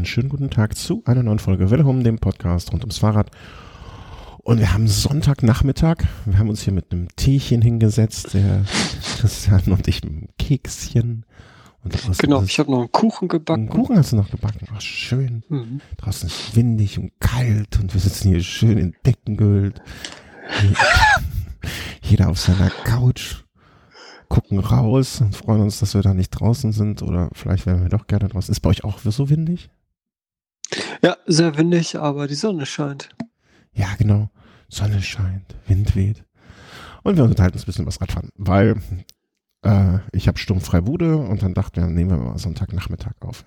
einen schönen guten Tag zu einer neuen Folge Welle dem Podcast rund ums Fahrrad. Und wir haben Sonntagnachmittag. Wir haben uns hier mit einem Teechen hingesetzt, der Christian und ich mit einem Kekschen. Und genau, ich habe noch einen Kuchen gebacken. Einen Kuchen hast du noch gebacken. Ach, schön. Mhm. Draußen ist windig und kalt und wir sitzen hier schön in Decken gehüllt. Jeder auf seiner Couch gucken raus und freuen uns, dass wir da nicht draußen sind oder vielleicht wären wir doch gerne draußen. Ist bei euch auch so windig? Ja, sehr windig, aber die Sonne scheint. Ja, genau. Sonne scheint, Wind weht. Und wir unterhalten uns ein bisschen was Radfahren, weil äh, ich habe sturmfrei Bude und dann dachten wir, nehmen wir mal Sonntagnachmittag auf.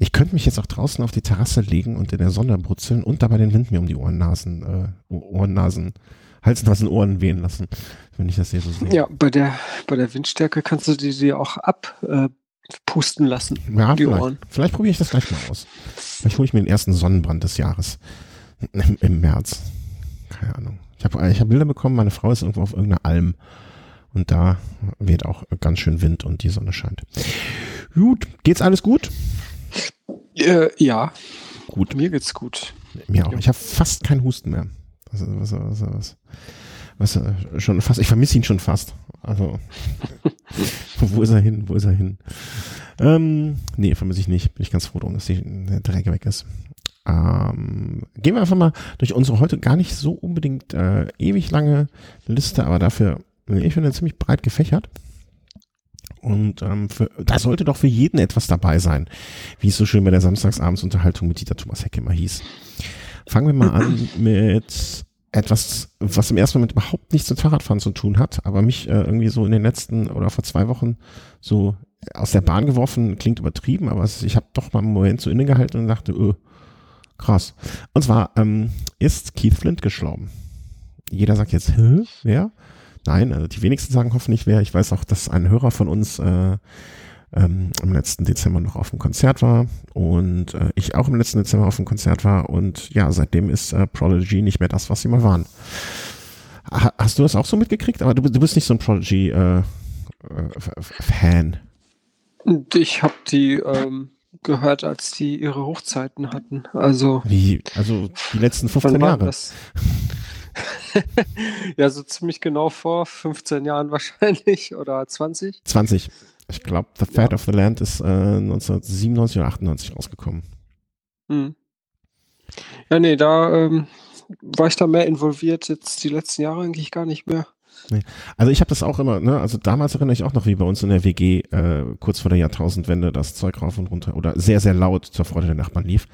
Ich könnte mich jetzt auch draußen auf die Terrasse legen und in der Sonne brutzeln und dabei den Wind mir um die Ohrennasen, äh, Ohrennasen Hals, Nasen, Ohren wehen lassen, wenn ich das hier so sehe. Ja, bei der, bei der Windstärke kannst du die dir auch abpusten äh, lassen. Ja, die vielleicht. Ohren. Vielleicht probiere ich das gleich mal aus. Vielleicht hole ich mir den ersten Sonnenbrand des Jahres im, im März. Keine Ahnung. Ich habe ich hab Bilder bekommen, meine Frau ist irgendwo auf irgendeiner Alm. Und da weht auch ganz schön Wind und die Sonne scheint. Gut, geht's alles gut? Äh, ja. Gut. Mir geht's gut. Mir auch. Ich habe fast keinen Husten mehr. Was, was, was, was, was, schon fast, ich vermisse ihn schon fast. Also, wo ist er hin? Wo ist er hin? Ähm, nee, vermisse ich nicht. Bin ich ganz froh drum, dass die, der Dreck weg ist. Ähm, gehen wir einfach mal durch unsere heute gar nicht so unbedingt äh, ewig lange Liste, aber dafür, ich finde, ziemlich breit gefächert. Und ähm, für, da sollte doch für jeden etwas dabei sein, wie es so schön bei der Samstagsabensunterhaltung mit Dieter Thomas Heck immer hieß. Fangen wir mal an mit etwas, was im ersten Moment überhaupt nichts mit Fahrradfahren zu tun hat, aber mich äh, irgendwie so in den letzten oder vor zwei Wochen so aus der Bahn geworfen, klingt übertrieben, aber es, ich habe doch mal einen Moment so innegehalten und dachte, öh, krass. Und zwar ähm, ist Keith Flint gestorben. Jeder sagt jetzt, hä, wer? Nein, also die wenigsten sagen hoffentlich wer. Ich weiß auch, dass ein Hörer von uns äh, ähm, im letzten Dezember noch auf dem Konzert war und äh, ich auch im letzten Dezember auf dem Konzert war und ja, seitdem ist äh, Prodigy nicht mehr das, was sie mal waren. Ha hast du das auch so mitgekriegt? Aber du, du bist nicht so ein Prodigy-Fan. Äh, ich habe die ähm, gehört, als die ihre Hochzeiten hatten. Also wie? Also die letzten 15 Jahre? ja, so ziemlich genau vor 15 Jahren wahrscheinlich oder 20. 20. Ich glaube, The Fat ja. of the Land ist äh, 1997 oder 98 rausgekommen. Hm. Ja, nee, da ähm, war ich da mehr involviert, jetzt die letzten Jahre eigentlich gar nicht mehr. Nee. Also ich habe das auch immer, ne, also damals erinnere ich auch noch, wie bei uns in der WG äh, kurz vor der Jahrtausendwende das Zeug rauf und runter oder sehr, sehr laut zur Freude der Nachbarn lief.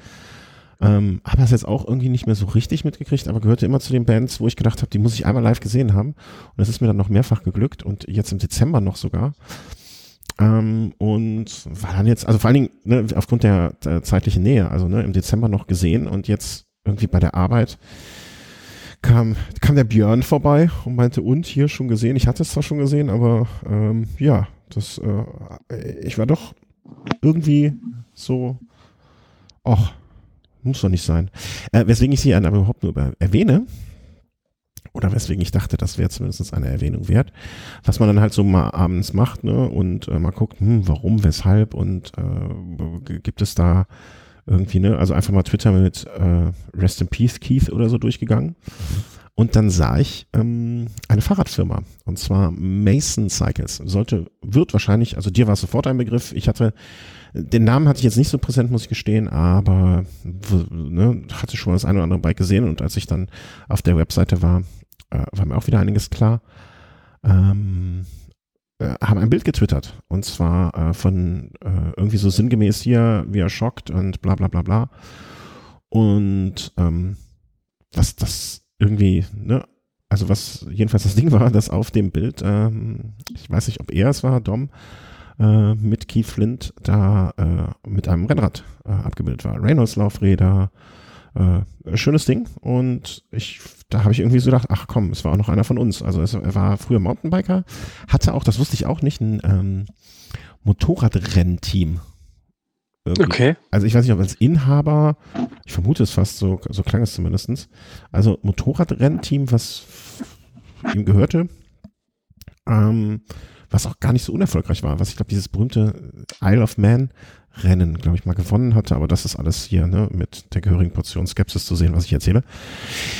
Ähm, habe das jetzt auch irgendwie nicht mehr so richtig mitgekriegt, aber gehörte immer zu den Bands, wo ich gedacht habe, die muss ich einmal live gesehen haben. Und das ist mir dann noch mehrfach geglückt und jetzt im Dezember noch sogar. Ähm, und war dann jetzt, also vor allen Dingen ne, aufgrund der, der zeitlichen Nähe, also ne, im Dezember noch gesehen und jetzt irgendwie bei der Arbeit kam, kam der Björn vorbei und meinte, und hier schon gesehen. Ich hatte es zwar schon gesehen, aber ähm, ja, das, äh, ich war doch irgendwie so, ach, muss doch nicht sein. Äh, weswegen ich sie aber überhaupt nur erwähne, oder weswegen ich dachte, das wäre zumindest eine Erwähnung wert, was man dann halt so mal abends macht, ne, und äh, mal guckt, hm, warum, weshalb und äh, gibt es da irgendwie, ne, also einfach mal Twitter mit äh, Rest in Peace Keith oder so durchgegangen. Und dann sah ich ähm, eine Fahrradfirma und zwar Mason Cycles. Sollte, wird wahrscheinlich, also dir war es sofort ein Begriff. Ich hatte, den Namen hatte ich jetzt nicht so präsent, muss ich gestehen, aber ne, hatte schon das eine oder andere Bike gesehen und als ich dann auf der Webseite war, äh, war mir auch wieder einiges klar, ähm, äh, haben ein Bild getwittert. Und zwar äh, von äh, irgendwie so sinngemäß hier, wie er schockt und bla bla bla bla. Und ähm, was das irgendwie, ne, also was jedenfalls das Ding war, dass auf dem Bild, ähm, ich weiß nicht, ob er es war, Dom, äh, mit Keith Flint da äh, mit einem Rennrad äh, abgebildet war. Reynolds Laufräder, äh, schönes Ding und ich, da habe ich irgendwie so gedacht, ach komm, es war auch noch einer von uns. Also es, er war früher Mountainbiker, hatte auch, das wusste ich auch nicht, ein ähm, Motorradrennteam. Irgendwie. Okay. Also ich weiß nicht, ob als Inhaber, ich vermute es fast, so, so klang es zumindestens. Also Motorradrennteam, was ihm gehörte, ähm, was auch gar nicht so unerfolgreich war. Was ich glaube, dieses berühmte Isle of Man Rennen, glaube ich, mal gewonnen hatte, aber das ist alles hier ne, mit der gehörigen Portion Skepsis zu sehen, was ich erzähle.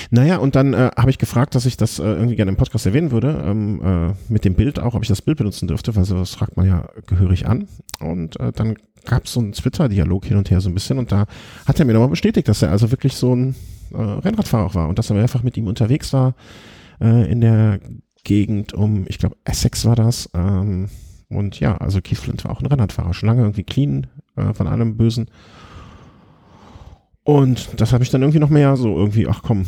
Naja, und dann äh, habe ich gefragt, dass ich das äh, irgendwie gerne im Podcast erwähnen würde, ähm, äh, mit dem Bild auch, ob ich das Bild benutzen dürfte, weil das fragt man ja gehörig an. Und äh, dann gab es so einen Twitter-Dialog hin und her so ein bisschen und da hat er mir nochmal bestätigt, dass er also wirklich so ein äh, Rennradfahrer auch war und dass er mehrfach mit ihm unterwegs war äh, in der Gegend um, ich glaube, Essex war das. Ähm, und ja, also Keith Flint war auch ein Rennradfahrer, schon lange irgendwie clean äh, von allem Bösen. Und das habe ich dann irgendwie noch mehr so irgendwie, ach komm,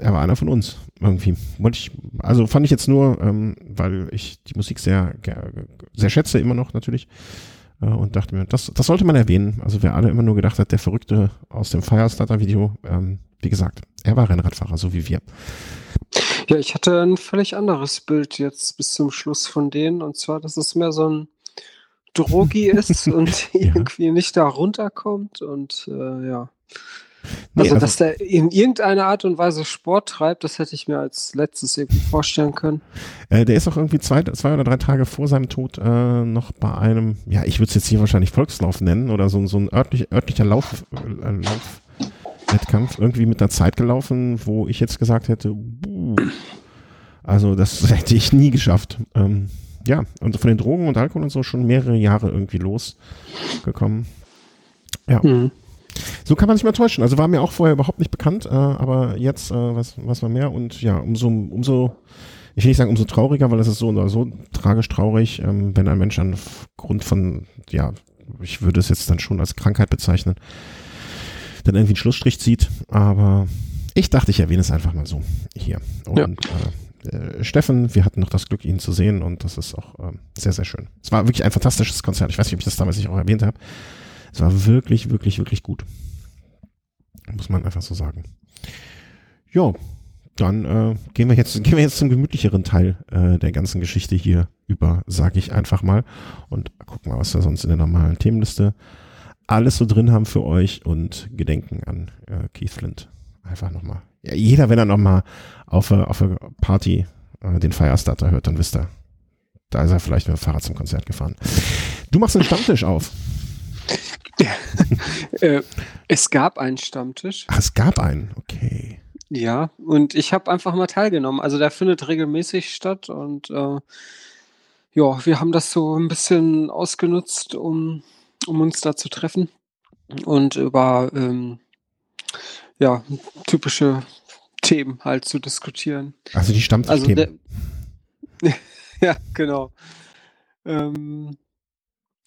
er war einer von uns irgendwie. Wollte ich, also fand ich jetzt nur, ähm, weil ich die Musik sehr, sehr schätze immer noch natürlich äh, und dachte mir, das, das sollte man erwähnen. Also wer alle immer nur gedacht hat, der Verrückte aus dem Firestarter-Video, ähm, wie gesagt, er war Rennradfahrer, so wie wir. Ja, ich hatte ein völlig anderes Bild jetzt bis zum Schluss von denen und zwar, dass es mehr so ein Drogi ist und ja. irgendwie nicht da runterkommt und äh, ja. Nee, also, also, dass der in irgendeiner Art und Weise Sport treibt, das hätte ich mir als letztes irgendwie vorstellen können. Äh, der ist auch irgendwie zwei, zwei oder drei Tage vor seinem Tod äh, noch bei einem, ja, ich würde es jetzt hier wahrscheinlich Volkslauf nennen oder so, so ein örtlich, örtlicher Lauf, äh, Laufwettkampf irgendwie mit einer Zeit gelaufen, wo ich jetzt gesagt hätte, buh, also das hätte ich nie geschafft. Ähm, ja, und von den Drogen und Alkohol und so schon mehrere Jahre irgendwie losgekommen. Ja. Mhm. So kann man sich mal täuschen. Also war mir auch vorher überhaupt nicht bekannt, äh, aber jetzt äh, was, was war mehr und ja, umso, umso, ich will nicht sagen umso trauriger, weil es ist so oder so tragisch traurig, ähm, wenn ein Mensch aufgrund von, ja, ich würde es jetzt dann schon als Krankheit bezeichnen, dann irgendwie einen Schlussstrich zieht. Aber ich dachte, ich erwähne es einfach mal so hier. Und ja. äh, äh, Steffen. Wir hatten noch das Glück, ihn zu sehen und das ist auch ähm, sehr, sehr schön. Es war wirklich ein fantastisches Konzert. Ich weiß nicht, ob ich das damals nicht auch erwähnt habe. Es war wirklich, wirklich, wirklich gut. Muss man einfach so sagen. Jo, dann äh, gehen wir jetzt gehen wir jetzt zum gemütlicheren Teil äh, der ganzen Geschichte hier über, sage ich einfach mal und gucken mal, was wir sonst in der normalen Themenliste alles so drin haben für euch und Gedenken an äh, Keith Flint. Einfach nochmal ja, jeder, wenn er nochmal auf, auf eine Party äh, den Firestarter hört, dann wisst ihr, da ist er vielleicht mit dem Fahrrad zum Konzert gefahren. Du machst einen Stammtisch auf. äh, es gab einen Stammtisch. Ach, es gab einen, okay. Ja, und ich habe einfach mal teilgenommen. Also der findet regelmäßig statt und äh, ja, wir haben das so ein bisschen ausgenutzt, um, um uns da zu treffen und über ähm, ja, typische Themen halt zu diskutieren. Also die Stammtischthemen. Also ja, genau. Ähm,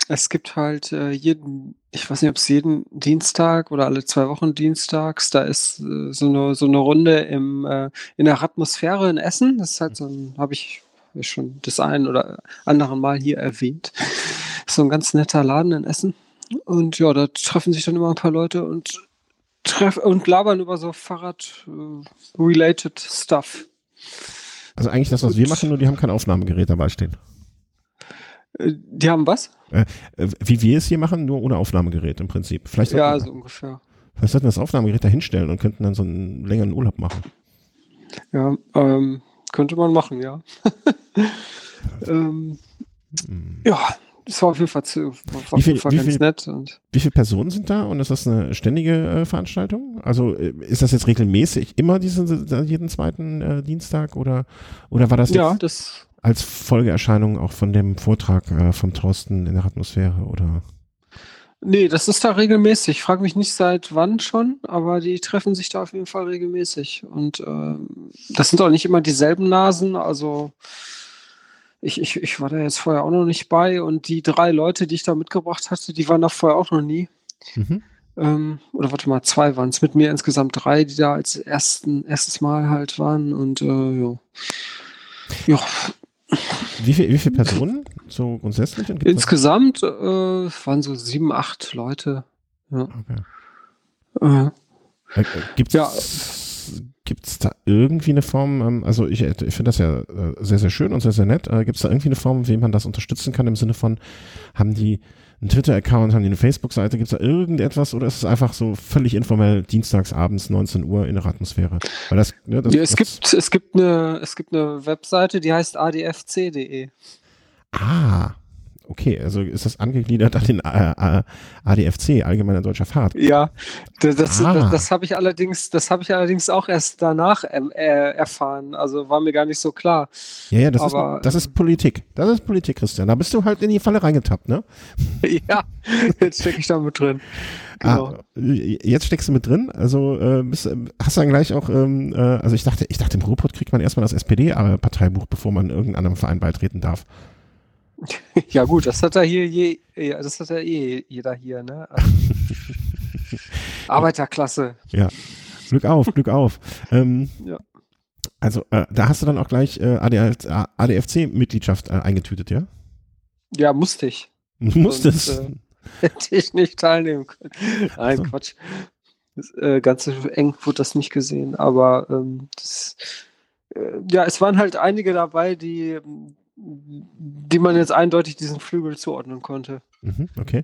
es gibt halt äh, jeden, ich weiß nicht, ob es jeden Dienstag oder alle zwei Wochen dienstags, da ist äh, so, eine, so eine Runde im, äh, in der Atmosphäre in Essen. Das ist halt so ein, habe ich schon das ein oder andere Mal hier erwähnt. So ein ganz netter Laden in Essen. Und ja, da treffen sich dann immer ein paar Leute und treffen und labern über so Fahrrad-related Stuff. Also eigentlich das, was wir machen, nur die haben kein Aufnahmegerät dabei stehen. Äh, die haben was? Äh, wie wir es hier machen, nur ohne Aufnahmegerät im Prinzip. Vielleicht ja, so ungefähr. Vielleicht sollten wir das Aufnahmegerät da hinstellen und könnten dann so einen längeren Urlaub machen. Ja, ähm, könnte man machen, ja. ähm, hm. Ja, es war auf jeden Fall, zu, wie viel, Fall ganz viel, nett. Und wie viele Personen sind da und ist das eine ständige äh, Veranstaltung? Also äh, ist das jetzt regelmäßig immer diesen, jeden zweiten äh, Dienstag oder, oder war das, ja, das als Folgeerscheinung auch von dem Vortrag äh, von Thorsten in der Atmosphäre oder? Nee, das ist da regelmäßig. Ich frage mich nicht seit wann schon, aber die treffen sich da auf jeden Fall regelmäßig. Und äh, das sind auch nicht immer dieselben Nasen, also ich, ich, ich war da jetzt vorher auch noch nicht bei und die drei Leute, die ich da mitgebracht hatte, die waren da vorher auch noch nie. Mhm. Ähm, oder warte mal, zwei waren es. Mit mir insgesamt drei, die da als ersten, erstes Mal halt waren und äh, ja. ja. Wie, viel, wie viele Personen so grundsätzlich? Insgesamt äh, waren so sieben, acht Leute. Ja. Okay. Äh, Gibt es ja. Gibt es da irgendwie eine Form, ähm, also ich, ich finde das ja äh, sehr, sehr schön und sehr, sehr nett. Äh, Gibt es da irgendwie eine Form, wie man das unterstützen kann im Sinne von, haben die einen Twitter-Account, haben die eine Facebook-Seite, gibt es da irgendetwas oder ist es einfach so völlig informell dienstags abends 19 Uhr in der Atmosphäre? Weil das, ne, das, ja, es, das gibt, es, gibt eine, es gibt eine Webseite, die heißt adfc.de. Ah, Okay, also ist das angegliedert an den äh, äh, ADFC, Allgemeiner Deutscher Fahrt. Ja, das, das, Ah. das, das habe ich allerdings, das habe ich allerdings auch erst danach ähm, äh, erfahren. Also war mir gar nicht so klar. Ja, ja, das, Aber, ist, das ist Politik. Das ist Politik, Christian. Da bist du halt in die Falle reingetappt, ne? ja, jetzt stecke ich da mit drin. Genau. Ah, jetzt steckst du mit drin. Also äh, bist, äh, hast du dann gleich auch, ähm, äh, also ich dachte, ich dachte, im Ruhrpott kriegt man erstmal das SPD-Parteibuch, bevor man irgendeinem anderen Verein beitreten darf. Ja gut, das hat er hier je, ja, das hat ja eh jeder hier, ne? Arbeiterklasse. Glück auf, Glück auf. Ähm, Ja. Also äh, da hast du dann auch gleich äh, ADFC-Mitgliedschaft äh, eingetütet, ja? Ja, musste ich. Musstest. Sonst, äh, hätte ich nicht teilnehmen können. Nein, So. Quatsch. Das, äh, ganz so eng wurde das nicht gesehen, aber ähm, das, äh, ja, es waren halt einige dabei, die, die man jetzt eindeutig diesen Flügel zuordnen konnte. Mhm, okay.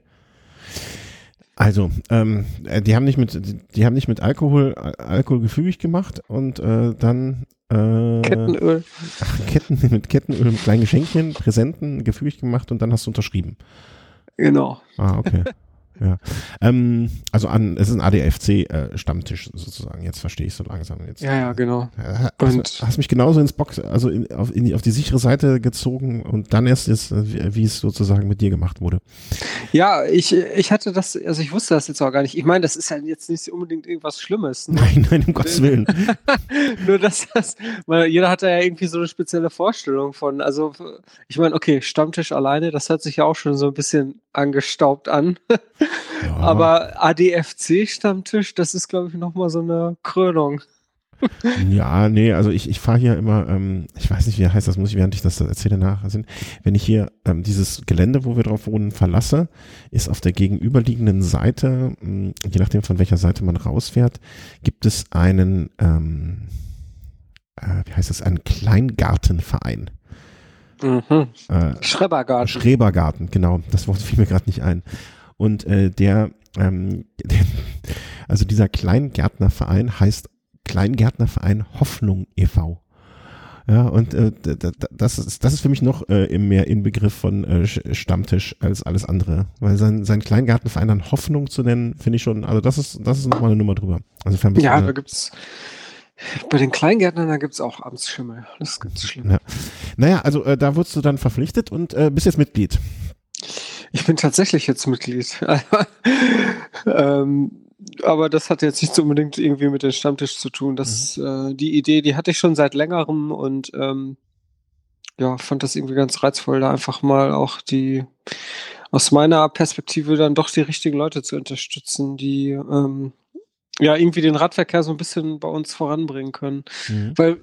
Also, ähm, äh, die haben nicht mit, die haben nicht mit Alkohol, Al- Alkohol gefügig gemacht und äh, dann äh, Kettenöl. ach, Ketten mit Kettenöl mit kleinen Geschenkchen, Präsenten gefügig gemacht und dann hast du unterschrieben. Genau. Ah, okay. Ja. Ähm, also an, es ist ein ADFC-Stammtisch sozusagen. Jetzt verstehe ich so langsam. Jetzt, Ja, ja, genau. Äh, Und- hast, hast mich genauso ins Box, also in, auf, in, die- auf die sichere Seite gezogen und dann erst ist, äh, wie, wie es sozusagen mit dir gemacht wurde. Ja, ich, ich hatte das, also ich wusste das jetzt auch gar nicht. Ich meine, das ist ja jetzt nicht unbedingt irgendwas Schlimmes. Ne? Nein, nein, um Gottes Willen. Nur dass das, weil jeder hat da ja irgendwie so eine spezielle Vorstellung von. Also, ich meine, okay, Stammtisch alleine, das hört sich ja auch schon so ein bisschen angestaubt an. Ja. Aber ADFC-Stammtisch, das ist, glaube ich, nochmal so eine Krönung. Ja, nee, also ich, ich fahre hier immer, ähm, ich weiß nicht, wie heißt, das muss ich, während ich das erzähle, nachsehen. Wenn ich hier ähm, dieses Gelände, wo wir drauf wohnen, verlasse, ist auf der gegenüberliegenden Seite, mh, je nachdem von welcher Seite man rausfährt, gibt es einen, ähm, äh, wie heißt das, einen Kleingartenverein. Mhm. Äh, Schrebergarten. Schrebergarten, genau, das Wort fiel mir gerade nicht ein. Und äh, der, ähm, also dieser Kleingärtnerverein heißt Kleingärtnerverein Hoffnung e.V. Ja, und äh, das ist, das ist für mich noch äh, im mehr Inbegriff von äh, Sch- Stammtisch als alles andere. Weil sein, sein Kleingartenverein dann Hoffnung zu nennen, finde ich schon, also das ist, das ist nochmal eine Nummer drüber. Also für ja, äh, da gibt's bei den Kleingärtnern, da gibt's auch Amtsschimmel. Das ist ganz schlimm. Ja. Naja, also äh, da wurdest du dann verpflichtet und äh, bist jetzt Mitglied. Ich bin tatsächlich jetzt Mitglied. ähm, aber das hat jetzt nicht unbedingt irgendwie mit dem Stammtisch zu tun. Das, äh, die Idee, die hatte ich schon seit längerem und ähm, ja, fand das irgendwie ganz reizvoll, da einfach mal auch die aus meiner Perspektive dann doch die richtigen Leute zu unterstützen, die ähm, ja irgendwie den Radverkehr so ein bisschen bei uns voranbringen können. Weil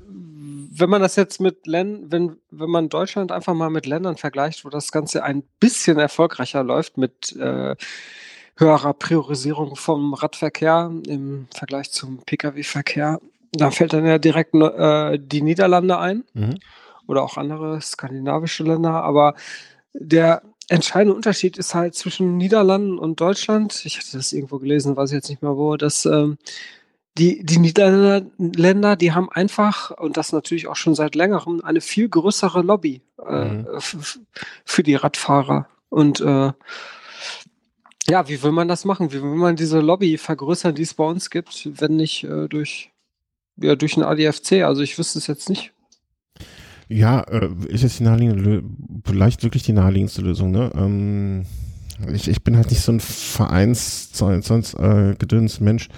wenn man das jetzt mit Ländern, wenn, wenn man Deutschland einfach mal mit Ländern vergleicht, wo das Ganze ein bisschen erfolgreicher läuft mit äh, höherer Priorisierung vom Radverkehr im Vergleich zum Pkw-Verkehr, da fällt dann ja direkt äh, die Niederlande ein Mhm. oder auch andere skandinavische Länder, aber der entscheidende Unterschied ist halt zwischen Niederlanden und Deutschland. Ich hatte das irgendwo gelesen, weiß ich jetzt nicht mehr wo, dass ähm, die, die Niederländer, Länder, die haben einfach, und das natürlich auch schon seit längerem, eine viel größere Lobby äh, Mhm. für die Radfahrer. Und äh, ja, wie will man das machen? Wie will man diese Lobby vergrößern, die es bei uns gibt, wenn nicht äh, durch, ja, durch ein ADFC? Also ich wüsste es jetzt nicht. Ja, äh, ist jetzt die naheliegende, vielleicht wirklich die naheliegendste Lösung, ne? Ähm, ich, ich bin halt nicht so ein Vereins, sonst äh, gedöns Mensch.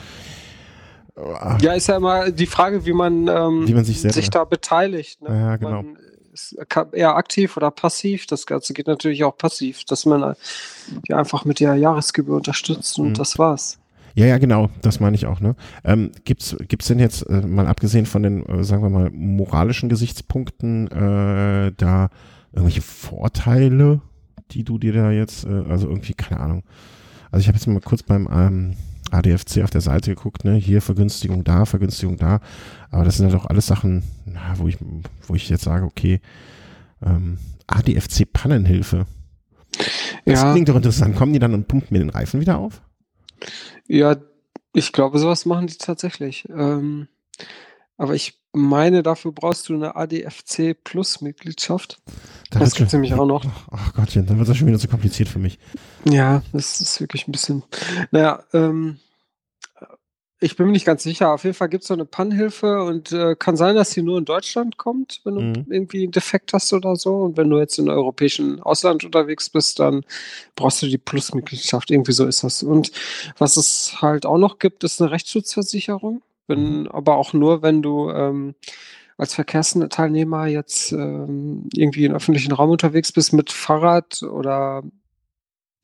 Äh, Ja, ist ja immer die Frage, wie man, ähm, Wie man sich selber- da beteiligt. Ne? Ja, genau. Man ist eher aktiv oder passiv. Das Ganze geht natürlich auch passiv, dass man äh, die einfach mit der Jahresgebühr unterstützt und Mhm. das war's. Ja, ja, genau, das meine ich auch, ne? Ähm, gibt's, gibt's denn jetzt, äh, mal abgesehen von den, äh, sagen wir mal, moralischen Gesichtspunkten, äh, da irgendwelche Vorteile, die du dir da jetzt, äh, also irgendwie, keine Ahnung. Also ich habe jetzt mal kurz beim ähm, ADFC auf der Seite geguckt, ne? Hier Vergünstigung da, Vergünstigung da. Aber das sind halt auch alles Sachen, na, wo ich, wo ich jetzt sage, okay, ähm, ADFC Pannenhilfe. Das Ja, klingt doch interessant. Kommen die dann und pumpen mir den Reifen wieder auf? ja, ich glaube, sowas machen die tatsächlich. Ähm, Aber ich meine, dafür brauchst du eine ADFC Plus Mitgliedschaft. Da Das gibt's schon- nämlich auch noch. Ach Gottchen, dann wird das schon wieder zu kompliziert für mich. Ja, das ist wirklich ein bisschen. Naja, ähm, ich bin mir nicht ganz sicher. Auf jeden Fall gibt es so eine Pannhilfe und äh, kann sein, dass die nur in Deutschland kommt, wenn du Mhm. irgendwie einen Defekt hast oder so. Und wenn du jetzt im europäischen Ausland unterwegs bist, dann brauchst du die Plus-Mitgliedschaft. Irgendwie so ist das. Und was es halt auch noch gibt, ist eine Rechtsschutzversicherung. Wenn, aber auch nur, wenn du ähm, als Verkehrsteilnehmer jetzt ähm, irgendwie in öffentlichen Raum unterwegs bist mit Fahrrad oder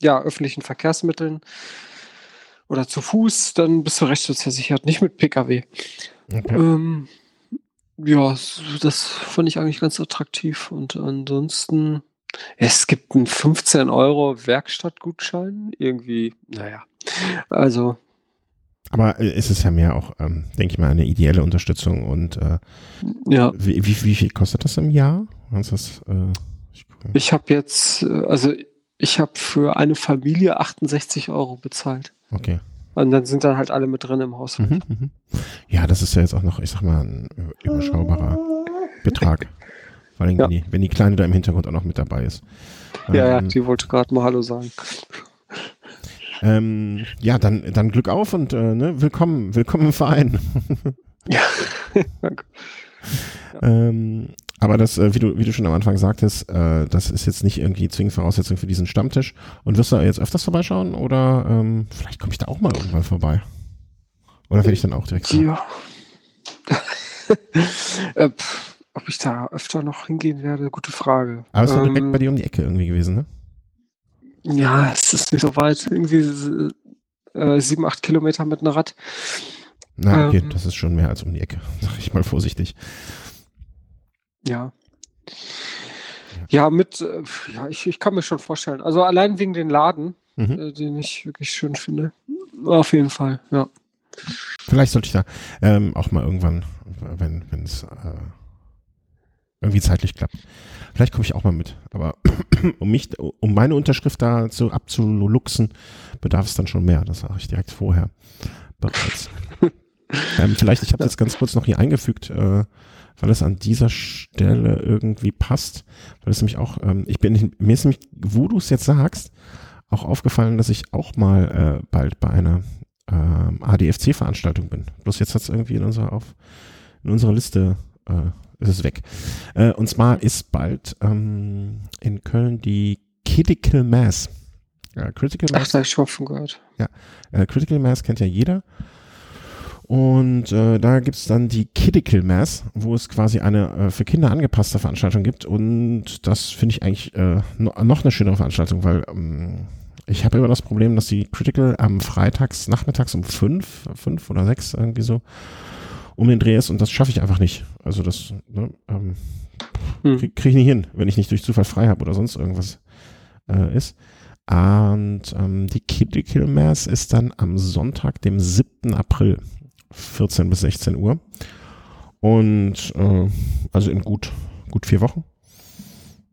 ja, öffentlichen Verkehrsmitteln oder zu Fuß, dann bist du rechtsschutzversichert, nicht mit Pkw. Okay. Ähm, ja, das fand ich eigentlich ganz attraktiv. Und ansonsten, es gibt einen 15 Euro Werkstattgutschein. Irgendwie, naja. Also, Aber äh, es ist ja mehr auch, ähm, denke ich mal, eine ideelle Unterstützung. Und äh, ja, wie, wie, wie viel kostet das im Jahr? Das, äh, ich ich habe jetzt, äh, also ich habe für eine Familie 68 Euro bezahlt. Okay. Und dann sind dann halt alle mit drin im Haushalt. Mhm, mhm. Ja, das ist ja jetzt auch noch, ich sag mal, ein überschaubarer Betrag. Vor allem, Ja. wenn, die, wenn die Kleine da im Hintergrund auch noch mit dabei ist. Ja, ja, Ähm, die wollte gerade mal Hallo sagen. Ähm, ja, dann, dann Glück auf und äh, ne, willkommen, willkommen im Verein. Ja, danke. Ähm, aber das, äh, wie du, wie du schon am Anfang sagtest, äh, das ist jetzt nicht irgendwie zwingend Voraussetzung für diesen Stammtisch. Und wirst du jetzt öfters vorbeischauen oder ähm, vielleicht komme ich da auch mal irgendwann vorbei? Oder werde ich dann auch direkt? Ja. äh, ob ich da öfter noch hingehen werde, gute Frage. Aber es ist doch direkt Ähm, bei dir um die Ecke irgendwie gewesen, ne? Ja, es ist nicht so weit. Irgendwie äh, sieben, acht Kilometer mit einem Rad. Na, okay, ähm, das ist schon mehr als um die Ecke, sag ich mal vorsichtig. Ja. Ja, mit, äh, ja, ich, ich kann mir schon vorstellen. Also allein wegen den Laden, Mhm. äh, den ich wirklich schön finde. Auf jeden Fall, ja. Vielleicht sollte ich da ähm, auch mal irgendwann, wenn wenn es äh, irgendwie zeitlich klappt. Vielleicht komme ich auch mal mit. Aber um mich, um meine Unterschrift da zu abzuluxen, bedarf es dann schon mehr. Das sage ich direkt vorher bereits. ähm, vielleicht, ich habe das ganz kurz noch hier eingefügt, äh, weil es an dieser Stelle irgendwie passt. Weil es nämlich auch, ähm, ich bin, mir ist nämlich, wo du es jetzt sagst, auch aufgefallen, dass ich auch mal äh, bald bei einer ähm, ADFC-Veranstaltung bin. Bloß jetzt hat es irgendwie in unserer, auf, in unserer Liste äh, ist es weg. Äh, und zwar ist bald ähm, in Köln die Critical Mass. Ja, Critical Ach, Mass, da hab ich schon von gehört. äh, Critical Mass kennt ja jeder. Und äh, da gibt's dann die Critical Mass, wo es quasi eine äh, für Kinder angepasste Veranstaltung gibt. Und das finde ich eigentlich äh, no, noch eine schönere Veranstaltung, weil ähm, ich habe immer das Problem, dass die Critical am Freitags nachmittags um fünf, fünf oder sechs irgendwie so um den Dreh ist und das schaffe ich einfach nicht. Also das ne, ähm, Hm. kriege krieg ich nicht hin, wenn ich nicht durch Zufall frei habe oder sonst irgendwas äh, ist. Und ähm, die Critical Mass ist dann am Sonntag, dem 7. April, 14 bis 16 Uhr. Und äh, also in gut, gut vier Wochen.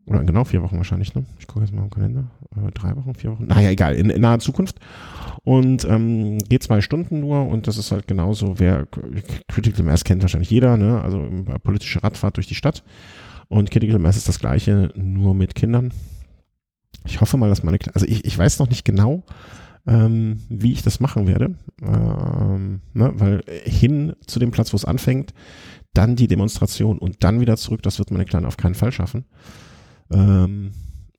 Oder genau vier Wochen wahrscheinlich, ne? Ich gucke jetzt mal im Kalender. Äh, drei Wochen, vier Wochen. Naja, egal, in, in naher Zukunft. Und ähm, geht zwei Stunden nur und das ist halt genauso, wer Critical Mass kennt wahrscheinlich jeder, ne? Also äh, politische Radfahrt durch die Stadt. Und Critical Mass ist das gleiche, nur mit Kindern. Ich hoffe mal, dass meine, Kle- also ich, ich weiß noch nicht genau, ähm, wie ich das machen werde, ähm, ne, weil hin zu dem Platz, wo es anfängt, dann die Demonstration und dann wieder zurück, das wird meine Kleine auf keinen Fall schaffen. Ähm,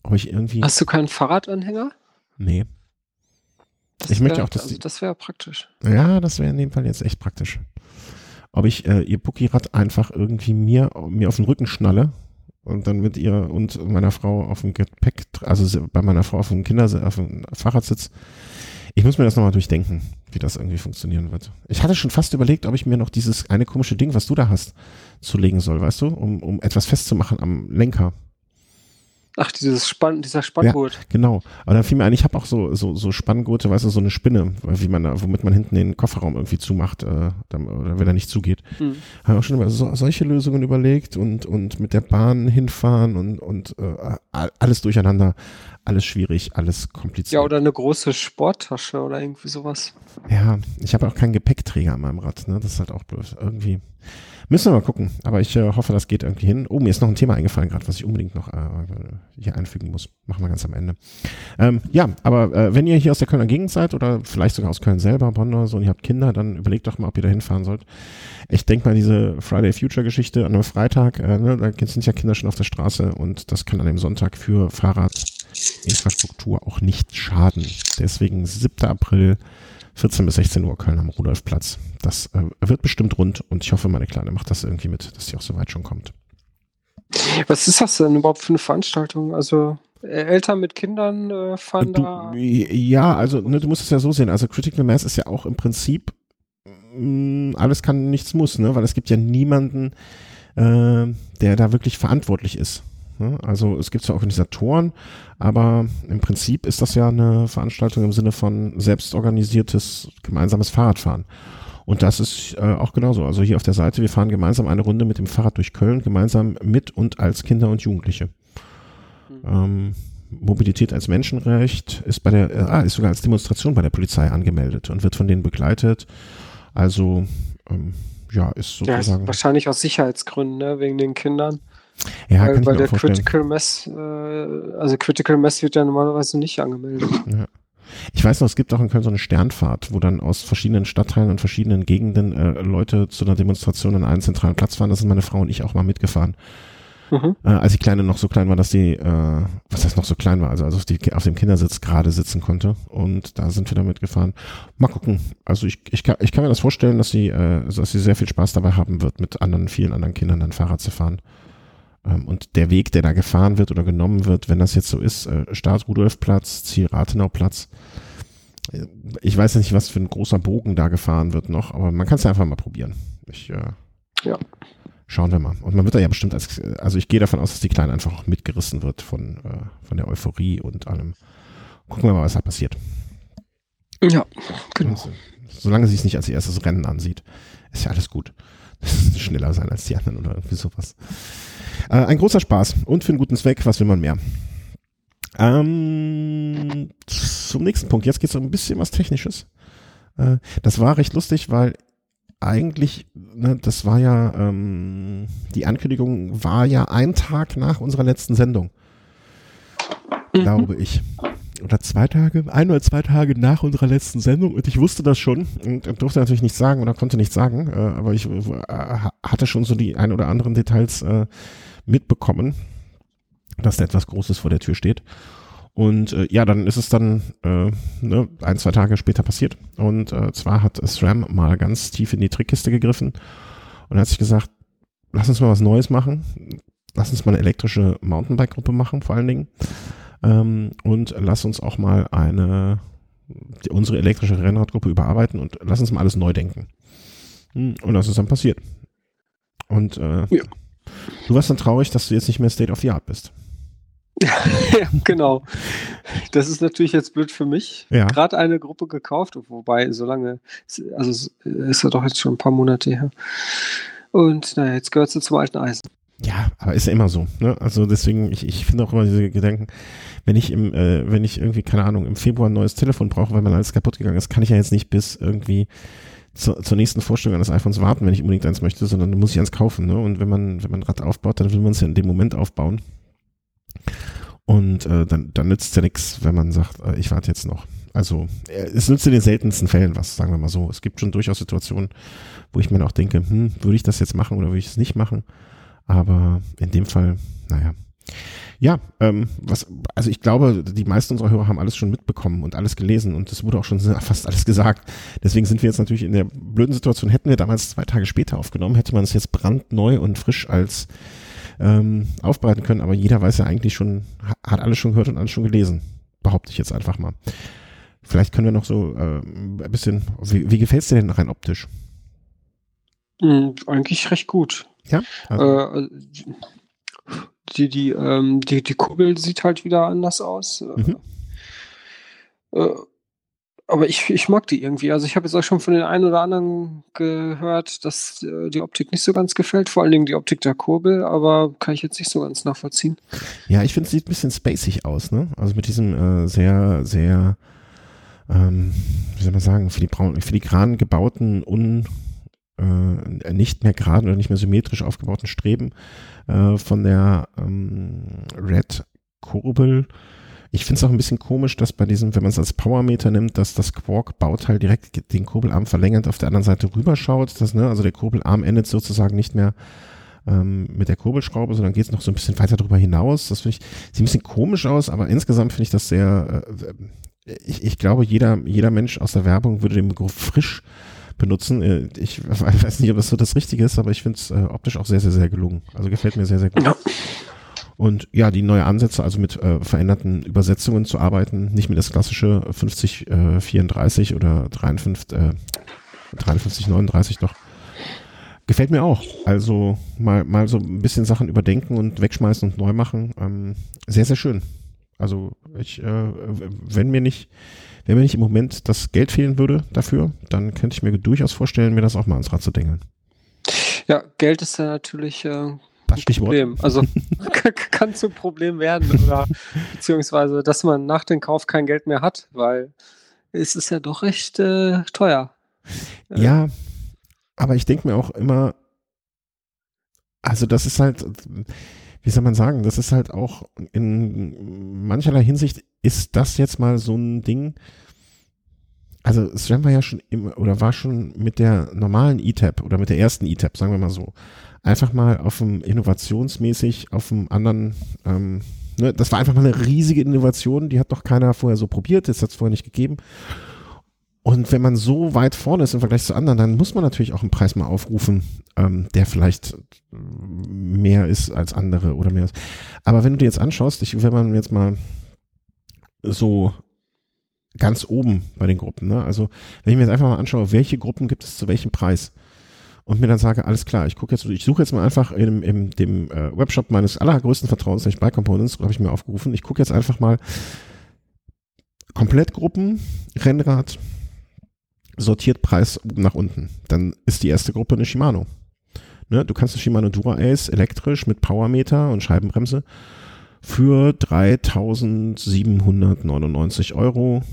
ob ich irgendwie, Hast du keinen Fahrradanhänger? nee, Das Ich möchte wär- auch, dass also das wäre praktisch. ja, das wäre in dem Fall jetzt echt praktisch. Ob ich äh, ihr Buckyrad einfach irgendwie mir, mir auf den Rücken schnalle und dann mit ihr und meiner Frau auf dem Gepäck, also bei meiner Frau auf dem Kinder, auf dem Fahrradsitz. Ich muss mir das nochmal durchdenken, wie das irgendwie funktionieren wird. Ich hatte schon fast überlegt, ob ich mir noch dieses eine komische Ding, was du da hast, zulegen soll, weißt du, um, um etwas festzumachen am Lenker. Ach, dieses Spann, dieser Spanngurt. Ja, genau. Aber dann fiel mir ein, ich habe auch so, so, so Spanngurte, weißt du, so eine Spinne, wie man da, womit man hinten den Kofferraum irgendwie zumacht, äh, oder wenn er nicht zugeht. Mhm. Habe auch schon über so, solche Lösungen überlegt und, und mit der Bahn hinfahren und, und äh, alles durcheinander, alles schwierig, alles kompliziert. Ja, oder eine große Sporttasche oder irgendwie sowas. Ja, ich habe auch keinen Gepäckträger an meinem Rad, ne? Das ist halt auch blöd. Irgendwie. Müssen wir mal gucken. Aber ich äh, hoffe, das geht irgendwie hin. Oh, mir ist noch ein Thema eingefallen gerade, was ich unbedingt noch äh, hier einfügen muss. Machen wir ganz am Ende. Ähm, ja, aber äh, wenn ihr hier aus der Kölner Gegend seid oder vielleicht sogar aus Köln selber, Bonn oder so, und ihr habt Kinder, dann überlegt doch mal, ob ihr da hinfahren sollt. Ich denke mal, diese Friday Future Geschichte an einem Freitag, äh, ne, da sind ja Kinder schon auf der Straße und das kann an dem Sonntag für Fahrradinfrastruktur auch nicht schaden. Deswegen 7. April 14 bis 16 Uhr Köln am Rudolfplatz. Das äh, wird bestimmt rund und ich hoffe, meine Kleine macht das irgendwie mit, dass sie auch so weit schon kommt. Was ist das denn überhaupt für eine Veranstaltung? Also äh, Eltern mit Kindern äh, fahren du, da? Ja, also ne, du musst es ja so sehen. Also Critical Mass ist ja auch im Prinzip mh, mm, alles kann, nichts muss, ne? weil es gibt ja niemanden, äh, der da wirklich verantwortlich ist. Ne? Also es gibt zwar Organisatoren, aber im Prinzip ist das ja eine Veranstaltung im Sinne von selbstorganisiertes gemeinsames Fahrradfahren. Und das ist äh, auch genauso. Also hier auf der Seite, wir fahren gemeinsam eine Runde mit dem Fahrrad durch Köln, gemeinsam mit und als Kinder und Jugendliche. Mhm. Ähm, Mobilität als Menschenrecht ist bei der, äh, ah, ist sogar als Demonstration bei der Polizei angemeldet und wird von denen begleitet. Also ähm, ja, ist sozusagen. Ja, wahrscheinlich aus Sicherheitsgründen, ne, wegen den Kindern. Ja, weil, weil der Critical Mass, äh, also Critical Mass wird ja normalerweise nicht angemeldet. Ja. Ich weiß noch, es gibt auch in Köln so eine Sternfahrt, wo dann aus verschiedenen Stadtteilen und verschiedenen Gegenden äh, Leute zu einer Demonstration an einen zentralen Platz fahren. Da sind meine Frau und ich auch mal mitgefahren. Mhm. Äh, als die Kleine noch so klein war, dass die, äh, was heißt noch so klein war, also, also auf, die, auf dem Kindersitz gerade sitzen konnte. Und da sind wir da mitgefahren. Mal gucken. Also ich, ich, kann, ich kann mir das vorstellen, dass sie, äh, dass sie sehr viel Spaß dabei haben wird, mit anderen, vielen anderen Kindern dann Fahrrad zu fahren. Ähm, und der Weg, der da gefahren wird oder genommen wird, wenn das jetzt so ist, äh, Start Rudolfplatz, Ziel Rathenauplatz. Äh, ich weiß nicht, was für ein großer Bogen da gefahren wird noch, aber man kann es ja einfach mal probieren. Ich, äh, ja. Schauen wir mal. Und man wird da ja bestimmt als, also ich gehe davon aus, dass die Kleine einfach auch mitgerissen wird von, äh, von der Euphorie und allem. Gucken wir mal, was da passiert. Ja, genau. Und, solange sie es nicht als erstes Rennen ansieht, ist ja alles gut. Schneller sein als die anderen oder irgendwie sowas. Äh, ein großer Spaß und für einen guten Zweck, was will man mehr? Ähm, zum nächsten Punkt. Jetzt geht es um ein bisschen was Technisches. Äh, das war recht lustig, weil eigentlich, ne, das war ja, ähm, die Ankündigung war ja ein Tag nach unserer letzten Sendung. Mhm. Glaube ich. Oder zwei Tage, ein oder zwei Tage nach unserer letzten Sendung und ich wusste das schon und durfte natürlich nicht sagen oder konnte nicht sagen, äh, aber ich äh, hatte schon so die ein oder anderen Details äh, mitbekommen, dass da etwas Großes vor der Tür steht. Und äh, ja, dann ist es dann äh, ne, ein, zwei Tage später passiert. Und äh, zwar hat SRAM mal ganz tief in die Trickkiste gegriffen und hat sich gesagt, lass uns mal was Neues machen. Lass uns mal eine elektrische Mountainbike-Gruppe machen, vor allen Dingen. Ähm, und lass uns auch mal eine, die, unsere elektrische Rennradgruppe überarbeiten und lass uns mal alles neu denken. Hm, und das ist dann passiert. Und äh, ja. Du warst dann traurig, dass du jetzt nicht mehr State of the Art bist. ja, genau. Das ist natürlich jetzt blöd für mich. Ja. Gerade eine Gruppe gekauft, wobei so lange, also ist ja doch jetzt schon ein paar Monate her. Und naja, jetzt gehört sie zum alten Eisen. Ja, aber ist ja immer so. Ne? Also deswegen, ich, ich finde auch immer diese Gedanken, wenn ich im, äh, wenn ich irgendwie, keine Ahnung, im Februar ein neues Telefon brauche, weil mein alles kaputt gegangen ist, kann ich ja jetzt nicht bis irgendwie zu, zur nächsten Vorstellung eines iPhones warten, wenn ich unbedingt eins möchte, sondern muss ich eins kaufen. Ne? Und wenn man, wenn man ein Rad aufbaut, dann will man es ja in dem Moment aufbauen. Und äh, dann, dann nützt es ja nichts, wenn man sagt, äh, ich warte jetzt noch. Also äh, es nützt in den seltensten Fällen was, sagen wir mal so. Es gibt schon durchaus Situationen, wo ich mir auch denke, hm, würde ich das jetzt machen oder würde ich es nicht machen? Aber in dem Fall, naja. Ja, ähm, was, also ich glaube, die meisten unserer Hörer haben alles schon mitbekommen und alles gelesen und es wurde auch schon fast alles gesagt. Deswegen sind wir jetzt natürlich in der blöden Situation, hätten wir damals zwei Tage später aufgenommen, hätte man es jetzt brandneu und frisch als ähm, aufbereiten können, aber jeder weiß ja eigentlich schon, hat alles schon gehört und alles schon gelesen. Behaupte ich jetzt einfach mal. Vielleicht können wir noch so äh, ein bisschen, wie, wie gefällt es dir denn rein optisch? Mhm, eigentlich recht gut. Ja? Also. Äh, die, die, ähm, die, die Kurbel sieht halt wieder anders aus. Mhm. Äh, aber ich, ich mag die irgendwie. Also ich habe jetzt auch schon von den einen oder anderen gehört, dass äh, die Optik nicht so ganz gefällt, vor allen Dingen die Optik der Kurbel, aber kann ich jetzt nicht so ganz nachvollziehen. Ja, ich finde, es sieht ein bisschen spacig aus, ne? Also mit diesem äh, sehr, sehr, ähm, wie soll man sagen, filigran gebauten, un, äh, nicht mehr gerade oder nicht mehr symmetrisch aufgebauten Streben äh, von der ähm, Red Kurbel ich finde es auch ein bisschen komisch, dass bei diesem, wenn man es als Powermeter nimmt, dass das Quark-Bauteil direkt den Kurbelarm verlängert auf der anderen Seite rüberschaut. Das, ne, also der Kurbelarm endet sozusagen nicht mehr ähm, mit der Kurbelschraube, sondern geht es noch so ein bisschen weiter darüber hinaus. Das finde ich, sieht ein bisschen komisch aus, aber insgesamt finde ich das sehr, äh, ich, ich glaube, jeder, jeder Mensch aus der Werbung würde den Begriff frisch benutzen. Äh, ich weiß nicht, ob das so das Richtige ist, aber ich finde es äh, optisch auch sehr, sehr, sehr gelungen. Also gefällt mir sehr, sehr gut. Ja. Und ja, die neue Ansätze, also mit äh, veränderten Übersetzungen zu arbeiten, nicht mit das klassische 50, äh, 34 oder 53, äh, 53, 39 doch. Gefällt mir auch. Also mal, mal so ein bisschen Sachen überdenken und wegschmeißen und neu machen. Ähm, sehr, sehr schön. Also ich, äh, wenn mir nicht, wenn mir nicht im Moment das Geld fehlen würde dafür, dann könnte ich mir durchaus vorstellen, mir das auch mal ans Rad zu dengeln. Ja, Geld ist ja natürlich äh, das Stichwort. Problem. Also kann zu Problem werden oder beziehungsweise, dass man nach dem Kauf kein Geld mehr hat, weil es ist ja doch recht äh, teuer. Ja, aber ich denke mir auch immer, also das ist halt, wie soll man sagen, das ist halt auch in mancherlei Hinsicht ist das jetzt mal so ein Ding. Also Sven war ja schon immer oder war schon mit der normalen E-Tab oder mit der ersten E-Tab, sagen wir mal so, einfach mal auf dem innovationsmäßig auf dem anderen, ähm, ne, das war einfach mal eine riesige Innovation, die hat noch keiner vorher so probiert, das hat es vorher nicht gegeben. Und wenn man so weit vorne ist im Vergleich zu anderen, dann muss man natürlich auch einen Preis mal aufrufen, ähm, der vielleicht mehr ist als andere oder mehr ist. Aber wenn du dir jetzt anschaust, ich, wenn man jetzt mal so ganz oben bei den Gruppen, ne? also wenn ich mir jetzt einfach mal anschaue, welche Gruppen gibt es zu welchem Preis, und mir dann sage, alles klar, ich gucke jetzt, ich suche jetzt mal einfach in, in dem äh, Webshop meines allergrößten Vertrauens, nämlich Buy Components, habe ich mir aufgerufen. Ich gucke jetzt einfach mal Komplettgruppen, Rennrad, sortiert Preis nach unten. Dann ist die erste Gruppe eine Shimano. Ne, du kannst eine Shimano Dura Ace elektrisch mit Powermeter und Scheibenbremse für 3.799 Euro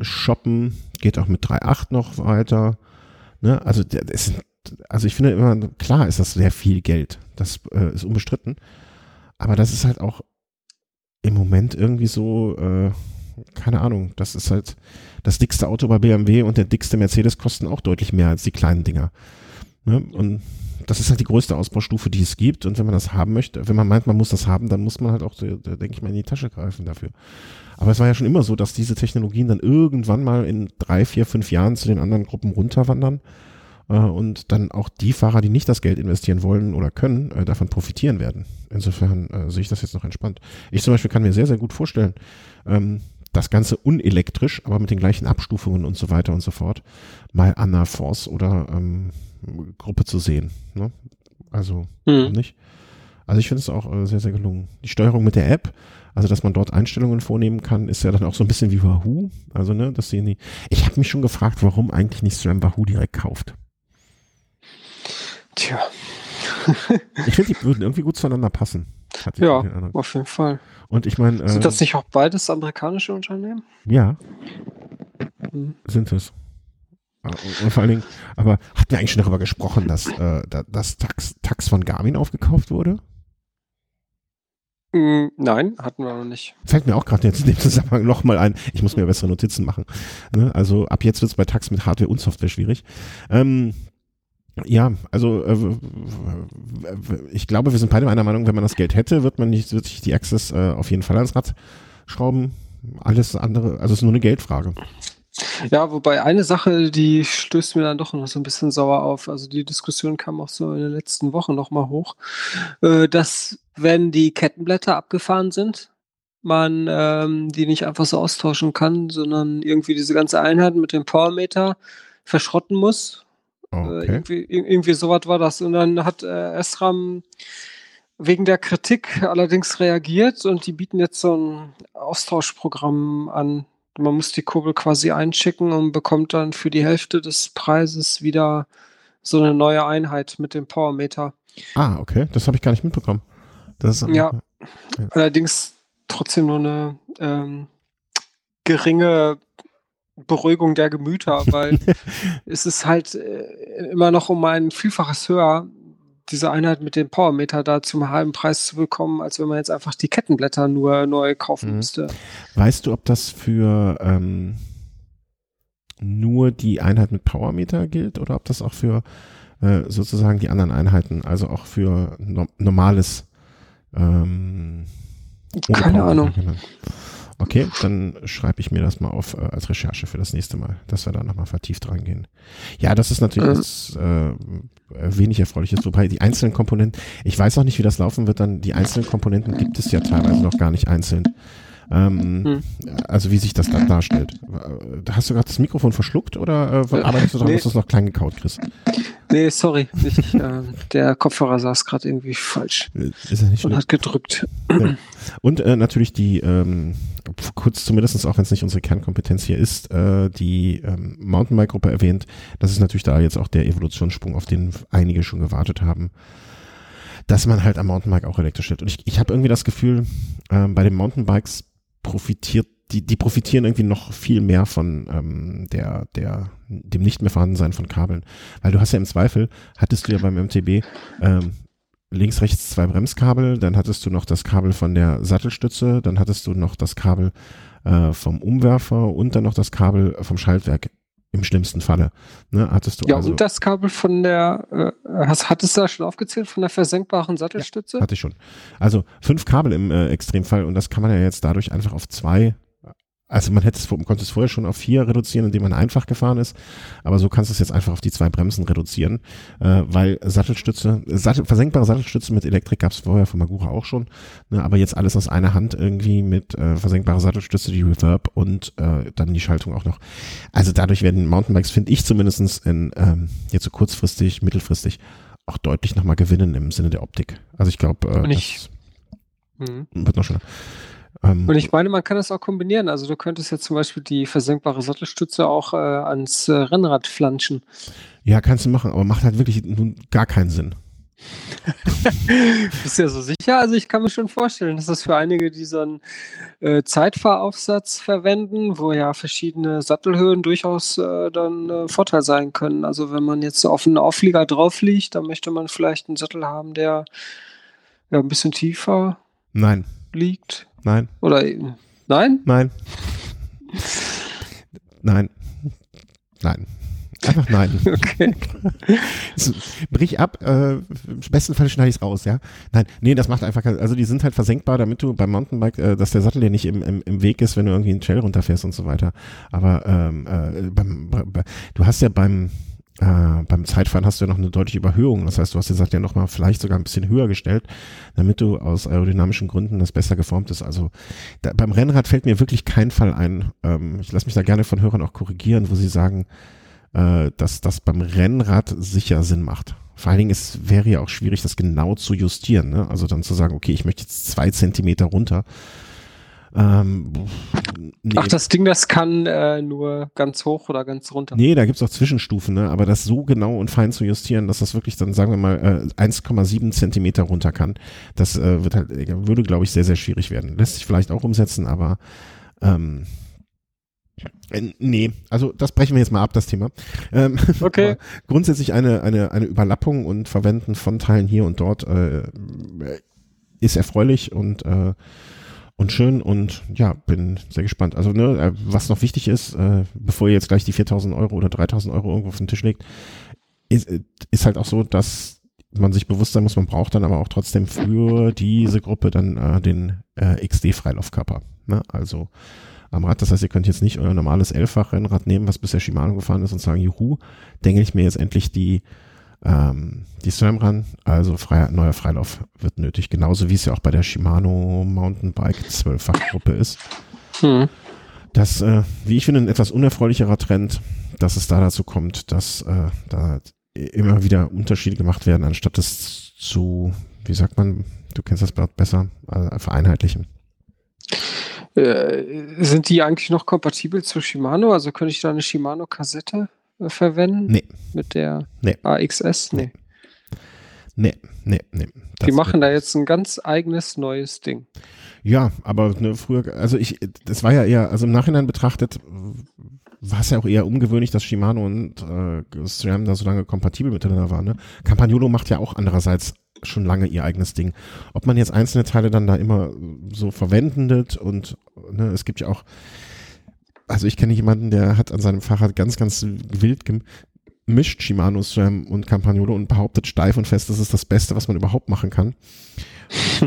shoppen. Geht auch mit 3.8 noch weiter. Ne, also das also ich finde immer, klar ist das sehr viel Geld. Das äh, ist unbestritten. Aber das ist halt auch im Moment irgendwie so, äh, keine Ahnung, das ist halt das dickste Auto bei BMW und der dickste Mercedes kosten auch deutlich mehr als die kleinen Dinger. Ne? Und das ist halt die größte Ausbaustufe, die es gibt. Und wenn man das haben möchte, wenn man meint, man muss das haben, dann muss man halt auch, denke ich mal, in die Tasche greifen dafür. Aber es war ja schon immer so, dass diese Technologien dann irgendwann mal in drei, vier, fünf Jahren zu den anderen Gruppen runterwandern äh, und dann auch die Fahrer, die nicht das Geld investieren wollen oder können, äh, davon profitieren werden. Insofern äh, sehe ich das jetzt noch entspannt. Ich zum Beispiel kann mir sehr, sehr gut vorstellen, ähm, das Ganze unelektrisch, aber mit den gleichen Abstufungen und so weiter und so fort, mal an einer Force oder ähm, Gruppe zu sehen. Ne? Also, mhm. nicht? Also ich finde es auch äh, sehr, sehr gelungen. Die Steuerung mit der App, also dass man dort Einstellungen vornehmen kann, ist ja dann auch so ein bisschen wie Wahoo. Also, ne, dass sie nie. Ich habe mich schon gefragt, warum eigentlich nicht SRAM Wahoo direkt kauft. Tja. ich finde, die würden irgendwie gut zueinander passen. Ja, auf jeden Fall. Und ich meine. Äh, sind das nicht auch beides amerikanische Unternehmen? Ja. Hm. Sind es. Ah, und vor allen Dingen, aber hatten wir eigentlich schon darüber gesprochen, dass äh, das Tax, Tax von Garmin aufgekauft wurde? Hm, nein, hatten wir noch nicht. Fällt mir auch gerade jetzt in dem Zusammenhang nochmal ein. Ich muss mir bessere Notizen machen. Ne? Also ab jetzt wird es bei Tax mit Hardware und Software schwierig. Ähm, ja, also äh, ich glaube, wir sind beide einer Meinung, wenn man das Geld hätte, wird man nicht, wird sich die Access äh, auf jeden Fall ans Rad schrauben. Alles andere, also es ist nur eine Geldfrage. Ja, wobei eine Sache, die stößt mir dann doch noch so ein bisschen sauer auf. Also die Diskussion kam auch so in den letzten Wochen nochmal hoch, äh, dass wenn die Kettenblätter abgefahren sind, man ähm, die nicht einfach so austauschen kann, sondern irgendwie diese ganze Einheit mit dem Powermeter verschrotten muss okay. irgendwie, irgendwie sowas war das. Und dann hat äh, Esram wegen der Kritik allerdings reagiert und die bieten jetzt so ein Austauschprogramm an. Man muss die Kurbel quasi einschicken und bekommt dann für die Hälfte des Preises wieder so eine neue Einheit mit dem Powermeter. Ah, okay. Das habe ich gar nicht mitbekommen. Das ist, ja. ja. Allerdings trotzdem nur eine ähm, geringe Beruhigung der Gemüter, weil es ist halt äh, immer noch um ein Vielfaches höher, diese Einheit mit dem Powermeter da zum halben Preis zu bekommen, als wenn man jetzt einfach die Kettenblätter nur neu kaufen mhm. müsste. Weißt du, ob das für ähm, nur die Einheit mit Powermeter gilt oder ob das auch für äh, sozusagen die anderen Einheiten, also auch für no normales ähm, Keine Ahnung. Okay, dann schreibe ich mir das mal auf äh, als Recherche für das nächste Mal, dass wir da nochmal vertieft reingehen. Ja, das ist natürlich mhm. das äh, wenig erfreuliches, wobei die einzelnen Komponenten, ich weiß auch nicht, wie das laufen wird, dann die einzelnen Komponenten gibt es ja teilweise noch gar nicht einzeln. Ähm, hm. Also wie sich das dann darstellt. Hast du gerade das Mikrofon verschluckt oder äh, arbeitest du daran, nee. dass du es noch klein gekaut kriegst? Nee, sorry. Ich, äh, der Kopfhörer saß gerade irgendwie falsch. Äh, ist er nicht Und hat gedrückt. Ja. Und äh, natürlich die, ähm, kurz zumindest auch wenn es nicht unsere Kernkompetenz hier ist, äh, die ähm, Mountainbike-Gruppe erwähnt. Das ist natürlich da jetzt auch der Evolutionssprung, auf den einige schon gewartet haben dass man halt am Mountainbike auch elektrisch stellt. Und ich, ich habe irgendwie das Gefühl, ähm, bei den Mountainbikes profitiert, die, die profitieren irgendwie noch viel mehr von ähm, der, der, dem nicht mehr vorhandensein von Kabeln. Weil du hast ja im Zweifel, hattest du ja beim MTB ähm, links, rechts zwei Bremskabel, dann hattest du noch das Kabel von der Sattelstütze, dann hattest du noch das Kabel äh, vom Umwerfer und dann noch das Kabel vom Schaltwerk im schlimmsten Falle. Ne, hattest du ja, also, und das Kabel von der, äh, hast, hattest du da schon aufgezählt, von der versenkbaren Sattelstütze? Ja, hatte ich schon. Also fünf Kabel im äh, Extremfall und das kann man ja jetzt dadurch einfach auf zwei also man hätte es, konnte es vorher schon auf vier reduzieren, indem man einfach gefahren ist, aber so kannst du es jetzt einfach auf die zwei Bremsen reduzieren, äh, weil Sattelstütze, Sattel, versenkbare Sattelstütze mit Elektrik gab es vorher von Magura auch schon, ne, aber jetzt alles aus einer Hand irgendwie mit äh, versenkbarer Sattelstütze, die Reverb und äh, dann die Schaltung auch noch. Also dadurch werden Mountainbikes, finde ich zumindestens in ähm, jetzt so kurzfristig, mittelfristig auch deutlich nochmal gewinnen im Sinne der Optik. Also ich glaube, äh, das hm. wird noch schöner. Ähm, und ich meine, man kann das auch kombinieren. Also du könntest jetzt zum Beispiel die versenkbare Sattelstütze auch äh, ans äh, Rennrad flanschen. Ja, kannst du machen, aber macht halt wirklich nun gar keinen Sinn. Bist du ja so sicher? Also ich kann mir schon vorstellen, dass das für einige, die so einen äh, Zeitfahraufsatz verwenden, wo ja verschiedene Sattelhöhen durchaus äh, dann äh, Vorteil sein können. Also wenn man jetzt auf einen Auflieger drauf liegt, dann möchte man vielleicht einen Sattel haben, der ja ein bisschen tiefer Nein. liegt. Nein. Oder nein? Nein. Nein. Nein. Einfach nein. Okay. Brich ab, äh, im besten Fall schneide ich es raus, ja. Nein, nee, das macht einfach, also die sind halt versenkbar, damit du beim Mountainbike, äh, dass der Sattel dir nicht im, im, im Weg ist, wenn du irgendwie einen Trail runterfährst und so weiter. Aber ähm, äh, beim, bei, du hast ja beim, äh, beim Zeitfahren hast du ja noch eine deutliche Überhöhung. Das heißt, du hast den Sattel ja nochmal vielleicht sogar ein bisschen höher gestellt, damit du aus aerodynamischen Gründen das besser geformt ist. Also da, beim Rennrad fällt mir wirklich kein Fall ein. Ähm, ich lasse mich da gerne von Hörern auch korrigieren, wo sie sagen, äh, dass das beim Rennrad sicher Sinn macht. Vor allen Dingen, es wäre ja auch schwierig, das genau zu justieren. Ne? Also dann zu sagen, okay, ich möchte jetzt zwei Zentimeter runter ähm, nee. Ach, das Ding, das kann äh, nur ganz hoch oder ganz runter. Nee, da gibt's auch Zwischenstufen, ne? aber das so genau und fein zu justieren, dass das wirklich dann, sagen wir mal, äh, 1,7 Zentimeter runter kann, das äh, wird halt, würde, glaube ich, sehr, sehr schwierig werden. Lässt sich vielleicht auch umsetzen, aber ähm, äh, Nee, also das brechen wir jetzt mal ab, das Thema. Ähm, okay. grundsätzlich eine, eine, eine Überlappung und Verwenden von Teilen hier und dort äh, ist erfreulich und äh, und schön und ja, bin sehr gespannt. Also ne, äh, was noch wichtig ist, äh, bevor ihr jetzt gleich die 4.000 Euro oder 3.000 Euro irgendwo auf den Tisch legt, ist, äh, ist halt auch so, dass man sich bewusst sein muss, man braucht dann aber auch trotzdem für diese Gruppe dann äh, den äh, XD-Freilaufkörper. Ne? Also am Rad. Das heißt, ihr könnt jetzt nicht euer normales Elffach-Rennrad nehmen, was bisher Shimano gefahren ist und sagen, juhu, denke ich mir jetzt endlich die ähm, die SRAM ran, also freier, neuer Freilauf wird nötig, genauso wie es ja auch bei der Shimano Mountainbike 12-fach-Gruppe ist. Hm. Das, äh, wie ich finde, ein etwas unerfreulicherer Trend, dass es da dazu kommt, dass äh, da immer wieder Unterschiede gemacht werden, anstatt es zu, wie sagt man, du kennst das besser, äh, vereinheitlichen. Äh, sind die eigentlich noch kompatibel zu Shimano? Also könnte ich da eine Shimano-Kassette verwenden? Nee. Mit der nee. AXS? Nee. Nee, nee, nee. Die machen da jetzt ein ganz eigenes neues Ding. Ja, aber ne, früher, also ich, das war ja eher, also im Nachhinein betrachtet, war es ja auch eher ungewöhnlich, dass Shimano und äh, SRAM da so lange kompatibel miteinander waren. Ne? Campagnolo macht ja auch andererseits schon lange ihr eigenes Ding. Ob man jetzt einzelne Teile dann da immer so verwendet und ne, es gibt ja auch, also ich kenne jemanden, der hat an seinem Fahrrad ganz, ganz wild gemischt Shimano SRAM und Campagnolo und behauptet steif und fest, das ist das Beste, was man überhaupt machen kann.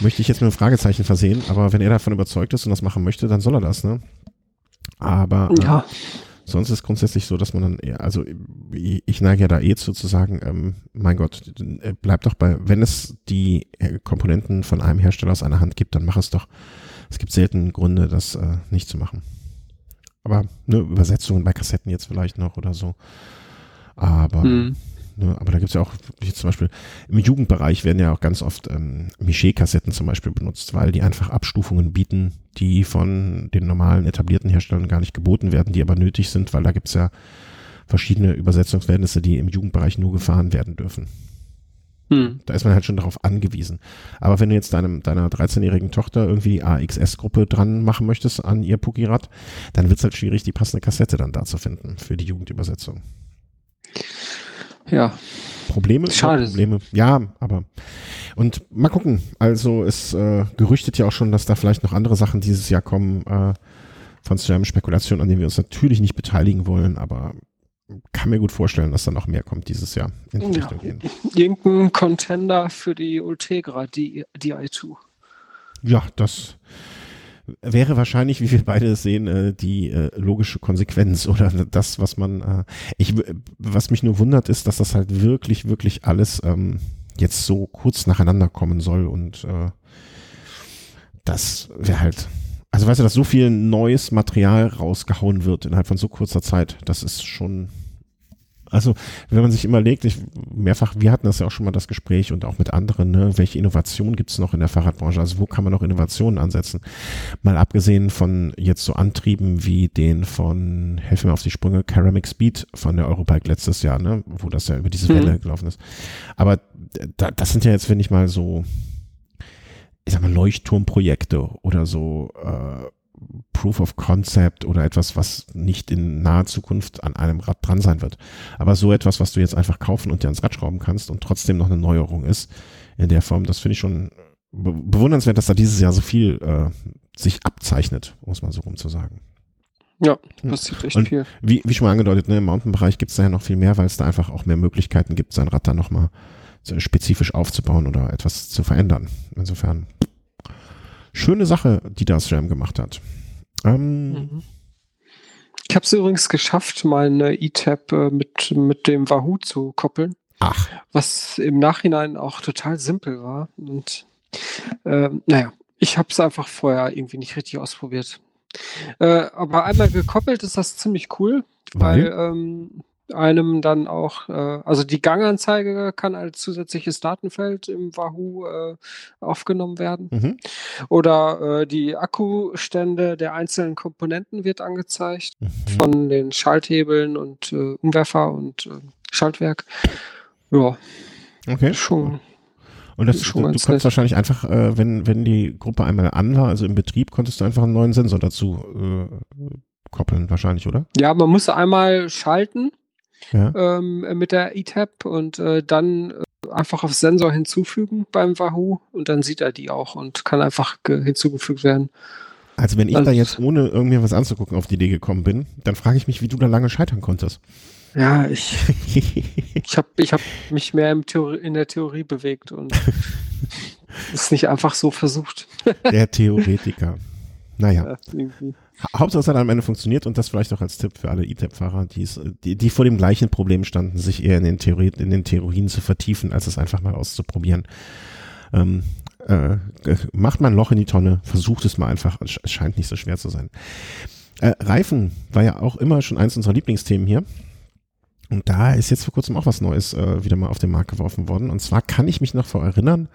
Möchte ich jetzt mit einem Fragezeichen versehen, aber wenn er davon überzeugt ist und das machen möchte, dann soll er das, ne? Aber äh, ja. sonst ist grundsätzlich so, dass man dann, eher, also ich neige ja da eh zu, zu sagen, ähm, mein Gott, äh, bleib doch bei, wenn es die äh, Komponenten von einem Hersteller aus einer Hand gibt, dann mach es doch. Es gibt selten Gründe, das äh, nicht zu machen. Aber ne, Übersetzungen bei Kassetten jetzt vielleicht noch oder so. Aber mhm. Ne? Aber da gibt es ja auch, wie zum Beispiel im Jugendbereich werden ja auch ganz oft ähm, Miché-Kassetten zum Beispiel benutzt, weil die einfach Abstufungen bieten, die von den normalen etablierten Herstellern gar nicht geboten werden, die aber nötig sind, weil da gibt es ja verschiedene Übersetzungsverhältnisse, die im Jugendbereich nur gefahren werden dürfen. Hm. Da ist man halt schon darauf angewiesen. Aber wenn du jetzt deinem, deiner 13-jährigen Tochter irgendwie die AXS-Gruppe dran machen möchtest an ihr Pukirad, dann wird es halt schwierig, die passende Kassette dann da zu finden für die Jugendübersetzung. Ja. Probleme? Schade. Probleme. Ja, aber und mal gucken. Also es äh, gerüchtet ja auch schon, dass da vielleicht noch andere Sachen dieses Jahr kommen äh, von Slam-Spekulationen, an denen wir uns natürlich nicht beteiligen wollen, aber kann mir gut vorstellen, dass da noch mehr kommt dieses Jahr in die ja. Richtung gehen. Irgendein Contender für die Ultegra, die, die i2. Ja, das wäre wahrscheinlich, wie wir beide sehen, äh, die äh, logische Konsequenz oder das, was man, äh, ich, was mich nur wundert, ist, dass das halt wirklich, wirklich alles ähm, jetzt so kurz nacheinander kommen soll und das wäre halt, also weißt du, dass so viel neues Material rausgehauen wird innerhalb von so kurzer Zeit, das ist schon also, wenn man sich immer legt, ich, mehrfach, wir hatten das ja auch schon mal das Gespräch und auch mit anderen, ne, welche Innovationen gibt es noch in der Fahrradbranche? Also, wo kann man noch Innovationen ansetzen? Mal abgesehen von jetzt so Antrieben wie den von, helfen mir auf die Sprünge, Ceramic Speed von der Eurobike letztes Jahr, ne, wo das ja über diese mhm. Welle gelaufen ist. Aber da, das sind ja jetzt, wenn ich mal so, ich sag mal, Leuchtturmprojekte oder so, äh, Proof of Concept oder etwas, was nicht in naher Zukunft an einem Rad dran sein wird. Aber so etwas, was du jetzt einfach kaufen und dir ans Rad schrauben kannst und trotzdem noch eine Neuerung ist in der Form, das finde ich schon be bewundernswert, dass da dieses Jahr so viel äh, sich abzeichnet, muss man so rum zu sagen. Ja, passiert echt und viel. Wie, wie schon mal angedeutet, ne, im Mountain-Bereich gibt es da ja noch viel mehr, weil es da einfach auch mehr Möglichkeiten gibt, sein Rad da nochmal spezifisch aufzubauen oder etwas zu verändern. Insofern schöne Sache, die da SRAM gemacht hat. Ähm, mhm. Ich habe es übrigens geschafft, meine E-Tab äh, mit, mit dem Wahoo zu koppeln. Ach. Was im Nachhinein auch total simpel war. Und äh, naja, ich habe es einfach vorher irgendwie nicht richtig ausprobiert. Äh, aber einmal gekoppelt ist das ziemlich cool, weil, weil ähm, einem dann auch, äh, also die Ganganzeige kann als zusätzliches Datenfeld im Wahoo äh, aufgenommen werden. Mhm. Oder äh, die Akkustände der einzelnen Komponenten wird angezeigt mhm. von den Schalthebeln und äh, Umwerfer und äh, Schaltwerk. Ja. Okay. Schon. Und das, du, du konntest wahrscheinlich einfach, äh, wenn, wenn die Gruppe einmal an war, also im Betrieb, konntest du einfach einen neuen Sensor dazu koppeln, wahrscheinlich, oder? Ja, man muss einmal schalten ja. ähm, mit der E-Tab und äh, dann äh, einfach auf Sensor hinzufügen beim Wahoo und dann sieht er die auch und kann einfach hinzugefügt werden. Also wenn ich also, da jetzt ohne irgendwie was anzugucken auf die Idee gekommen bin, dann frage ich mich, wie du da lange scheitern konntest. Ja, ich, ich habe ich hab mich mehr Theorie, in der Theorie bewegt und es nicht einfach so versucht. Der Theoretiker. Naja. Ja, Hauptsache es hat am Ende funktioniert und das vielleicht auch als Tipp für alle E-Tab-Fahrer, die, die, die vor dem gleichen Problem standen, sich eher in den, Theorie, in den Theorien zu vertiefen, als es einfach mal auszuprobieren. Ähm, äh, macht mal ein Loch in die Tonne, versucht es mal einfach, es scheint nicht so schwer zu sein. Äh, Reifen war ja auch immer schon eins unserer Lieblingsthemen hier. Und da ist jetzt vor kurzem auch was Neues äh, wieder mal auf den Markt geworfen worden. Und zwar kann ich mich noch vor erinnern,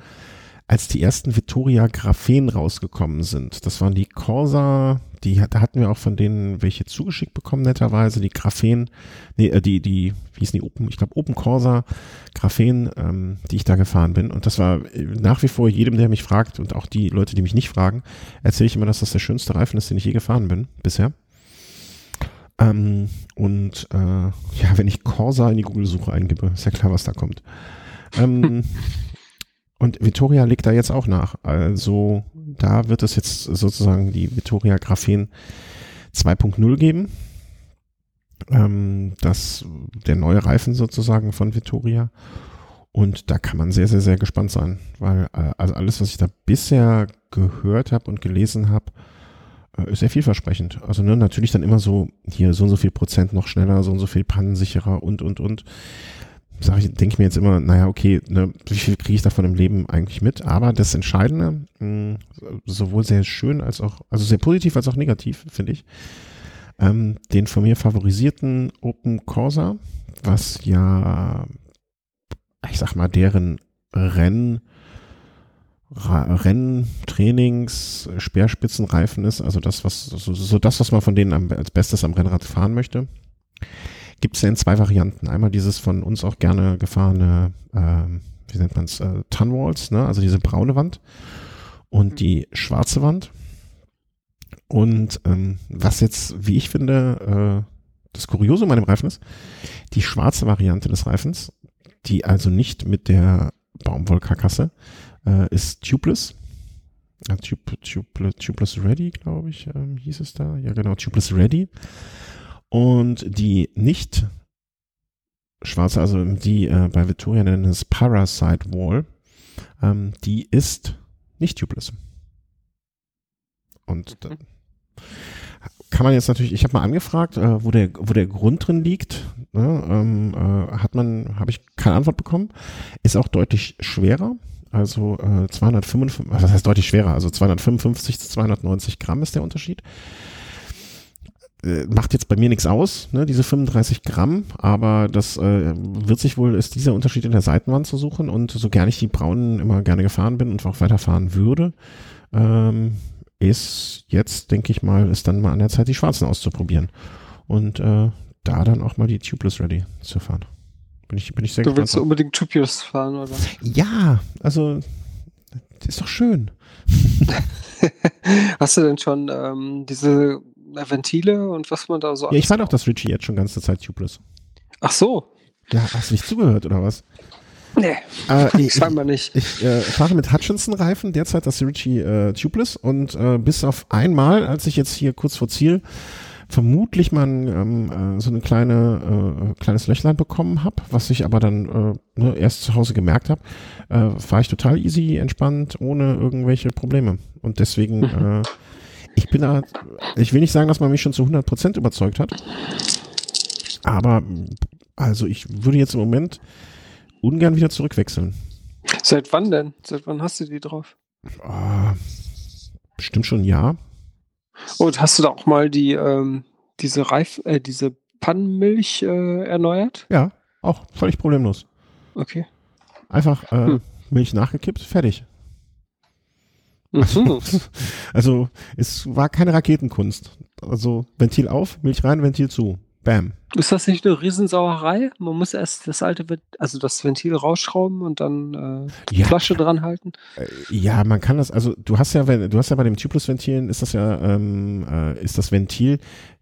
als die ersten Vittoria Graphen rausgekommen sind. Das waren die Corsa, die, da hatten wir auch von denen welche zugeschickt bekommen, netterweise, die Graphen, nee, äh, die, die, wie hießen die Open, ich glaube Open Corsa Graphen, ähm, die ich da gefahren bin. Und das war äh, nach wie vor jedem, der mich fragt und auch die Leute, die mich nicht fragen, erzähle ich immer, dass das der schönste Reifen ist, den ich je gefahren bin, bisher. Ähm, und äh, ja, wenn ich Corsa in die Google-Suche eingebe, ist ja klar, was da kommt. Ähm, und Vittoria legt da jetzt auch nach. Also da wird es jetzt sozusagen die Vittoria Graphen 2.0 geben. Ähm, das, der neue Reifen sozusagen von Vittoria. Und da kann man sehr, sehr, sehr gespannt sein, weil äh, also alles, was ich da bisher gehört habe und gelesen habe, äh, ist sehr vielversprechend. Also ne, natürlich dann immer so, hier so und so viel Prozent noch schneller, so und so viel pannensicherer und, und, und. Sag ich, denke ich mir jetzt immer, naja, okay, ne, wie viel kriege ich davon im Leben eigentlich mit? Aber das Entscheidende, mh, sowohl sehr schön als auch, also sehr positiv als auch negativ, finde ich, ähm, den von mir favorisierten Open Corsa, was ja, ich sag mal, deren Rennen Renntrainings, Speerspitzenreifen ist, also das, was, so, so das, was man von denen am, als Bestes am Rennrad fahren möchte, gibt es ja in zwei Varianten. Einmal dieses von uns auch gerne gefahrene, äh, wie nennt man es, äh, Tunwalls, ne? also diese braune Wand und mhm. die schwarze Wand. Und ähm, was jetzt, wie ich finde, äh, das Kuriosum an dem Reifen ist, die schwarze Variante des Reifens, die also nicht mit der Baumwollkarkasse äh, ist Tubeless. Ja, Tube, Tube, Tubeless Ready, glaube ich, ähm, hieß es da. Ja, genau, Tubeless Ready. Und die nicht schwarze, also die äh, bei Victoria nennen es Parasite Wall, ähm, die ist nicht tubeless. Und da kann man jetzt natürlich, ich habe mal angefragt, äh, wo der wo der Grund drin liegt, ne, ähm, äh, hat man, habe ich keine Antwort bekommen. Ist auch deutlich schwerer. Also äh, 255, was heißt deutlich schwerer? Also 255 zu 290 Gramm ist der Unterschied. Äh, macht jetzt bei mir nichts aus, ne, diese 35 Gramm, aber das äh, wird sich wohl, ist dieser Unterschied in der Seitenwand zu suchen und so gerne ich die braunen immer gerne gefahren bin und auch weiterfahren würde, ähm, ist jetzt, denke ich mal, ist dann mal an der Zeit, die schwarzen auszuprobieren. Und äh, da dann auch mal die Tubeless Ready zu fahren. Bin ich, bin ich sehr Du willst unbedingt Tupius fahren, oder? Ja, also, ist doch schön. Hast du denn schon ähm, diese Ventile und was man da so Ja, ich fahre doch das Richie jetzt schon ganze Zeit tubeless. Ach so. Ja, hast du nicht zugehört, oder was? Nee, äh, ich, scheinbar nicht. Ich, ich äh, fahre mit Hutchinson-Reifen, derzeit das Ritchie äh, tubeless und äh, bis auf einmal, als ich jetzt hier kurz vor Ziel vermutlich mal ähm, äh, so eine kleine äh, kleines Löchlein bekommen habe, was ich aber dann äh, ne, erst zu Hause gemerkt habe, äh, fahre ich total easy, entspannt, ohne irgendwelche Probleme. Und deswegen, mhm. äh, ich bin da, ich will nicht sagen, dass man mich schon zu 100 Prozent überzeugt hat, aber also ich würde jetzt im Moment ungern wieder zurückwechseln. Seit wann denn? Seit wann hast du die drauf? Oh, bestimmt schon ein Jahr. Und hast du da auch mal die, ähm, diese Reif, äh, diese Pannenmilch äh, erneuert? Ja, auch völlig problemlos. Okay. Einfach äh, hm. Milch nachgekippt, fertig. Mhm. Also, es war keine Raketenkunst. Also Ventil auf, Milch rein, Ventil zu. Bam. Ist das nicht eine Riesensauerei? Man muss erst das alte, also das Ventil rausschrauben und dann äh, die ja. Flasche dran halten. Äh, ja, man kann das, also du hast ja, du hast ja bei dem Tubeless-Ventilen ist das ja, ähm, äh, ist das Ventil,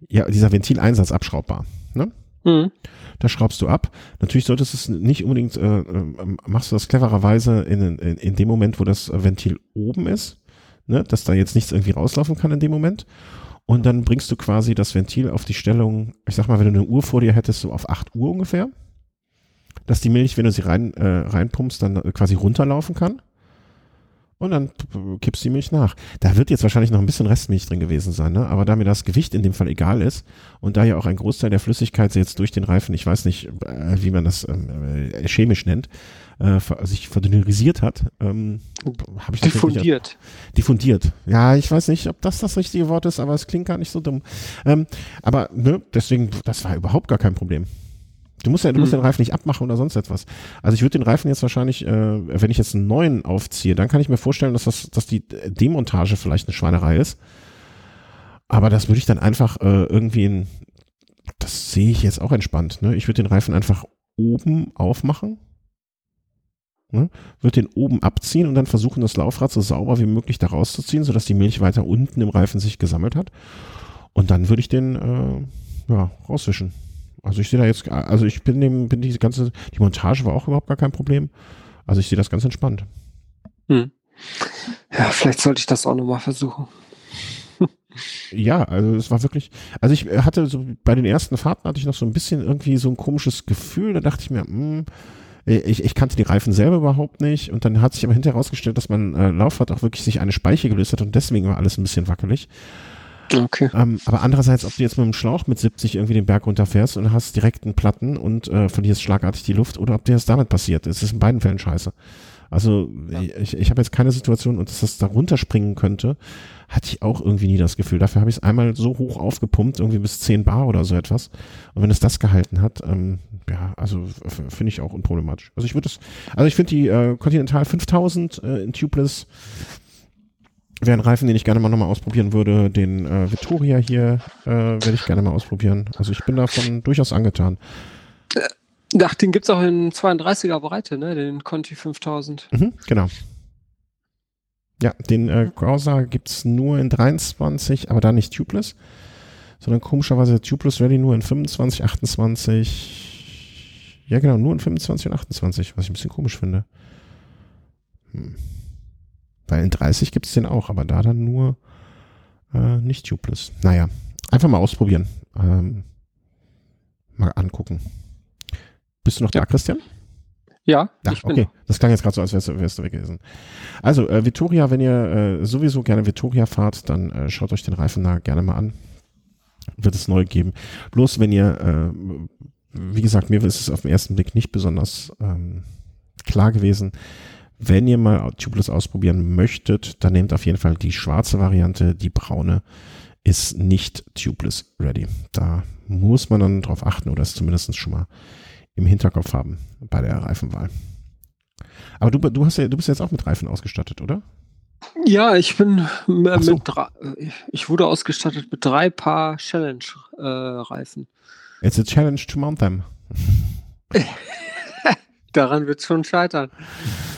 ja, dieser Ventileinsatz abschraubbar. Ne? Mhm. Da schraubst du ab. Natürlich solltest du es nicht unbedingt, äh, äh, machst du das clevererweise in, in, in dem Moment, wo das Ventil oben ist, ne? dass da jetzt nichts irgendwie rauslaufen kann in dem Moment. Und dann bringst du quasi das Ventil auf die Stellung, ich sag mal, wenn du eine Uhr vor dir hättest, so auf 8 Uhr ungefähr. Dass die Milch, wenn du sie rein, äh, reinpumpst, dann quasi runterlaufen kann. Und dann kippst du die Milch nach. Da wird jetzt wahrscheinlich noch ein bisschen Restmilch drin gewesen sein, ne? Aber da mir das Gewicht in dem Fall egal ist und da ja auch ein Großteil der Flüssigkeit jetzt durch den Reifen, ich weiß nicht, äh, wie man das ähm, äh, chemisch nennt, äh, sich verdünnisiert hat, ähm, habe ich diffundiert. diffundiert. Ja, ich weiß nicht, ob das das richtige Wort ist, aber es klingt gar nicht so dumm. Ähm, aber ne, deswegen, das war überhaupt gar kein Problem. Du musst ja, du musst hm. den Reifen nicht abmachen oder sonst etwas. Also ich würde den Reifen jetzt wahrscheinlich, äh, wenn ich jetzt einen neuen aufziehe, dann kann ich mir vorstellen, dass das, dass die Demontage vielleicht eine Schweinerei ist. Aber das würde ich dann einfach äh, irgendwie in, das sehe ich jetzt auch entspannt. Ne? Ich würde den Reifen einfach oben aufmachen, ne? würde den oben abziehen und dann versuchen, das Laufrad so sauber wie möglich da rauszuziehen, sodass die Milch weiter unten im Reifen sich gesammelt hat. Und dann würde ich den äh, ja, rauswischen. Also ich sehe da jetzt, also ich bin dem, bin diese ganze, die Montage war auch überhaupt gar kein Problem. Also ich sehe das ganz entspannt. Hm. Ja, vielleicht sollte ich das auch nochmal versuchen. ja, also es war wirklich, also ich hatte so bei den ersten Fahrten hatte ich noch so ein bisschen irgendwie so ein komisches Gefühl, da dachte ich mir, mh, hm, ich, ich kannte die Reifen selber überhaupt nicht und dann hat sich aber hinterher herausgestellt, dass mein äh, Laufrad auch wirklich sich eine Speiche gelöst hat und deswegen war alles ein bisschen wackelig. Okay. Ähm, aber andererseits, ob du jetzt mit dem Schlauch mit 70 irgendwie den Berg runterfährst und hast direkt einen Platten und äh, verlierst schlagartig die Luft oder ob dir das damit passiert. Es ist in beiden Fällen scheiße. Also ja. ich, ich habe jetzt keine Situation und dass das da runterspringen könnte, hatte ich auch irgendwie nie das Gefühl. Dafür habe ich es einmal so hoch aufgepumpt, irgendwie bis 10 Bar oder so etwas. Und wenn es das gehalten hat, ähm, ja, also finde ich auch unproblematisch. Also ich würde das, also ich finde die äh, Continental 5000 äh, in Tubeless wäre ein Reifen, den ich gerne mal nochmal ausprobieren würde. Den äh, Vittoria hier äh, werde ich gerne mal ausprobieren. Also ich bin davon durchaus angetan. Ach, den gibt es auch in 32er Breite, ne? Den Conti 5000. Mhm, genau. Ja, den äh, Corsa gibt es nur in 23, aber da nicht tubeless, sondern komischerweise tubeless ready nur in 25, 28. Ja, genau, nur in 25 und 28, was ich ein bisschen komisch finde. Hm. Weil in 30 gibt es den auch, aber da dann nur äh, nicht tubeless. Naja, einfach mal ausprobieren. Ähm, mal angucken. Bist du noch ja. da, Christian? Ja, ja okay. Bin das klang jetzt gerade so, als wärst du, wärst du weg gewesen. Also, äh, Vittoria, wenn ihr äh, sowieso gerne Vittoria fahrt, dann äh, schaut euch den Reifen da gerne mal an. Wird es neu geben. Bloß wenn ihr, äh, wie gesagt, mir ist es auf den ersten Blick nicht besonders ähm, klar gewesen. Wenn ihr mal Tubeless ausprobieren möchtet, dann nehmt auf jeden Fall die schwarze Variante. Die braune ist nicht Tubeless ready. Da muss man dann drauf achten oder es zumindest schon mal im Hinterkopf haben bei der Reifenwahl. Aber du, du, hast ja, du bist jetzt auch mit Reifen ausgestattet, oder? Ja, ich bin so. mit drei, ich wurde ausgestattet mit drei Paar Challenge-Reifen. Äh, It's a challenge to mount them. Daran wird es schon scheitern.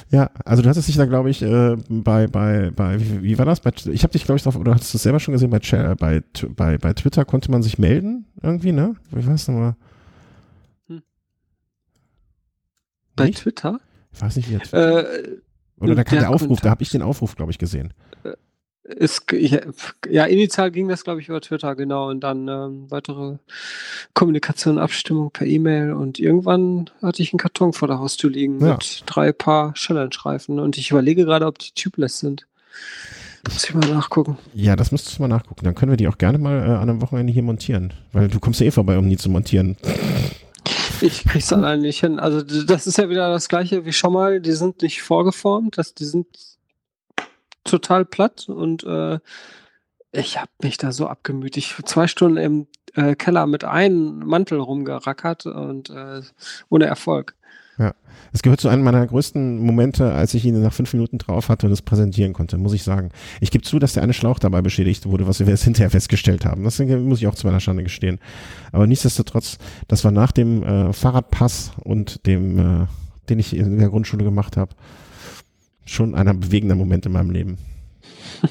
Ja, also du hattest dich da, glaube ich, äh, bei, bei, bei, wie, wie war das? Bei, ich habe dich, glaube ich, drauf, oder hast du es selber schon gesehen, bei, bei, bei, bei Twitter konnte man sich melden, irgendwie, ne? Wie war es nochmal? Hm. Bei? Twitter? Ich weiß nicht, wie jetzt. Äh, oder da kam der, der Aufruf, da habe ich den Aufruf, glaube ich, gesehen. Ist, ja, initial ging das, glaube ich, über Twitter, genau. Und dann ähm, weitere Kommunikation, Abstimmung per E-Mail. Und irgendwann hatte ich einen Karton vor der Haustür liegen ja. mit drei Paar Challenge-Reifen. Und ich überlege gerade, ob die tubeless sind. Muss ich mal nachgucken. Ja, das müsstest du mal nachgucken. Dann können wir die auch gerne mal äh, an einem Wochenende hier montieren. Weil du kommst ja eh vorbei, um nie zu montieren. Ich krieg's dann nicht hin. Also das ist ja wieder das gleiche wie schon mal. Die sind nicht vorgeformt. Das, die sind total platt und äh, ich habe mich da so abgemüht. Ich zwei Stunden im äh, Keller mit einem Mantel rumgerackert und äh, ohne Erfolg. Ja, es gehört zu einem meiner größten Momente, als ich ihn nach fünf Minuten drauf hatte und es präsentieren konnte, muss ich sagen. Ich gebe zu, dass der eine Schlauch dabei beschädigt wurde, was wir jetzt hinterher festgestellt haben. Das muss ich auch zu meiner Schande gestehen. Aber nichtsdestotrotz, das war nach dem äh, Fahrradpass und dem, äh, den ich in der Grundschule gemacht habe, schon ein bewegender Moment in meinem Leben.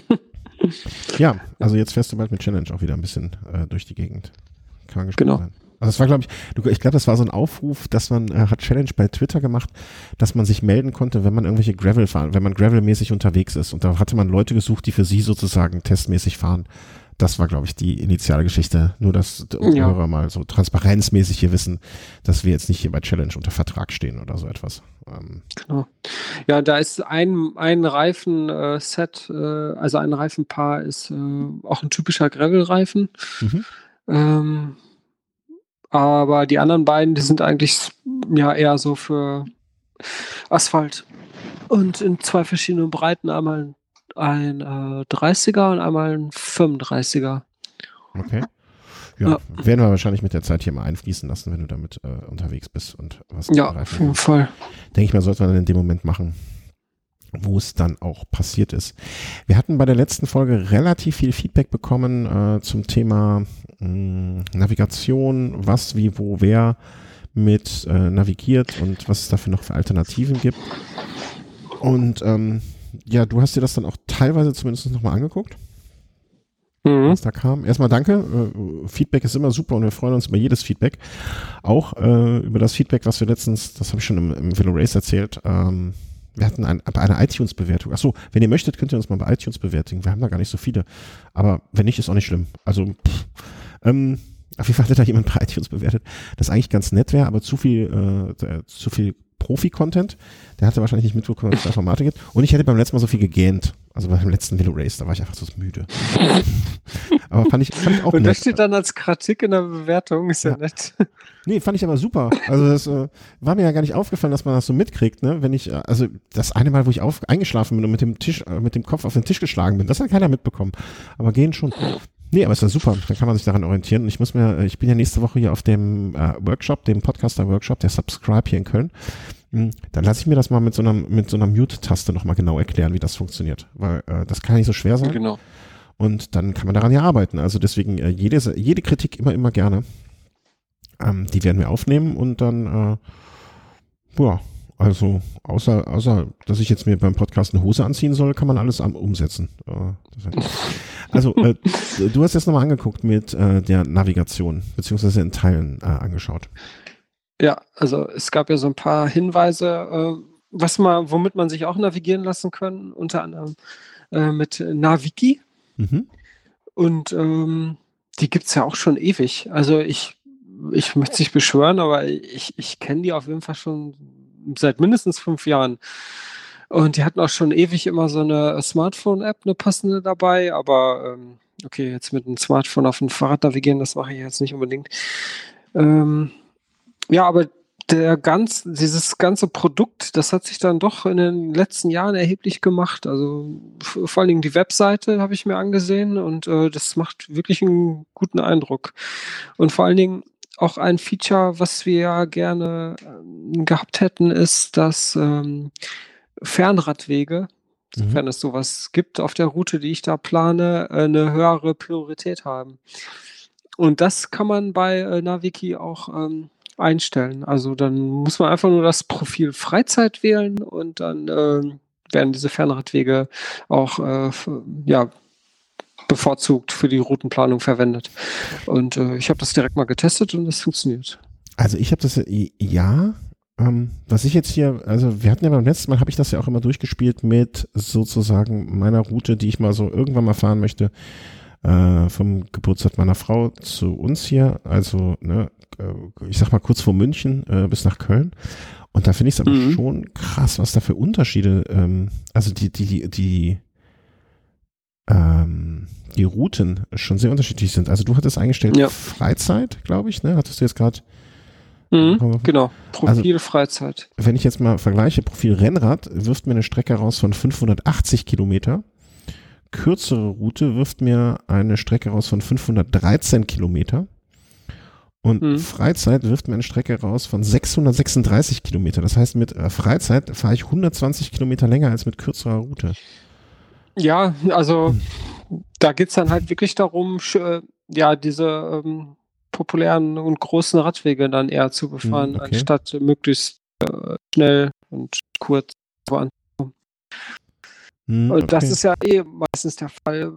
ja, also jetzt fährst du bald mit Challenge auch wieder ein bisschen äh, durch die Gegend. Kann man genau. sein. Also das war, glaube ich, ich glaube, das war so ein Aufruf, dass man äh, hat Challenge bei Twitter gemacht, dass man sich melden konnte, wenn man irgendwelche Gravel fahren, wenn man Gravel-mäßig unterwegs ist. Und da hatte man Leute gesucht, die für sie sozusagen testmäßig fahren. Das war, glaube ich, die initiale Geschichte. Nur, dass die ja. Hörer mal so transparenzmäßig hier wissen, dass wir jetzt nicht hier bei Challenge unter Vertrag stehen oder so etwas. Ähm. Genau. Ja, da ist ein, ein Reifenset, äh, äh, also ein Reifenpaar ist äh, auch ein typischer Gravel-Reifen. Mhm. Ähm, aber die anderen beiden, die sind eigentlich ja eher so für Asphalt. Und in zwei verschiedenen Breiten, einmal ein äh, 30er und einmal ein 35er. Okay. ja, ja, werden wir wahrscheinlich mit der Zeit hier mal einfließen lassen, wenn du damit äh, unterwegs bist und was. Ja, auf jeden Fall. Denke ich mal, sollte man dann in dem Moment machen, wo es dann auch passiert ist. Wir hatten bei der letzten Folge relativ viel Feedback bekommen äh, zum Thema mh, hm, Navigation, was, wie, wo, wer mit äh, navigiert und was es dafür noch für Alternativen gibt. Und ähm, ja, du hast dir das dann auch teilweise zumindest nochmal angeguckt mhm. was da kam. Erstmal danke. Äh, Feedback ist immer super und wir freuen uns über jedes Feedback. Auch äh, über das Feedback, was wir letztens, das habe ich schon im, im Velo Race erzählt, ähm, wir hatten ein, eine iTunes-Bewertung. Achso, wenn ihr möchtet, könnt ihr uns mal bei iTunes bewerten. Wir haben da gar nicht so viele. Aber wenn nicht, ist auch nicht schlimm. Also, pff, ähm, auf jeden Fall hat da jemand bei iTunes bewertet, das eigentlich ganz nett wäre, aber zu viel, äh, zu viel Profi-Content. Der hatte wahrscheinlich nicht mitbekommen, dass es zwei Formate gibt. Und ich hätte beim letzten Mal so viel gegähnt. Also beim letzten Velo Race, da war ich einfach so müde. aber fand ich, fand ich auch Und nett. das steht dann als Kritik in der Bewertung, ist ja, ja nett. Nee, fand ich aber super. Also das äh, war mir ja gar nicht aufgefallen, dass man das so mitkriegt, ne? Wenn ich, äh, also das eine Mal, wo ich auf, eingeschlafen bin und mit dem Tisch, äh, mit dem Kopf auf den Tisch geschlagen bin, das hat keiner mitbekommen. Aber gehen schon. Nee, aber es war super. Dann kann man sich daran orientieren. Und ich muss mir, äh, ich bin ja nächste Woche hier auf dem äh, Workshop, dem Podcaster-Workshop, der Subscribe hier in Köln. Hm, dann lasse ich mir das mal mit so einer, mit so einer Mute-Taste nochmal genau erklären, wie das funktioniert. Weil äh, das kann nicht so schwer sein. Genau. Und dann kann man daran ja arbeiten. Also deswegen äh, jede, jede Kritik immer, immer gerne. Ähm, die werden wir aufnehmen und dann, äh, ja, also außer, außer, dass ich jetzt mir beim Podcast eine Hose anziehen soll, kann man alles umsetzen. Äh, also äh, du hast jetzt nochmal angeguckt mit äh, der Navigation, beziehungsweise in Teilen äh, angeschaut. Ja, also es gab ja so ein paar Hinweise, äh, was man, womit man sich auch navigieren lassen kann, unter anderem äh, mit Naviki. Mhm. Und ähm, die gibt es ja auch schon ewig. Also ich, ich möchte es nicht beschwören, aber ich, ich kenne die auf jeden Fall schon seit mindestens fünf Jahren. Und die hatten auch schon ewig immer so eine Smartphone-App, eine passende dabei, aber ähm, okay, jetzt mit einem Smartphone auf dem Fahrrad navigieren, das mache ich jetzt nicht unbedingt. Ähm, ja, aber der ganz, dieses ganze Produkt, das hat sich dann doch in den letzten Jahren erheblich gemacht. Also vor allen Dingen die Webseite habe ich mir angesehen und äh, das macht wirklich einen guten Eindruck. Und vor allen Dingen auch ein Feature, was wir ja gerne äh, gehabt hätten, ist, dass ähm, Fernradwege, mhm. sofern es sowas gibt auf der Route, die ich da plane, äh, eine höhere Priorität haben. Und das kann man bei äh, Naviki auch ähm, einstellen. Also dann muss man einfach nur das Profil Freizeit wählen und dann äh, werden diese Fernradwege auch äh, ja, bevorzugt für die Routenplanung verwendet. Und äh, ich habe das direkt mal getestet und es funktioniert. Also ich habe das ja, ähm, was ich jetzt hier, also wir hatten ja beim letzten Mal, habe ich das ja auch immer durchgespielt mit sozusagen meiner Route, die ich mal so irgendwann mal fahren möchte, äh, vom Geburtstag meiner Frau zu uns hier, also ne, äh, ich sag mal kurz vor München äh, bis nach Köln. Und da finde ich es aber mhm. schon krass, was da für Unterschiede, ähm, also die, die, die, die, ähm, die Routen schon sehr unterschiedlich sind. Also du hattest eingestellt ja. Freizeit, glaube ich, ne? Hattest du jetzt gerade Mhm, genau, Profil also, Freizeit. Wenn ich jetzt mal vergleiche, Profil Rennrad wirft mir eine Strecke raus von 580 Kilometer. Kürzere Route wirft mir eine Strecke raus von 513 Kilometer. Und mhm. Freizeit wirft mir eine Strecke raus von 636 Kilometer. Das heißt, mit äh, Freizeit fahre ich 120 Kilometer länger als mit kürzerer Route. Ja, also da geht es dann halt wirklich darum, äh, ja, diese ähm, populären und großen Radwege dann eher zu befahren, hm, okay. anstatt möglichst äh, schnell und kurz voranzukommen. Hm, okay. Das ist ja eh meistens der Fall.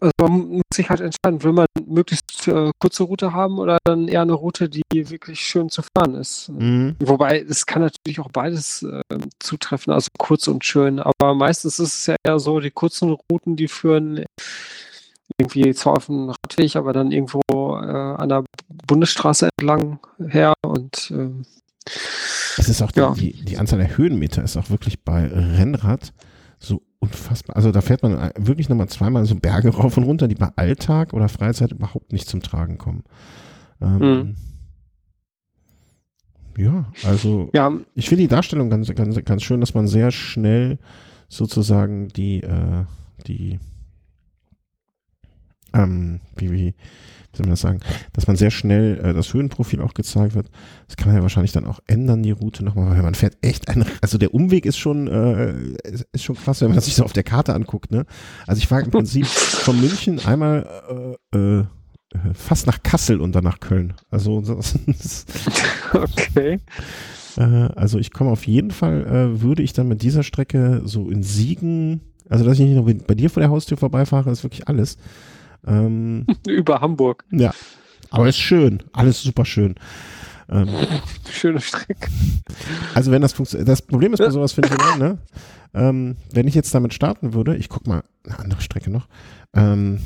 Also man muss sich halt entscheiden, will man möglichst äh, kurze Route haben oder dann eher eine Route, die wirklich schön zu fahren ist. Mhm. Wobei es kann natürlich auch beides äh, zutreffen, also kurz und schön. Aber meistens ist es ja eher so, die kurzen Routen, die führen irgendwie zwar auf dem Radweg, aber dann irgendwo äh, an der Bundesstraße entlang her und äh, es ist auch die, ja. die, die Anzahl der Höhenmeter ist auch wirklich bei Rennrad unfassbar. Also da fährt man wirklich nochmal zweimal so Berge rauf und runter, die bei Alltag oder Freizeit überhaupt nicht zum Tragen kommen. Ähm, mhm. Ja, also ja. ich finde die Darstellung ganz, ganz, ganz schön, dass man sehr schnell sozusagen die, äh, die ähm, wie, wie, soll man das sagen, dass man sehr schnell äh, das Höhenprofil auch gezeigt wird. Das kann man ja wahrscheinlich dann auch ändern, die Route nochmal, weil man fährt echt ein, also der Umweg ist schon, äh, ist schon krass, wenn man sich so auf der Karte anguckt, ne? Also ich fahre im Prinzip von München einmal äh, äh, fast nach Kassel und dann nach Köln. Also okay. Äh, also ich komme auf jeden Fall, äh, würde ich dann mit dieser Strecke so in Siegen, also dass ich nicht nur bei dir vor der Haustür vorbeifahre, ist wirklich alles. Ähm, Über Hamburg. Ja. Aber ist schön. Alles super schön. Ähm, Schöne Strecke. Also wenn das funktioniert, das Problem ist bei sowas, finde ich immer, ne? Ähm, wenn ich jetzt damit starten würde, ich guck mal, eine andere Strecke noch, ähm,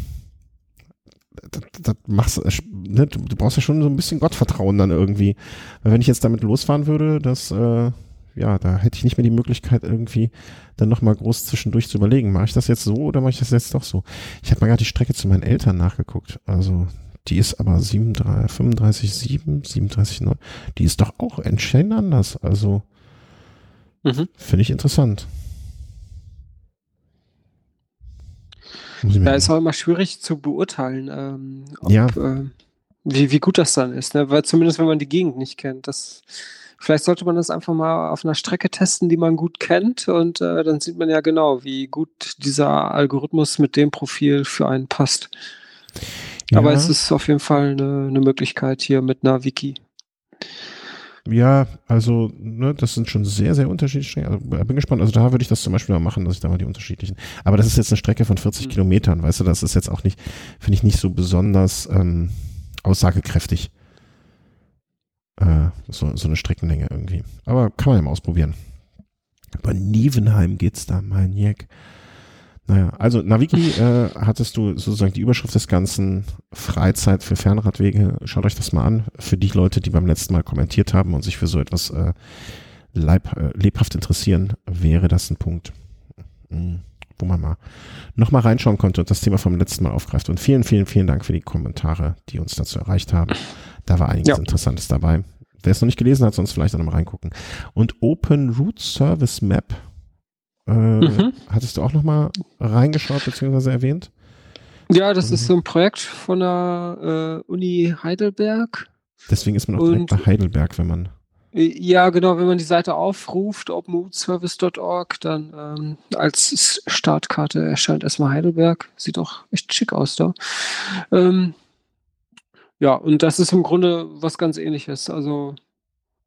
das, das machst, ne, du, du brauchst ja schon so ein bisschen Gottvertrauen dann irgendwie. Weil wenn ich jetzt damit losfahren würde, das, äh, ja, da hätte ich nicht mehr die Möglichkeit irgendwie dann nochmal groß zwischendurch zu überlegen, mache ich das jetzt so oder mache ich das jetzt doch so? Ich habe mal gerade die Strecke zu meinen Eltern nachgeguckt. Also die ist aber 37, 35, 7, 37, 9. Die ist doch auch entscheidend anders. Also mhm. finde ich interessant. Da ist auch immer schwierig zu beurteilen, ähm, ob, ja. äh, wie, wie gut das dann ist. Ne? Weil zumindest wenn man die Gegend nicht kennt. Das Vielleicht sollte man das einfach mal auf einer Strecke testen, die man gut kennt und äh, dann sieht man ja genau, wie gut dieser Algorithmus mit dem Profil für einen passt. Ja. Aber es ist auf jeden Fall eine, eine Möglichkeit hier mit einer Wiki. Ja, also ne, das sind schon sehr, sehr unterschiedliche Strecken. Also, bin gespannt. Also da würde ich das zum Beispiel mal machen, dass ich da mal die unterschiedlichen. Aber das ist jetzt eine Strecke von 40 mhm. Kilometern, weißt du, das ist jetzt auch nicht, finde ich nicht so besonders ähm, aussagekräftig. Äh, so, so eine Streckenlänge irgendwie. Aber kann man ja mal ausprobieren. Bei Nievenheim geht's da, mein Jack. Naja, also Naviki äh, hattest du sozusagen die Überschrift des Ganzen Freizeit für Fernradwege. Schaut euch das mal an. Für die Leute, die beim letzten Mal kommentiert haben und sich für so etwas äh, leib, äh, lebhaft interessieren, wäre das ein Punkt, hm, wo man mal nochmal reinschauen konnte und das Thema vom letzten Mal aufgreift. Und vielen, vielen, vielen Dank für die Kommentare, die uns dazu erreicht haben. Da war einiges ja. Interessantes dabei. Wer es noch nicht gelesen hat, sonst vielleicht auch nochmal reingucken. Und Open Root Service Map, äh, mhm. hattest du auch nochmal reingeschaut bzw. erwähnt? Ja, das mhm. ist so ein Projekt von der äh, Uni Heidelberg. Deswegen ist man auch direkt bei Heidelberg, wenn man. Ja, genau, wenn man die Seite aufruft, openrootservice.org, dann ähm, als Startkarte erscheint erstmal Heidelberg. Sieht auch echt schick aus da. Ähm, ja, und das ist im Grunde was ganz ähnliches. Also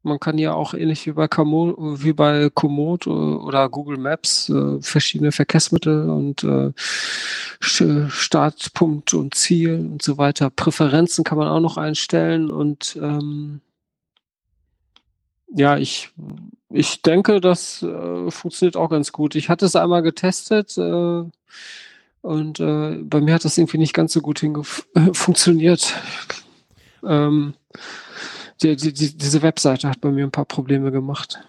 man kann ja auch ähnlich wie bei, Komoot, wie bei Komoot oder Google Maps äh, verschiedene Verkehrsmittel und äh, Startpunkt und Ziel und so weiter. Präferenzen kann man auch noch einstellen und ähm, ja, ich, ich denke, das äh, funktioniert auch ganz gut. Ich hatte es einmal getestet äh, und äh, bei mir hat das irgendwie nicht ganz so gut funktioniert. Ähm, die, die, die, diese Webseite hat bei mir ein paar Probleme gemacht.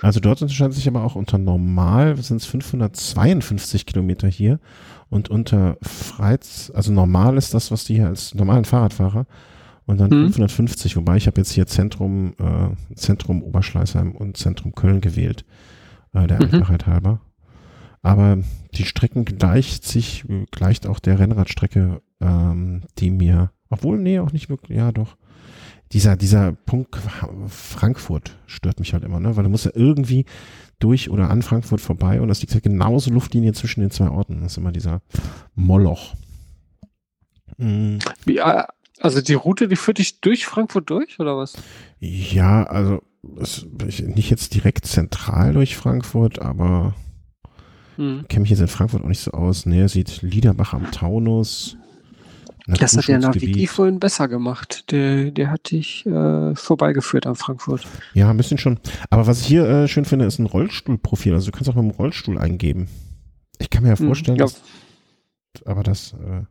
Also dort unterscheidet sich aber auch unter normal sind es 552 Kilometer hier und unter Freiz, also normal ist das, was die hier als normalen Fahrradfahrer und dann hm. 550, wobei ich habe jetzt hier Zentrum, äh, Zentrum Oberschleißheim und Zentrum Köln gewählt, äh, der mhm. Einfachheit halber. Aber die Strecken gleicht sich, gleicht auch der Rennradstrecke, ähm, die mir obwohl, nee, auch nicht wirklich. Ja, doch. Dieser, dieser Punkt Frankfurt stört mich halt immer, ne? Weil du musst ja irgendwie durch oder an Frankfurt vorbei und das liegt halt genauso Luftlinie zwischen den zwei Orten. Das ist immer dieser Moloch. Mhm. Ja, also die Route, die führt dich durch Frankfurt durch, oder was? Ja, also es, nicht jetzt direkt zentral durch Frankfurt, aber hm. kenne mich jetzt in Frankfurt auch nicht so aus. Ne, sieht Liederbach am Taunus. Das hat der Naviki vorhin besser gemacht. Der, der hat dich äh, vorbeigeführt an Frankfurt. Ja, ein bisschen schon. Aber was ich hier äh, schön finde, ist ein Rollstuhlprofil. Also du kannst auch mit dem Rollstuhl eingeben. Ich kann mir ja hm, vorstellen, ja. Dass, aber das äh,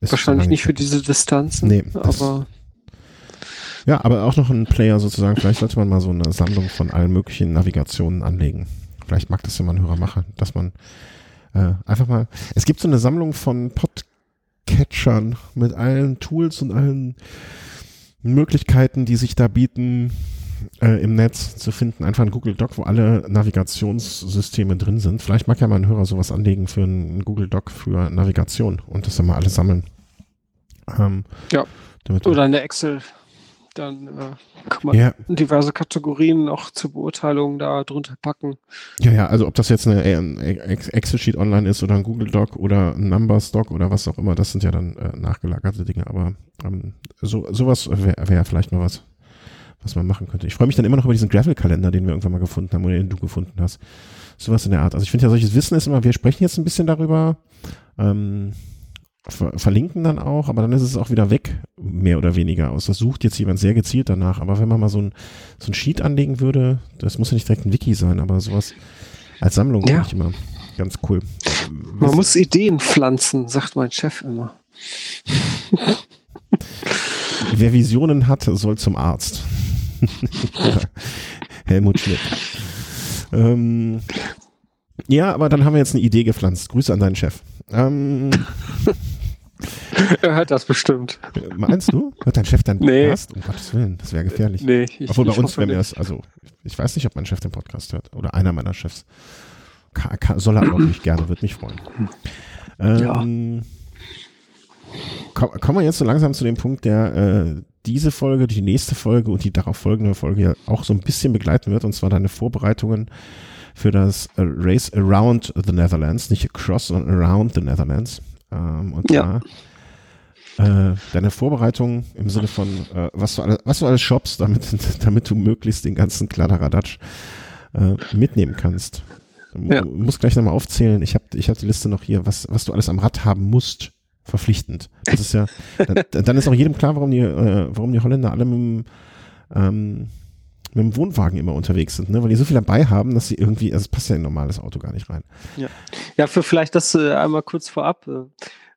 ist wahrscheinlich nicht für diese Distanzen. Nee, aber ja, aber auch noch ein Player sozusagen. Vielleicht sollte man mal so eine Sammlung von allen möglichen Navigationen anlegen. Vielleicht mag das ja mal ein Hörer machen, dass man äh, einfach mal. Es gibt so eine Sammlung von Podcasts Catchern mit allen Tools und allen Möglichkeiten, die sich da bieten. äh, im Netz zu finden. Einfach ein Google Doc, wo alle Navigationssysteme drin sind. Vielleicht mag ja mal ein Hörer sowas anlegen für einen Google Doc für Navigation und das dann mal alles sammeln. Ähm, ja. Oder eine Excel dann äh, kann man ja. diverse Kategorien noch zur Beurteilung da drunter packen. Ja, ja, also ob das jetzt eine, ein Excel-Sheet online ist oder ein Google Doc oder ein Numbers Doc oder was auch immer, das sind ja dann äh, nachgelagerte Dinge, aber ähm, so, sowas wäre wär vielleicht mal was, was man machen könnte. Ich freue mich dann immer noch über diesen Gravel-Kalender, den wir irgendwann mal gefunden haben oder den du gefunden hast. Sowas in der Art. Also ich finde ja, solches Wissen ist immer, wir sprechen jetzt ein bisschen darüber, ähm, ver verlinken dann auch, aber dann ist es auch wieder weg, mehr oder weniger aus. Das sucht jetzt jemand sehr gezielt danach. Aber wenn man mal so ein, so ein Sheet anlegen würde, das muss ja nicht direkt ein Wiki sein, aber sowas als Sammlung ja. ich immer ganz cool. Man Was, muss Ideen pflanzen, sagt mein Chef immer. Wer Visionen hat, soll zum Arzt. Helmut Schmidt. Ähm, ja, aber dann haben wir jetzt eine Idee gepflanzt. Grüße an deinen Chef. Ähm, er hört das bestimmt. Meinst du? Hört dein Chef deinen Podcast? Nee. Um Gottes Willen, das wäre gefährlich. Nee, ich, Obwohl bei uns, wenn er es, also ich weiß nicht, ob mein Chef den Podcast hört oder einer meiner Chefs. Kann, kann, soll er auch nicht gerne, würde mich freuen. Ähm, ja. kommen wir jetzt so langsam zu dem Punkt, der äh, diese Folge, die nächste Folge und die darauf folgende Folge ja auch so ein bisschen begleiten wird, und zwar deine Vorbereitungen für das äh, Race Around the Netherlands, nicht across, sondern around the Netherlands. Ähm, und ja. Äh, deine Vorbereitung im Sinne von, äh, was, du alles, was du alles shoppst, damit, damit du möglichst den ganzen Kladderadatsch äh, mitnehmen kannst. Du ja. musst gleich nochmal aufzählen. Ich habe ich hab die Liste noch hier, was, was du alles am Rad haben musst, verpflichtend. Das ist ja, dann, dann ist auch jedem klar, warum die, äh, warum die Holländer alle mit dem, ähm, mit dem Wohnwagen immer unterwegs sind, ne? weil die so viel dabei haben, dass sie irgendwie, also es passt ja in ein normales Auto gar nicht rein. Ja, ja für vielleicht das äh, einmal kurz vorab. Äh,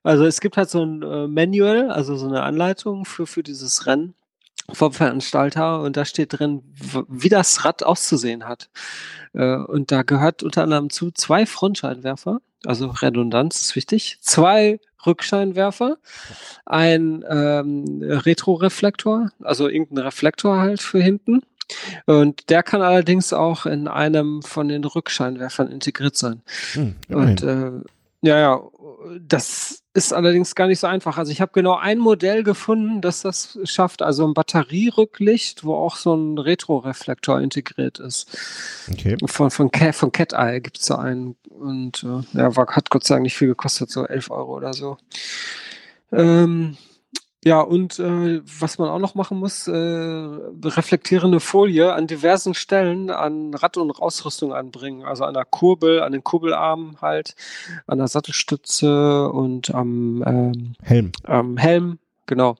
also es gibt halt so ein äh, Manual, also so eine Anleitung für, für dieses Rennen vom Veranstalter und da steht drin, wie das Rad auszusehen hat. Äh, und da gehört unter anderem zu zwei Frontscheinwerfer, also Redundanz ist wichtig, zwei Rückscheinwerfer, ein ähm, Retroreflektor, also irgendein Reflektor halt für hinten und der kann allerdings auch in einem von den Rückscheinwerfern integriert sein. Hm, und äh, ja, ja, das ist allerdings gar nicht so einfach. Also ich habe genau ein Modell gefunden, das das schafft, also ein Batterierücklicht, wo auch so ein Retroreflektor integriert ist. Okay. Von, von, Cat, von Cat Eye gibt es da einen und äh, ja, war, hat Gott sei Dank nicht viel gekostet, so 11 Euro oder so. Ähm, ja, und äh, was man auch noch machen muss, äh, reflektierende Folie an diversen Stellen an Rad- und Ausrüstung anbringen. Also an der Kurbel, an den Kurbelarmen halt, an der Sattelstütze und am ähm, Helm. Am Helm, genau.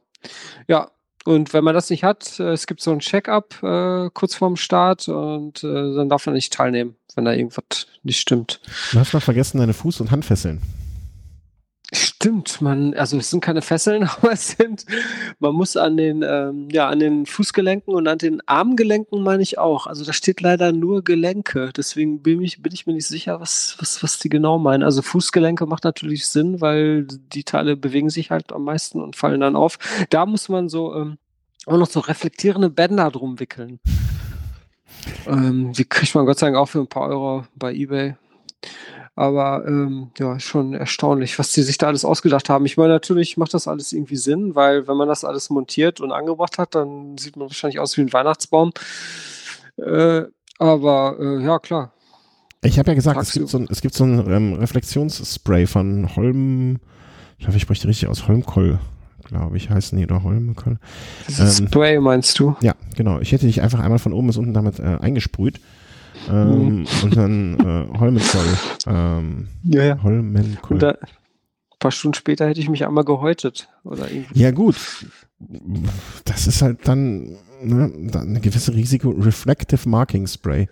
Ja, und wenn man das nicht hat, äh, es gibt so ein Check-up äh, kurz vorm Start und äh, dann darf man nicht teilnehmen, wenn da irgendwas nicht stimmt. Du hast noch vergessen, deine Fuß- und Handfesseln. Stimmt, man, also es sind keine Fesseln, aber es sind, man muss an den, ähm, ja, an den Fußgelenken und an den Armgelenken meine ich auch. Also da steht leider nur Gelenke, deswegen bin ich, bin ich mir nicht sicher, was, was, was die genau meinen. Also Fußgelenke macht natürlich Sinn, weil die Teile bewegen sich halt am meisten und fallen dann auf. Da muss man so ähm, auch noch so reflektierende Bänder drum wickeln. Ähm, die kriegt man Gott sei Dank auch für ein paar Euro bei Ebay. Aber ähm, ja, schon erstaunlich, was die sich da alles ausgedacht haben. Ich meine, natürlich macht das alles irgendwie Sinn, weil wenn man das alles montiert und angebracht hat, dann sieht man wahrscheinlich aus wie ein Weihnachtsbaum. Äh, aber äh, ja, klar. Ich habe ja gesagt, es gibt, so ein, es gibt so ein ähm, Reflexionsspray von Holm, ich glaube, ich spreche richtig aus, Holmkoll, glaube ich, heißen die, oder Holmkoll. Ähm, Spray meinst du? Ja, genau. Ich hätte dich einfach einmal von oben bis unten damit äh, eingesprüht. Ähm, und dann äh, Holmenzoll. Ähm, ja, ja. Holmenkoll. Und da, ein paar Stunden später hätte ich mich einmal gehäutet. Oder irgendwie. Ja, gut. Das ist halt dann, ne, eine gewisse Risiko. Reflective Marking Spray.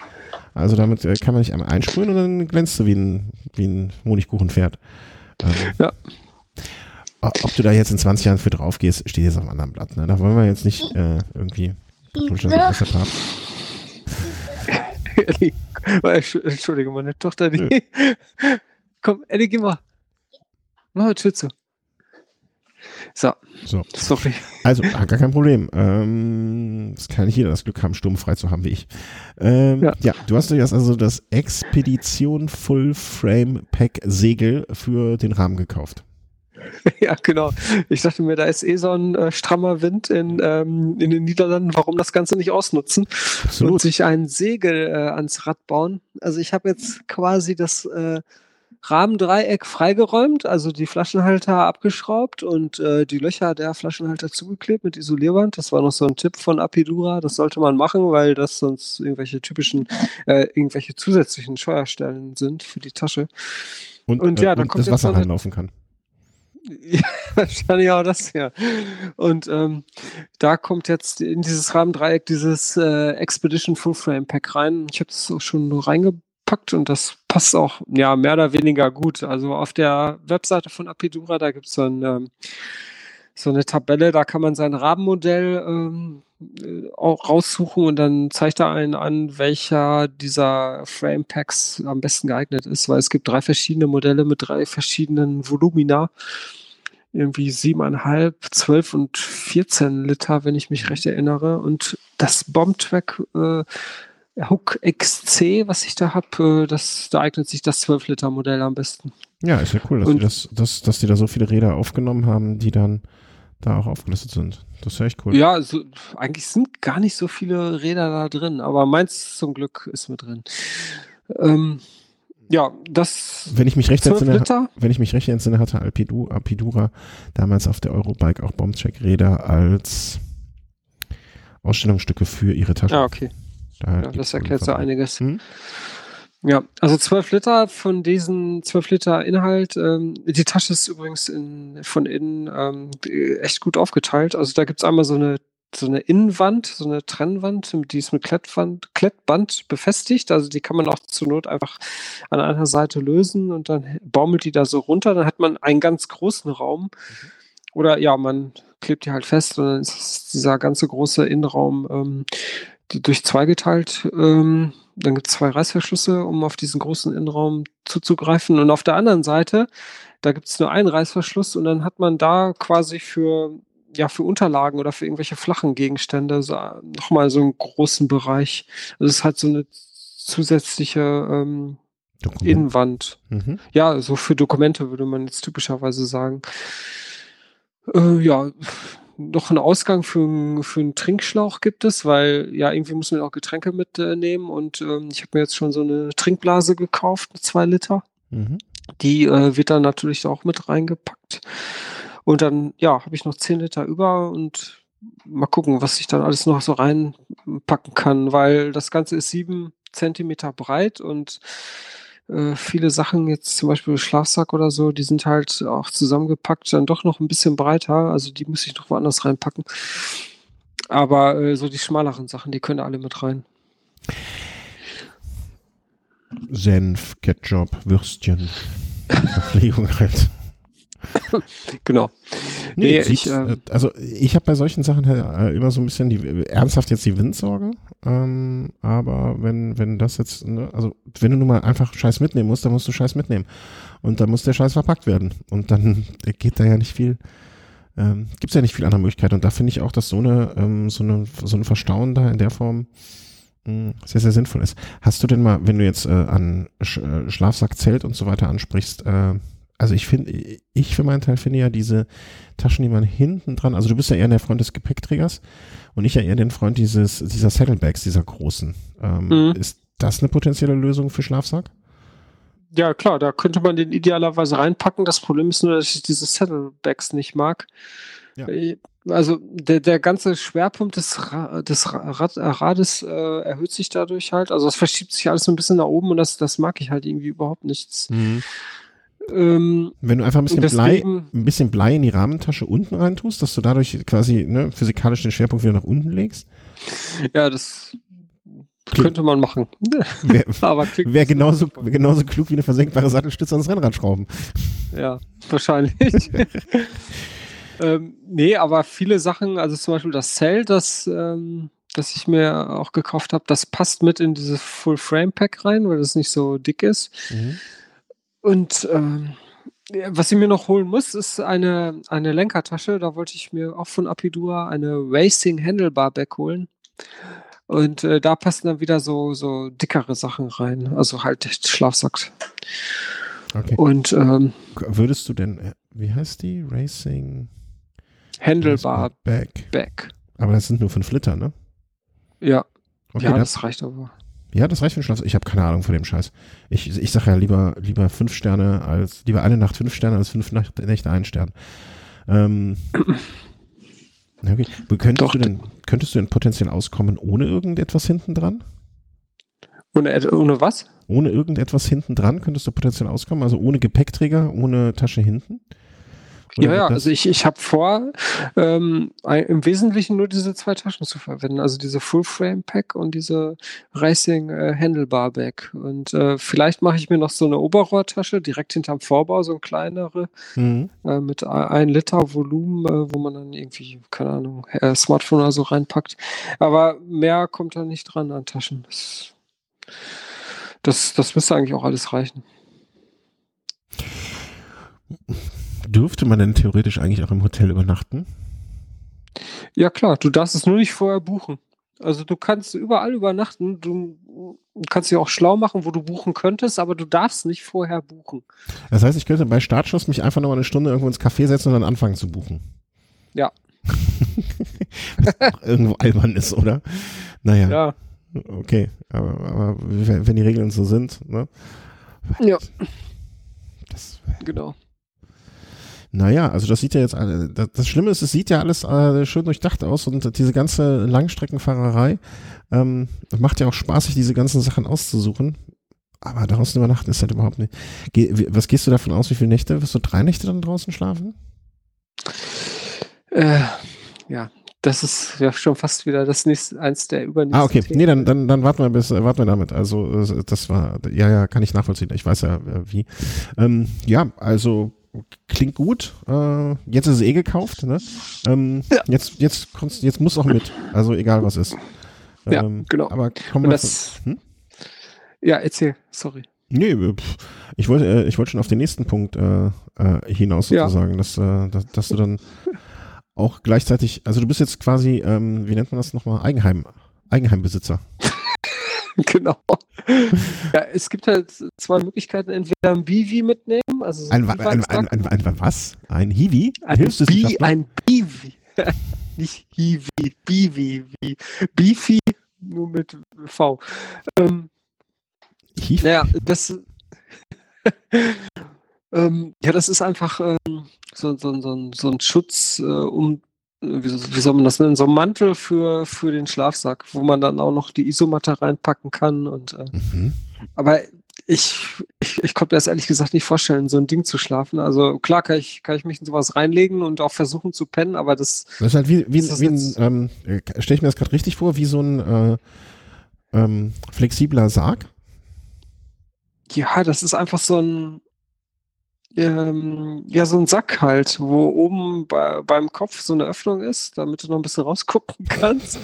Also damit äh, kann man nicht einmal einsprühen und dann glänzt du wie ein, wie ein Honigkuchenpferd. Ähm, ja. Ob du da jetzt in 20 Jahren für drauf gehst, steht jetzt auf einem anderen Blatt. Ne? Da wollen wir jetzt nicht äh, irgendwie. Ja. Ellie, Entschuldige, meine Tochter, die. Komm, Ellie, geh mal. Mach mal Tür zu. So. So. Sorry. Also, ah, gar kein Problem. Ähm, das kann nicht jeder das Glück haben, sturmfrei zu haben wie ich. Ähm, ja. ja, du hast jetzt also das Expedition Full Frame Pack Segel für den Rahmen gekauft. Ja, genau. Ich dachte mir, da ist eh so ein äh, strammer Wind in, ähm, in den Niederlanden, warum das Ganze nicht ausnutzen Absolut. und sich ein Segel äh, ans Rad bauen. Also ich habe jetzt quasi das äh, Rahmendreieck freigeräumt, also die Flaschenhalter abgeschraubt und äh, die Löcher der Flaschenhalter zugeklebt mit Isolierband. Das war noch so ein Tipp von Apidura. Das sollte man machen, weil das sonst irgendwelche typischen, äh, irgendwelche zusätzlichen Steuerstellen sind für die Tasche. Und, und ja, äh, dann kommt das Wasser reinlaufen kann. Ja, wahrscheinlich auch das, ja. Und ähm, da kommt jetzt in dieses Rahmendreieck dieses äh, Expedition Full Frame Pack rein. Ich habe das auch schon reingepackt und das passt auch ja mehr oder weniger gut. Also auf der Webseite von Apidura, da gibt es ein, ähm, so eine Tabelle, da kann man sein Rahmenmodell ähm, äh, auch raussuchen und dann zeigt er einen an, welcher dieser Frame Packs am besten geeignet ist, weil es gibt drei verschiedene Modelle mit drei verschiedenen Volumina irgendwie siebeneinhalb, zwölf und 14 Liter, wenn ich mich recht erinnere. Und das Bombtrack äh, Hook XC, was ich da habe, äh, das, da eignet sich das 12 Liter Modell am besten. Ja, ist ja cool, dass, und, die das, dass, dass die da so viele Räder aufgenommen haben, die dann da auch aufgelistet sind. Das ist ja echt cool. Ja, also, eigentlich sind gar nicht so viele Räder da drin, aber meins zum Glück ist mit drin. Ähm, ja, das. Wenn ich mich recht entsinne, wenn ich mich recht entsinne, hatte Alpidu, Alpidura damals auf der Eurobike auch Bombcheck-Räder als Ausstellungsstücke für ihre Taschen. Ah, okay. Da ja, das erklärt so einiges. Hm? Ja, also 12 Liter von diesen 12 Liter Inhalt. Ähm, die Tasche ist übrigens in, von innen ähm, echt gut aufgeteilt. Also da gibt es einmal so eine so eine Innenwand, so eine Trennwand, die ist mit Klettwand, Klettband befestigt. Also die kann man auch zur Not einfach an einer Seite lösen und dann baumelt die da so runter. Dann hat man einen ganz großen Raum. Mhm. Oder ja, man klebt die halt fest und dann ist dieser ganze große Innenraum ähm, durch zwei geteilt. Ähm, dann gibt es zwei Reißverschlüsse, um auf diesen großen Innenraum zuzugreifen. Und auf der anderen Seite, da gibt es nur einen Reißverschluss und dann hat man da quasi für ja, für Unterlagen oder für irgendwelche flachen Gegenstände so, nochmal so einen großen Bereich. Das ist halt so eine zusätzliche ähm, Innenwand. Mhm. Ja, so für Dokumente würde man jetzt typischerweise sagen. Äh, ja, noch einen Ausgang für, für einen Trinkschlauch gibt es, weil ja, irgendwie muss man auch Getränke mitnehmen und ähm, ich habe mir jetzt schon so eine Trinkblase gekauft, 2 Liter. Mhm. Die äh, wird dann natürlich auch mit reingepackt. Und dann, ja, habe ich noch 10 Liter über und mal gucken, was ich dann alles noch so reinpacken kann, weil das Ganze ist 7 Zentimeter breit und äh, viele Sachen, jetzt zum Beispiel Schlafsack oder so, die sind halt auch zusammengepackt, dann doch noch ein bisschen breiter, also die muss ich noch woanders reinpacken. Aber äh, so die schmaleren Sachen, die können alle mit rein. Senf, Ketchup, Würstchen, Verpflegung halt. genau. Nee, nee ich, äh, also ich habe bei solchen Sachen halt immer so ein bisschen die ernsthaft jetzt die Windsorge. Ähm, aber wenn, wenn das jetzt, ne, also wenn du nun mal einfach Scheiß mitnehmen musst, dann musst du Scheiß mitnehmen. Und dann muss der Scheiß verpackt werden. Und dann geht da ja nicht viel, ähm, gibt es ja nicht viel andere Möglichkeit. Und da finde ich auch, dass so eine, ähm, so eine, so ein Verstauen da in der Form mh, hm, sehr, sehr sinnvoll ist. Hast du denn mal, wenn du jetzt äh, an Sch äh, Schlafsack, Zelt und so weiter ansprichst, äh, also ich finde, ich für meinen Teil finde ja diese Taschen, die man hinten dran, also du bist ja eher der Freund des Gepäckträgers und ich ja eher den Freund dieses, dieser Saddlebags, dieser großen. Ähm, mhm. Ist das eine potenzielle Lösung für Schlafsack? Ja, klar, da könnte man den idealerweise reinpacken. Das Problem ist nur, dass ich diese Saddlebags nicht mag. Ja. Äh, also der, der ganze Schwerpunkt des, Ra des Rad Rades äh, erhöht sich dadurch halt. Also es verschiebt sich alles so ein bisschen nach oben und das, das mag ich halt irgendwie überhaupt nichts. Mhm. Ähm, Wenn du einfach ein bisschen, Blei, ein bisschen Blei in die Rahmentasche unten reintust, dass du dadurch quasi ne, physikalisch den Schwerpunkt wieder nach unten legst? Ja, das könnte man machen. Wäre wär genauso, wär genauso klug wie eine versenkbare Sattelstütze ans Rennrad schrauben. Ja, wahrscheinlich. ähm, nee, aber viele Sachen, also zum Beispiel das Zelt, das, ähm, das ich mir auch gekauft habe, das passt mit in dieses Full Frame Pack rein, weil das nicht so dick ist. Mhm. Und ähm, was ich mir noch holen muss, ist eine, eine Lenkertasche. Da wollte ich mir auch von Apidura eine Racing Handlebar Bag holen. Und äh, da passen dann wieder so, so dickere Sachen rein. Also halt Schlafsack. Okay. Und ähm, Würdest du denn, äh, wie heißt die? Racing Handlebar Bag. Bag. Aber das sind nur 5 Liter, ne? Ja, Okay, ja, das, das reicht aber. Ja, das reicht für den Schlaf. Ich habe keine Ahnung von dem Scheiß. Ich, ich sage ja lieber, lieber fünf Sterne als, lieber eine Nacht fünf Sterne als fünf Nacht, Nächte ein Stern. Ähm, okay. Könntest, Doch, du denn, könntest du denn potenziell auskommen ohne irgendetwas hinten dran? Ohne, ohne was? Ohne irgendetwas hinten dran könntest du potenziell auskommen? Also ohne Gepäckträger, ohne Tasche hinten? Oder Ja, ja, also ich, ich habe vor, ähm, im Wesentlichen nur diese zwei Taschen zu verwenden. Also diese Full Frame Pack und diese Racing äh. Und äh, vielleicht mache ich mir noch so eine Oberrohrtasche direkt hinterm Vorbau, so eine kleinere, Mhm. äh, mit ein ein Liter Volumen, äh, wo man dann irgendwie, keine Ahnung, äh, Smartphone oder so reinpackt. Aber mehr kommt da nicht dran an Taschen. Das, das, das müsste eigentlich auch alles reichen. Dürfte man denn theoretisch eigentlich auch im Hotel übernachten? Ja klar, du darfst es nur nicht vorher buchen. Also du kannst überall übernachten, du kannst dich auch schlau machen, wo du buchen könntest, aber du darfst nicht vorher buchen. Das heißt, ich könnte bei Startschuss mich einfach noch mal eine Stunde irgendwo ins Café setzen und dann anfangen zu buchen. Ja. Was auch irgendwo albern ist, oder? Naja, Ja, okay. Aber, aber wenn wenn die Regeln so sind, ne? Ja. Das, genau. Naja, also das sieht ja jetzt, das, Schlimme ist, es sieht ja alles äh, schön durchdacht aus und diese ganze Langstreckenfahrerei ähm, macht ja auch Spaß, sich diese ganzen Sachen auszusuchen. Aber draußen übernachten ist halt überhaupt nicht. Was gehst du davon aus, wie viele Nächte? Wirst du drei Nächte dann draußen schlafen? Äh, ja, das ist ja schon fast wieder das nächste, eins der übernächsten Ah, okay. Themen. Nee, dann, dann, dann warten wir bis, äh, warten wir damit. Also, äh, das war, ja, ja, kann ich nachvollziehen. Ich weiß ja, wie. Ähm, ja, also, klingt gut. Äh, jetzt ist es eh gekauft, ne? Ähm, Ja. Jetzt, jetzt, kommst, jetzt muss auch mit. Also, egal was ist. Ja, Ähm, genau. Aber kommen wir. das, Hm? ja, erzähl, sorry. Nee, pff, ich wollte, äh, ich wollte schon auf den nächsten Punkt äh, äh, hinaus Ja. sozusagen, dass, äh, dass, dass du dann auch gleichzeitig, also du bist jetzt quasi, ähm, wie nennt man das nochmal, Eigenheim, Eigenheimbesitzer. genau. ja, es gibt halt zwei Möglichkeiten, entweder ein Bivi mitnehmen, also so Ein, ein, ein, ein, ein, ein, was? Ein Hiwi? Ein Bi, ein Bivi. Nicht Hiwi, Bivi, Bifi, nur mit V. Ähm, Hiwi? naja, das, ähm, ja, das ist einfach ähm, so, so, so, so ein Schutz, äh, um, wie, wie soll man das nennen, so ein Mantel für, für den Schlafsack, wo man dann auch noch die Isomatte reinpacken kann. Und, äh, Mhm. aber ich, ich, ich konnte mir das ehrlich gesagt nicht vorstellen, so ein Ding zu schlafen. Also klar kann ich, kann ich mich in sowas reinlegen und auch versuchen zu pennen, aber das, Das ist halt wie, wie, wie ein, ähm, stelle ich mir das gerade richtig vor, wie so ein äh, ähm, flexibler Sarg? ja, das ist einfach so ein, ähm, ja, so ein Sack halt, wo oben bei, beim Kopf so eine Öffnung ist, damit du noch ein bisschen rausgucken kannst.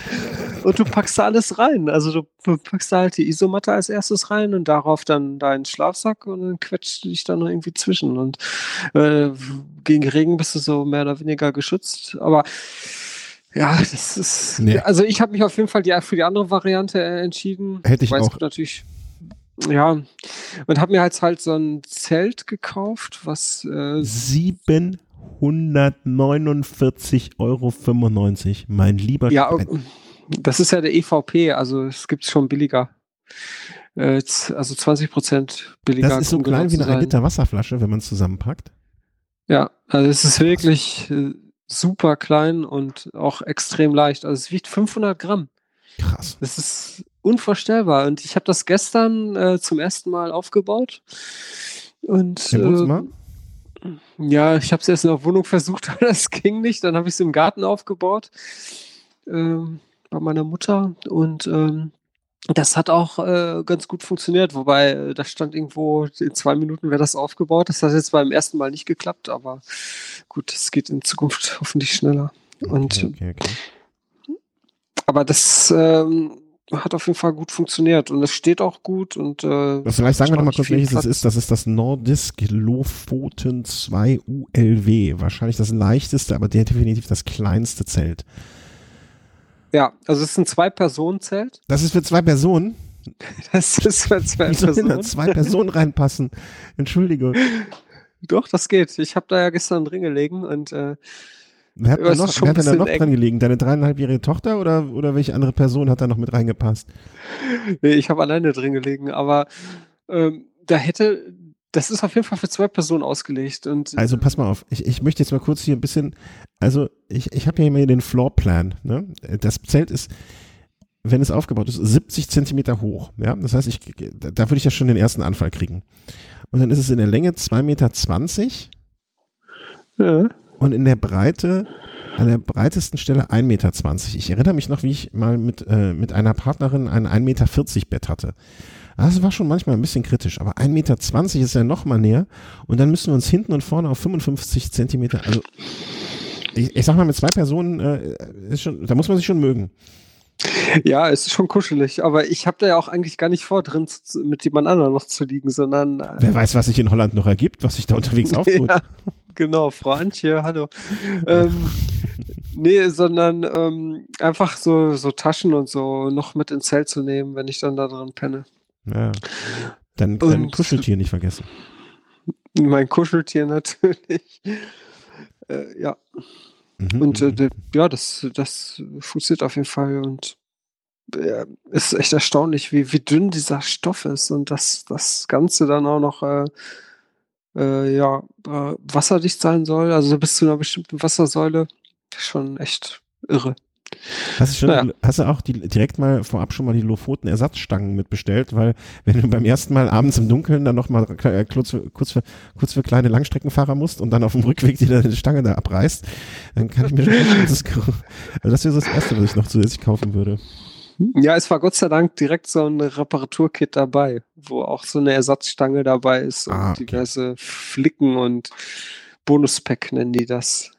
Und du packst da alles rein. Also du packst da halt die Isomatte als erstes rein und darauf dann deinen Schlafsack und dann quetscht du dich da noch irgendwie zwischen. Und äh, gegen Regen bist du so mehr oder weniger geschützt. Aber ja, das ist. Nee. Also ich habe mich auf jeden Fall die, für die andere Variante äh, entschieden. Hätte ich Weil es auch. gibt natürlich. Ja, und habe mir halt halt so ein Zelt gekauft, was äh, 749,95 Euro. Mein lieber ja, Schwein. das ist ja der EVP, also es gibt schon billiger. Äh, also 20 Prozent billiger. Das ist so klein wie eine 1 sein. Liter Wasserflasche, wenn man es zusammenpackt. Ja, also es ist wirklich äh, super klein und auch extrem leicht. Also es wiegt 500 Gramm. Krass. Das ist unvorstellbar. Und ich habe das gestern äh, zum ersten Mal aufgebaut. Und äh, ja, ich habe es erst in der Wohnung versucht, aber das ging nicht. Dann habe ich es im Garten aufgebaut ähm, bei meiner Mutter und ähm, das hat auch äh, ganz gut funktioniert, wobei äh, da stand irgendwo, in zwei Minuten wäre das aufgebaut. Das hat jetzt beim ersten Mal nicht geklappt, aber gut, es geht in Zukunft hoffentlich schneller. Und okay, okay, okay. aber das, ähm, hat auf jeden Fall gut funktioniert und es steht auch gut und äh, Vielleicht sagen wir noch mal kurz, welches es ist. Das ist das Nordisk Lofoten 2 ULW. Wahrscheinlich das leichteste, aber definitiv das kleinste Zelt. Ja, also es ist ein Zwei-Personen-Zelt. Das ist für zwei Personen? Das ist für zwei Wie sollen da Personen. zwei Personen reinpassen? Entschuldigung. Doch, das geht. Ich habe da ja gestern drin gelegen und äh, Wer hat, noch, wer hat denn da noch dran gelegen? Deine dreieinhalbjährige Tochter oder, oder welche andere Person hat da noch mit reingepasst? nee, ich habe alleine drin gelegen, aber ähm, da hätte, das ist auf jeden Fall für zwei Personen ausgelegt und Also pass mal auf, ich, ich möchte jetzt mal kurz hier ein bisschen, also ich, ich habe ja immer hier den Floorplan. Ne? Das Zelt ist, wenn es aufgebaut ist, 70 Zentimeter hoch. Ja? Das heißt, ich, da da würde ich ja schon den ersten Anfall kriegen. Und dann ist es in der Länge 2,20 Meter ja, und in der Breite, an der breitesten Stelle 1,20 Meter. Ich erinnere mich noch, wie ich mal mit, äh, mit einer Partnerin ein 1,40 Meter Bett hatte. Das war schon manchmal ein bisschen kritisch, aber 1,20 Meter ist ja noch mal näher und dann müssen wir uns hinten und vorne auf 55 Zentimeter, also ich, ich sag mal, mit zwei Personen äh, ist schon, da muss man sich schon mögen. ja, es ist schon kuschelig, aber ich habe da ja auch eigentlich gar nicht vor, drin zu, mit jemand anderem noch zu liegen, sondern äh, Wer weiß, was sich in Holland noch ergibt, was sich da unterwegs auftut. Ja, genau, Frau Antje, hallo. ähm, nee, sondern ähm, einfach so, so Taschen und so noch mit ins Zelt zu nehmen, wenn ich dann da drin penne. Ja. Dann, dann Kuscheltier nicht vergessen. Mein Kuscheltier natürlich. Äh, ja, Mhm, und äh, mhm. ja, das, das funktioniert auf jeden Fall und ja, ist echt erstaunlich, wie, wie dünn dieser Stoff ist und dass das Ganze dann auch noch äh, äh, ja, äh, wasserdicht sein soll, also bis zu einer bestimmten Wassersäule. Schon echt irre. Hast du, schon, Naja. hast du auch die, direkt mal vorab schon mal die Lofoten Ersatzstangen mitbestellt, weil wenn du beim ersten Mal abends im Dunkeln dann nochmal äh, kurz, für- kurz, für, kurz für kleine Langstreckenfahrer musst und dann auf dem Rückweg dir deine Stange da abreißt, dann kann ich mir schon vorstellen, also das wäre so das Erste, was ich noch zusätzlich kaufen würde. Ja, es war Gott sei Dank direkt so ein Reparaturkit dabei, wo auch so eine Ersatzstange dabei ist und Ah, okay. diverse Flicken und Bonuspack nennen die das.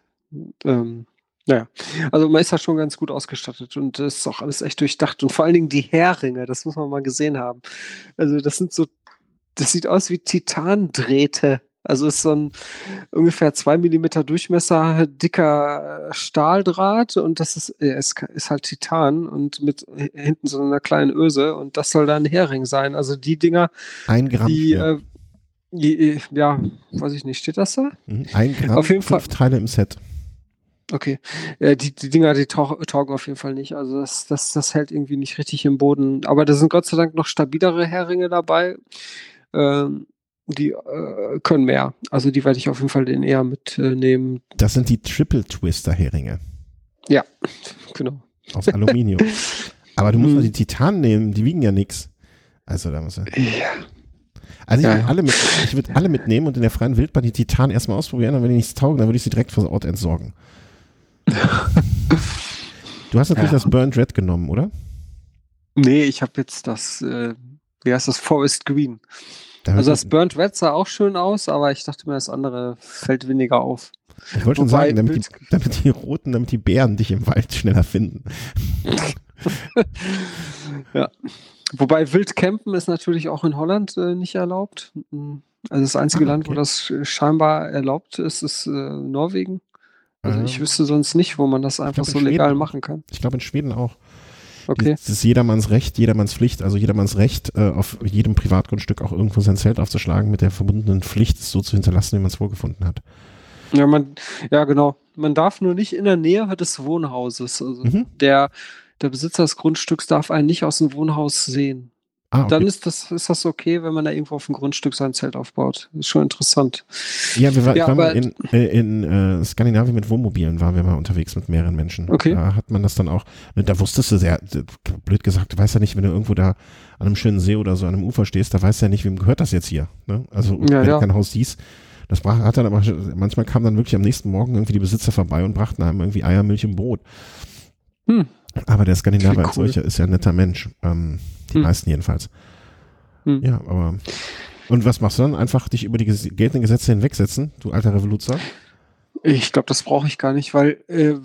Ähm, naja, also man ist da schon ganz gut ausgestattet und das ist auch alles echt durchdacht und vor allen Dingen die Heringe, das muss man mal gesehen haben. Also das sind so, das sieht aus wie Titandrähte. Also ist so ein ungefähr zwei Millimeter Durchmesser dicker äh, Stahldraht und das ist, äh, ist, ist halt Titan und mit hinten so einer kleinen Öse und das soll dann ein Hering sein. Also die Dinger, Ein Gramm. die, ja. äh, die, ja, weiß ich nicht, steht das da? Mhm. Ein Gramm, auf jeden fünf Teile im Set. Okay. Äh, die, die Dinger, die taugen auf jeden Fall nicht. Also das, das, das hält irgendwie nicht richtig im Boden. Aber da sind Gott sei Dank noch stabilere Heringe dabei. Ähm, die äh, können mehr. Also die werde ich auf jeden Fall den eher mitnehmen. Das sind die Triple Twister Heringe Genau. aus Aluminium. Aber du musst Mhm. mal die Titan nehmen, die wiegen ja nix. Also da muss er. Ja. Also ich Ja, würde ja. alle, mit, ich würd alle mitnehmen und in der freien Wildbahn die Titan erstmal ausprobieren und wenn die nichts taugen, dann würde ich sie direkt vor Ort entsorgen. Du hast natürlich Ja. das Burnt Red genommen, oder? Nee, ich habe jetzt das, äh, wie heißt das, Forest Green. Da Also das Burnt Red sah auch schön aus, aber ich dachte mir, das andere fällt weniger auf. ich wollte schon sagen, damit die, damit die Roten, damit die Bären dich im Wald schneller finden. Wobei Wildcampen ist natürlich auch in Holland äh, nicht erlaubt. Mm, Also das einzige Ah, Land, wo okay. das sch- scheinbar erlaubt ist, ist äh, Norwegen. Also ich Ähm, wüsste sonst nicht, wo man das einfach glaub, so legal Schweden. machen kann. Ich glaube in Schweden auch. Okay. Das ist jedermanns Recht, jedermanns Pflicht. Also jedermanns Recht, äh, auf jedem Privatgrundstück auch irgendwo sein Zelt aufzuschlagen, mit der verbundenen Pflicht, es so zu hinterlassen, wie man es vorgefunden hat. Ja, man, ja, genau. Man darf nur nicht in der Nähe des Wohnhauses. Also Mhm. der, der Besitzer des Grundstücks darf einen nicht aus dem Wohnhaus sehen. Ah, okay. Dann ist das, ist das okay, wenn man da irgendwo auf dem Grundstück sein Zelt aufbaut. ist schon interessant. Ja, wir war, Ja, waren mal aber- in, äh, in äh, Skandinavien mit Wohnmobilen, waren wir mal unterwegs mit mehreren Menschen. Okay. Da hat man das dann auch, ne, da wusstest du sehr, blöd gesagt, du weißt ja nicht, wenn du irgendwo da an einem schönen See oder so an einem Ufer stehst, da weißt du ja nicht, wem gehört das jetzt hier. Ne? Also Ja, wenn ja. du kein Haus siehst, das brach, hat dann aber, manchmal kam dann wirklich am nächsten Morgen irgendwie die Besitzer vorbei und brachten einem irgendwie Eier, Milch und Brot. Hm. Aber der Skandinavier Wie als cool. solcher ist ja ein netter Mensch. Ähm, die Hm. meisten jedenfalls. Hm. Ja, aber. Und was machst du dann? Einfach dich über die geltenden Gesetze hinwegsetzen, du alter Revoluzer? Ich glaube, das brauche ich gar nicht, weil äh,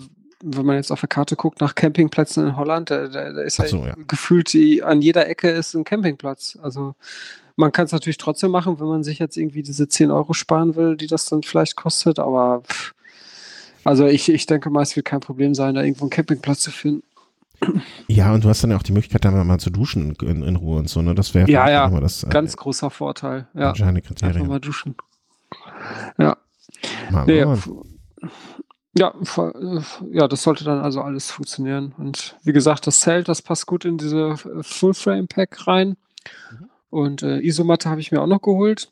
wenn man jetzt auf der Karte guckt nach Campingplätzen in Holland, da, da, da ist so, halt ja. gefühlt die, an jeder Ecke ist ein Campingplatz. Also man kann es natürlich trotzdem machen, wenn man sich jetzt irgendwie diese 10 Euro sparen will, die das dann vielleicht kostet, aber pff, also ich, ich denke mal, es wird kein Problem sein, da irgendwo einen Campingplatz zu finden. Ja, und du hast dann ja auch die Möglichkeit, da mal zu duschen in, in Ruhe und so, ne? Das wäre Ja, ja, nochmal das äh, Ganz großer Vorteil. Ja, entscheidende einfach Kriterium. mal duschen. Ja. Mal, Nee, mal. f- ja, äh, ja, das sollte dann also alles funktionieren. Und wie gesagt, das Zelt, das passt gut in diese äh, Full-Frame-Pack rein. Und äh, Isomatte habe ich mir auch noch geholt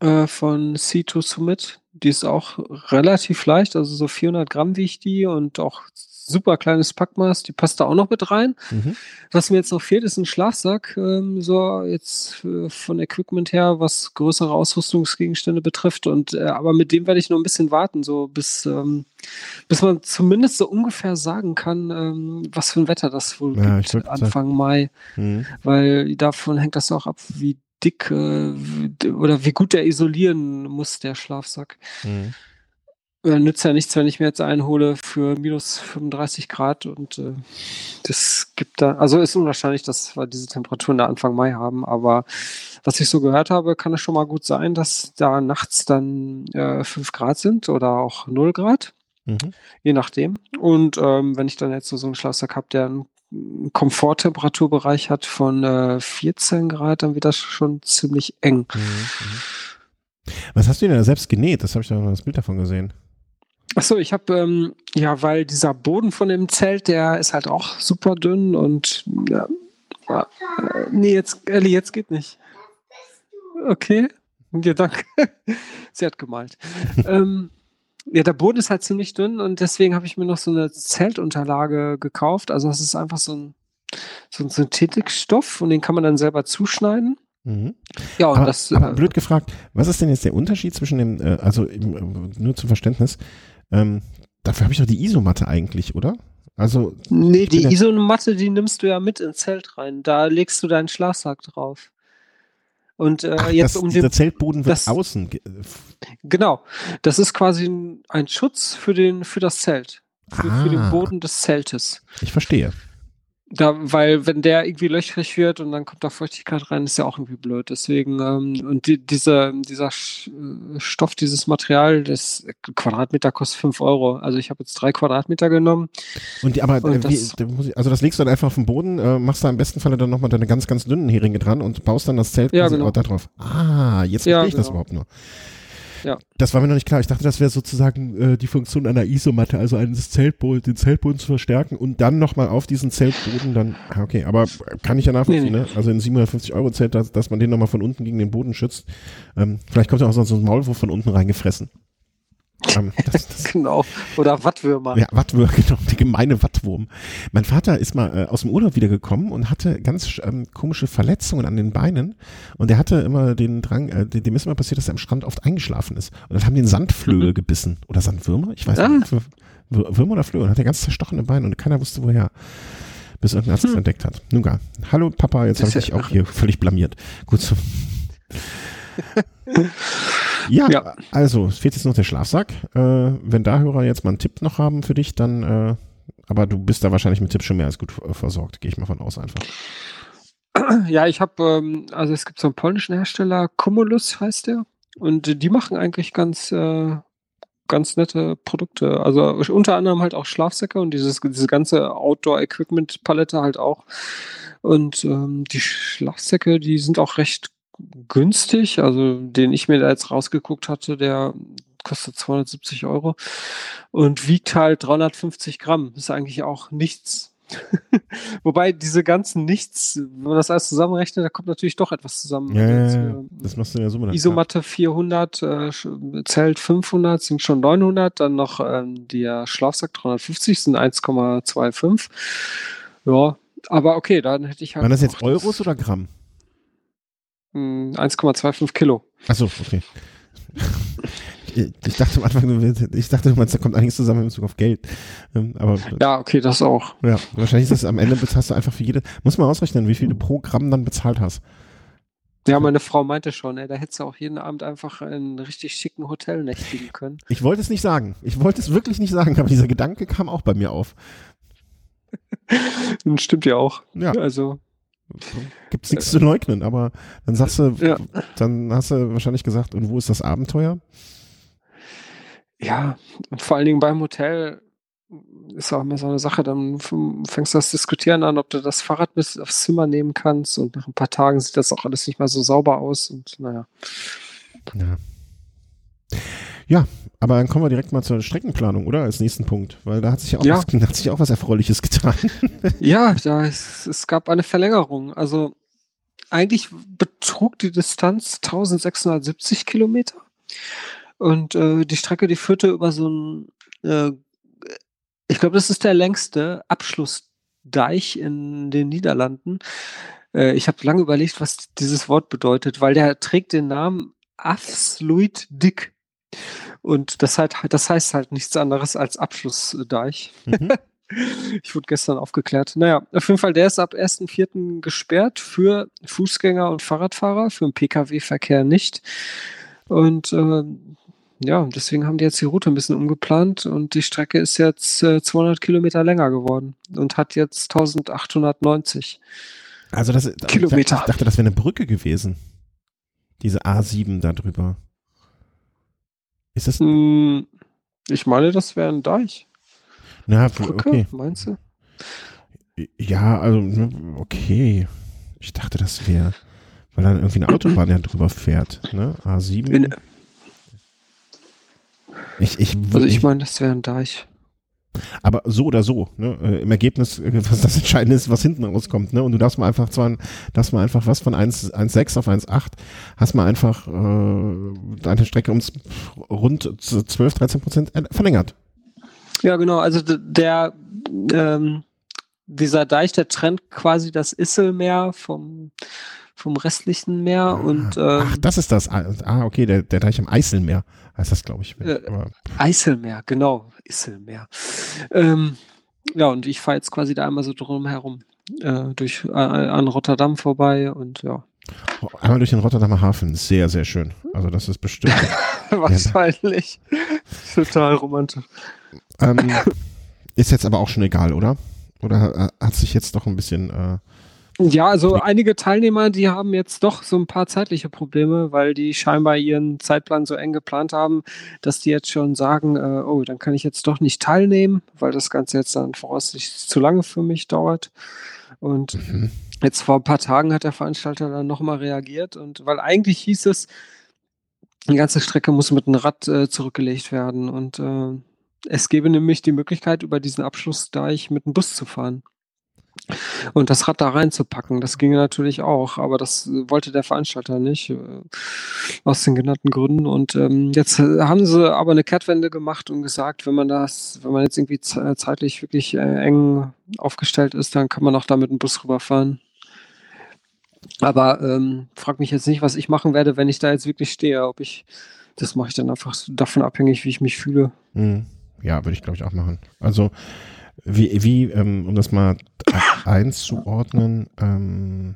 äh, von C2 Summit. Die ist auch relativ leicht, also so 400 Gramm wiegt die und auch super kleines Packmaß. Die passt da auch noch mit rein. Mhm. Was mir jetzt noch fehlt, ist ein Schlafsack. Ähm, so jetzt äh, von Equipment her, was größere Ausrüstungsgegenstände betrifft. Und äh, aber mit dem werde ich noch ein bisschen warten, so bis bis, bis man zumindest so ungefähr sagen kann, ähm, was für ein Wetter das wohl Ja, gibt sagen. Anfang Mai, Mhm. weil davon hängt das auch ab, wie dick äh, oder wie gut der isolieren muss, der Schlafsack. Mhm. Äh, nützt ja nichts, wenn ich mir jetzt einhole für minus 35 Grad und äh, das gibt da, also ist unwahrscheinlich, dass wir diese Temperaturen da Anfang Mai haben, aber was ich so gehört habe, kann es schon mal gut sein, dass da nachts dann äh, 5 Grad sind oder auch 0 Grad, Mhm. je nachdem. Und ähm, wenn ich dann jetzt so so einen Schlafsack habe, der einen Komforttemperaturbereich hat von äh, 14 Grad, dann wird das schon ziemlich eng. Mhm. Mhm. Was hast du denn da selbst genäht? Das habe ich da noch das Bild davon gesehen. Achso, ich habe, ähm, ja, weil dieser Boden von dem Zelt, der ist halt auch super dünn und ja, äh, nee, jetzt, Ellie, jetzt geht nicht. Okay, ja, danke. Sie hat gemalt. ähm, ja, der Boden ist halt ziemlich dünn und deswegen habe ich mir noch so eine Zeltunterlage gekauft. Also das ist einfach so ein, so ein Synthetikstoff und den kann man dann selber zuschneiden. Mhm. Ja, und Aber, das. aber äh, blöd gefragt, was ist denn jetzt der Unterschied zwischen dem, äh, also im, äh, nur zum Verständnis, ähm, dafür habe ich doch die Isomatte eigentlich, oder? Also, Nee, die ja- Isomatte, die nimmst du ja mit ins Zelt rein. Da legst du deinen Schlafsack drauf. Und äh, ach, jetzt das, um dieser den. Zeltboden wird das- außen. äh, Genau. Das ist quasi ein, ein Schutz für, den, für das Zelt. Für, für den Ah. Boden des Zeltes. Ich verstehe. Da, weil, wenn der irgendwie löchrig wird und dann kommt da Feuchtigkeit rein, ist ja auch irgendwie blöd. Deswegen, ähm, und die, diese, dieser äh, Stoff, dieses Material, das Quadratmeter kostet 5 Euro. Also ich habe jetzt drei Quadratmeter genommen. Und die, aber Und äh, wie, das- ich, also das legst du dann einfach auf den Boden, äh, machst da im besten Falle dann nochmal deine ganz, ganz dünnen Heringe dran und baust dann das Zelt Ja, genau. da drauf. Ah, jetzt Ja, verstehe ich das genau. überhaupt nur. Ja. Das war mir noch nicht klar. Ich dachte, das wäre sozusagen äh, die Funktion einer Isomatte, also eines Zeltboden, den Zeltboden zu verstärken und dann nochmal auf diesen Zeltboden dann, ah, okay, aber kann ich ja nachvollziehen, Nee, nee. ne? Also ein 750 Euro Zelt, dass, dass man den nochmal von unten gegen den Boden schützt. Ähm, vielleicht kommt ja auch so ein Maulwurf von unten reingefressen. Ähm, das, das, Genau. Oder Wattwürmer. ja, Wattwurm, genau, der gemeine Wattwurm. Mein Vater ist mal äh, aus dem Urlaub wiedergekommen und hatte ganz ähm, komische Verletzungen an den Beinen. Und der hatte immer den Drang, äh, dem ist immer passiert, dass er am Strand oft eingeschlafen ist. Und dann haben den Sandflöhe gebissen. Oder Sandwürmer? Ich weiß Ah. nicht. Würmer oder Flöhe. Und hat er ganz zerstochene Beine und keiner wusste woher. Bis irgendein Arzt es entdeckt hat. Nun gar. Hallo Papa, jetzt habe ich ja dich auch hier völlig blamiert. Gut so. Ja, Ja. also es fehlt jetzt noch der Schlafsack. Äh, wenn da Hörer jetzt mal einen Tipp noch haben für dich, dann, äh, aber du bist da wahrscheinlich mit Tipps schon mehr als gut versorgt, gehe ich mal von aus einfach. Ja, ich habe, ähm, also es gibt so einen polnischen Hersteller, Cumulus heißt der. Und die machen eigentlich ganz, äh, ganz nette Produkte. Also unter anderem halt auch Schlafsäcke und dieses, diese ganze Outdoor-Equipment-Palette halt auch. Und ähm, die Schlafsäcke, die sind auch recht günstig. Also den ich mir da jetzt rausgeguckt hatte, der kostet 270 Euro und wiegt halt 350 Gramm. Ist eigentlich auch nichts. Wobei diese ganzen Nichts, wenn man das alles zusammenrechnet, da kommt natürlich doch etwas zusammen. Ja, ja, Jetzt, ja, äh, das machst du in der Summe. Isomatte 400, äh, Zelt 500 sind schon 900, dann noch ähm, der Schlafsack 350 sind 1,25. Ja, aber okay, dann hätte ich halt. Waren das jetzt Euros oder Gramm? Mh, 1,25 Kilo. Achso, okay. Ich dachte am Anfang, ich dachte, da kommt einiges zusammen in Bezug auf Geld. Ähm, Aber Ja, okay, das auch. ja, wahrscheinlich ist das am Ende bezahlst du einfach für jede. Muss man ausrechnen, wie viel du pro Gramm dann bezahlt hast. Ja, meine Frau meinte schon, ey, da hättest du auch jeden Abend einfach in richtig schicken Hotel nächtigen können. Ich wollte es nicht sagen. Ich wollte es wirklich nicht sagen, aber dieser Gedanke kam auch bei mir auf. Stimmt ja auch. Ja. Also. Gibt es nichts zu leugnen, aber dann sagst du, Ja. dann hast du wahrscheinlich gesagt, und wo ist das Abenteuer? Ja, und vor allen Dingen beim Hotel ist auch immer so eine Sache, dann fängst du das Diskutieren an, ob du das Fahrrad mit aufs Zimmer nehmen kannst und nach ein paar Tagen sieht das auch alles nicht mehr so sauber aus und naja. Ja. Ja, aber dann kommen wir direkt mal zur Streckenplanung, oder? Als nächsten Punkt, weil da hat sich ja auch, Ja. Was, hat sich ja auch was Erfreuliches getan. Ja, da ist, es gab eine Verlängerung. Also eigentlich betrug die Distanz 1670 Kilometer. Und äh, die Strecke, die führte über so ein, äh, ich glaube, das ist der längste Abschlussdeich in den Niederlanden. Äh, ich habe lange überlegt, was dieses Wort bedeutet, weil der trägt den Namen Afsluit Dick. Und das, halt, das heißt halt nichts anderes als Abschlussdeich. Mhm. Ich wurde gestern aufgeklärt. Naja, auf jeden Fall, der ist ab 1.4. gesperrt für Fußgänger und Fahrradfahrer, für den Pkw-Verkehr nicht. Und ähm, ja, deswegen haben die jetzt die Route ein bisschen umgeplant und die Strecke ist jetzt äh, 200 Kilometer länger geworden und hat jetzt 1890. Also das, Kilometer. Ich dachte, das wäre eine Brücke gewesen. Diese A7 da drüber. Ist das? Hm, ich meine, das wäre ein Deich. Na, Brücke, okay. meinst du? Ja, also, ne, okay. Ich dachte, das wäre, weil dann irgendwie eine Autobahn ja drüber fährt, ne? A7. In, ich, ich, also ich meine, das wäre ein Deich. Aber so oder so, ne? Äh, Im Ergebnis, äh, was das Entscheidende ist, was hinten rauskommt, ne? Und du darfst mal einfach zwar, darfst mal einfach was von 1 1,6 auf 1,8, hast mal einfach äh, deine Strecke um rund 12, 13 Prozent äh, verlängert. Ja, genau. Also der ähm, dieser Deich, der trennt quasi das Isselmeer vom vom restlichen Meer und Ach, ähm, das ist das. Ah, okay, der, der Deich am Eiselmeer heißt das, glaube ich. Äh, Eiselmeer, genau, Isselmeer. Ähm, ja, und ich fahre jetzt quasi da einmal so drum herum, äh, durch äh, an Rotterdam vorbei und ja, einmal durch den Rotterdamer Hafen, sehr, sehr schön. Also das ist bestimmt. wahrscheinlich total romantisch. ähm, ist jetzt aber auch schon egal, oder? Oder äh, hat sich jetzt doch ein bisschen. Ja, also einige Teilnehmer, die haben jetzt doch so ein paar zeitliche Probleme, weil die scheinbar ihren Zeitplan so eng geplant haben, dass die jetzt schon sagen, äh, oh, dann kann ich jetzt doch nicht teilnehmen, weil das Ganze jetzt dann voraussichtlich zu lange für mich dauert. Und mhm. jetzt vor ein paar Tagen hat der Veranstalter dann nochmal reagiert und weil eigentlich hieß es, die ganze Strecke muss mit einem Rad äh, zurückgelegt werden und äh, es gäbe nämlich die Möglichkeit, über diesen Abschlussdeich mit dem Bus zu fahren. Und das Rad da reinzupacken, das ginge natürlich auch, aber das äh, wollte der Veranstalter nicht, äh, aus den genannten Gründen. Und ähm, jetzt äh, haben sie aber eine Kehrtwende gemacht und gesagt, wenn man das, wenn man jetzt irgendwie ze- zeitlich wirklich eng aufgestellt ist, dann kann man auch da mit dem Bus rüberfahren. Aber ähm, frag mich jetzt nicht, was ich machen werde, wenn ich da jetzt wirklich stehe. Ob ich, das mache ich dann einfach davon abhängig, wie ich mich fühle. Mhm. Ja, würde ich glaube ich auch machen. Also wie, wie ähm, um das mal einzuordnen, ähm,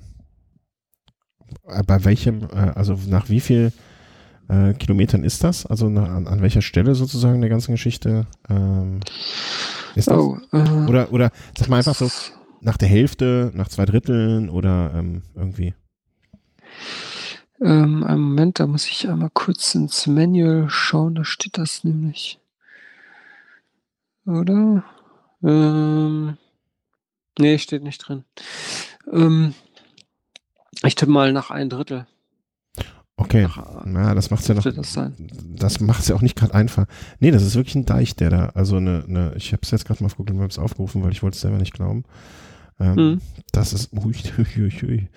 äh, bei welchem, äh, also nach wie viel äh, Kilometern ist das? Also na, an, an welcher Stelle sozusagen der ganzen Geschichte ähm, ist das? Oh, äh, Oder, oder sag mal einfach so, nach der Hälfte, nach zwei Dritteln oder ähm, irgendwie. Ähm, einen Moment, da muss ich einmal kurz ins Manual schauen, da steht das nämlich. Oder? Ähm, nee, steht nicht drin. Ähm, ich tippe mal nach ein Drittel. Okay, Nach, na, das macht's ja noch. das sein. Das macht's ja auch nicht gerade einfach. Nee, das ist wirklich ein Deich, der da, also eine, eine ich habe es jetzt gerade mal auf Google Maps aufgerufen, weil ich wollte es selber nicht glauben. Ähm, Mhm. Das ist, ui, ui, ui.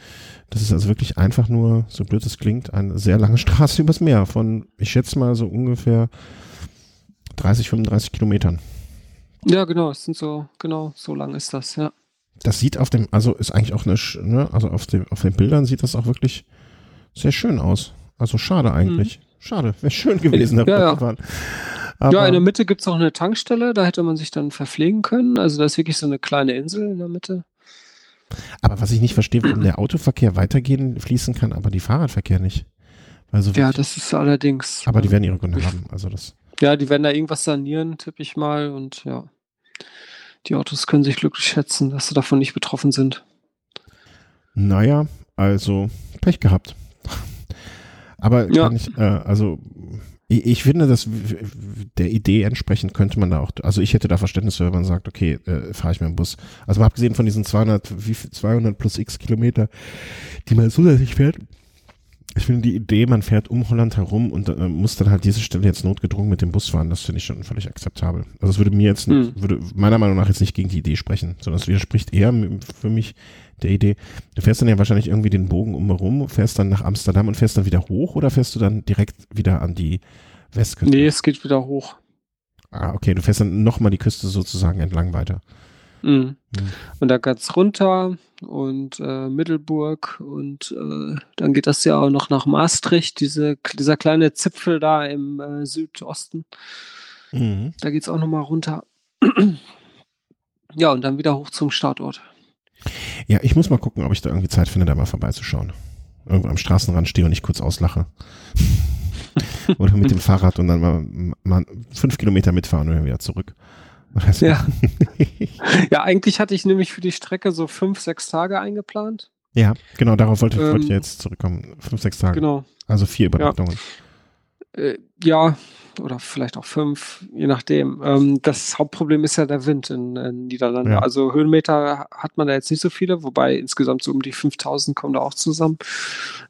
das ist also wirklich einfach nur, so blöd es klingt, eine sehr lange Straße übers Meer von, ich schätze mal so ungefähr 30, 35 Kilometern. Ja, genau, es sind so, genau, so lang ist das, ja. Das sieht auf dem, also ist eigentlich auch eine, ne, also auf dem, auf den Bildern sieht das auch wirklich sehr schön aus. Also schade eigentlich. Schade, wäre schön gewesen, Mhm. Ja, ja. ja, in der Mitte gibt es auch eine Tankstelle, da hätte man sich dann verpflegen können. Also da ist wirklich so eine kleine Insel in der Mitte. Aber was ich nicht verstehe, warum der Autoverkehr weitergehen fließen kann, aber die Fahrradverkehr nicht. Also ja, das ist allerdings. Aber die werden ihre Gründe haben. Also das. Ja, die werden da irgendwas sanieren, tippe ich mal. Und ja, die Autos können sich glücklich schätzen, dass sie davon nicht betroffen sind. Naja, also Pech gehabt. Aber ja. ich, äh, also ich, ich, finde, dass der Idee entsprechend könnte man da auch, also ich hätte da Verständnis für, wenn man sagt, okay, äh, fahre ich mit dem Bus. Also mal abgesehen von diesen 200, wie viel, 200 plus x Kilometer, die man zusätzlich fährt, ich finde die Idee, man fährt um Holland herum und äh, muss dann halt diese Stelle jetzt notgedrungen mit dem Bus fahren, das finde ich schon völlig akzeptabel. Also es würde mir jetzt, mhm. würde meiner Meinung nach jetzt nicht gegen die Idee sprechen, sondern es widerspricht eher für mich der Idee. Du fährst dann ja wahrscheinlich irgendwie den Bogen umherum, fährst dann nach Amsterdam und fährst dann wieder hoch oder fährst du dann direkt wieder an die Westküste? Nee, es geht wieder hoch. Ah, okay, du fährst dann nochmal die Küste sozusagen entlang weiter. Mhm. Mhm. Und dann geht's runter und äh, Mittelburg und äh, dann geht das ja auch noch nach Maastricht, diese, dieser kleine Zipfel da im äh, Südosten. Mhm. Da geht's auch nochmal runter. ja, und dann wieder hoch zum Startort. Ja, ich muss mal gucken, ob ich da irgendwie Zeit finde, da mal vorbeizuschauen. Irgendwo am Straßenrand stehe und ich kurz auslache. oder mit dem Fahrrad und dann mal, mal fünf Kilometer mitfahren und dann wieder zurück. Ja. ja, eigentlich hatte ich nämlich für die Strecke so fünf, sechs Tage eingeplant. Ja, genau, darauf wollte, ähm, wollte ich jetzt zurückkommen. Fünf, sechs Tage. Genau. Also vier Übernachtungen. Ja. Äh, ja, oder vielleicht auch fünf, je nachdem. Ähm, das Hauptproblem ist ja der Wind in, in Niederlanden. Ja. Also Höhenmeter hat man da jetzt nicht so viele, wobei insgesamt so um die 5000 kommen da auch zusammen.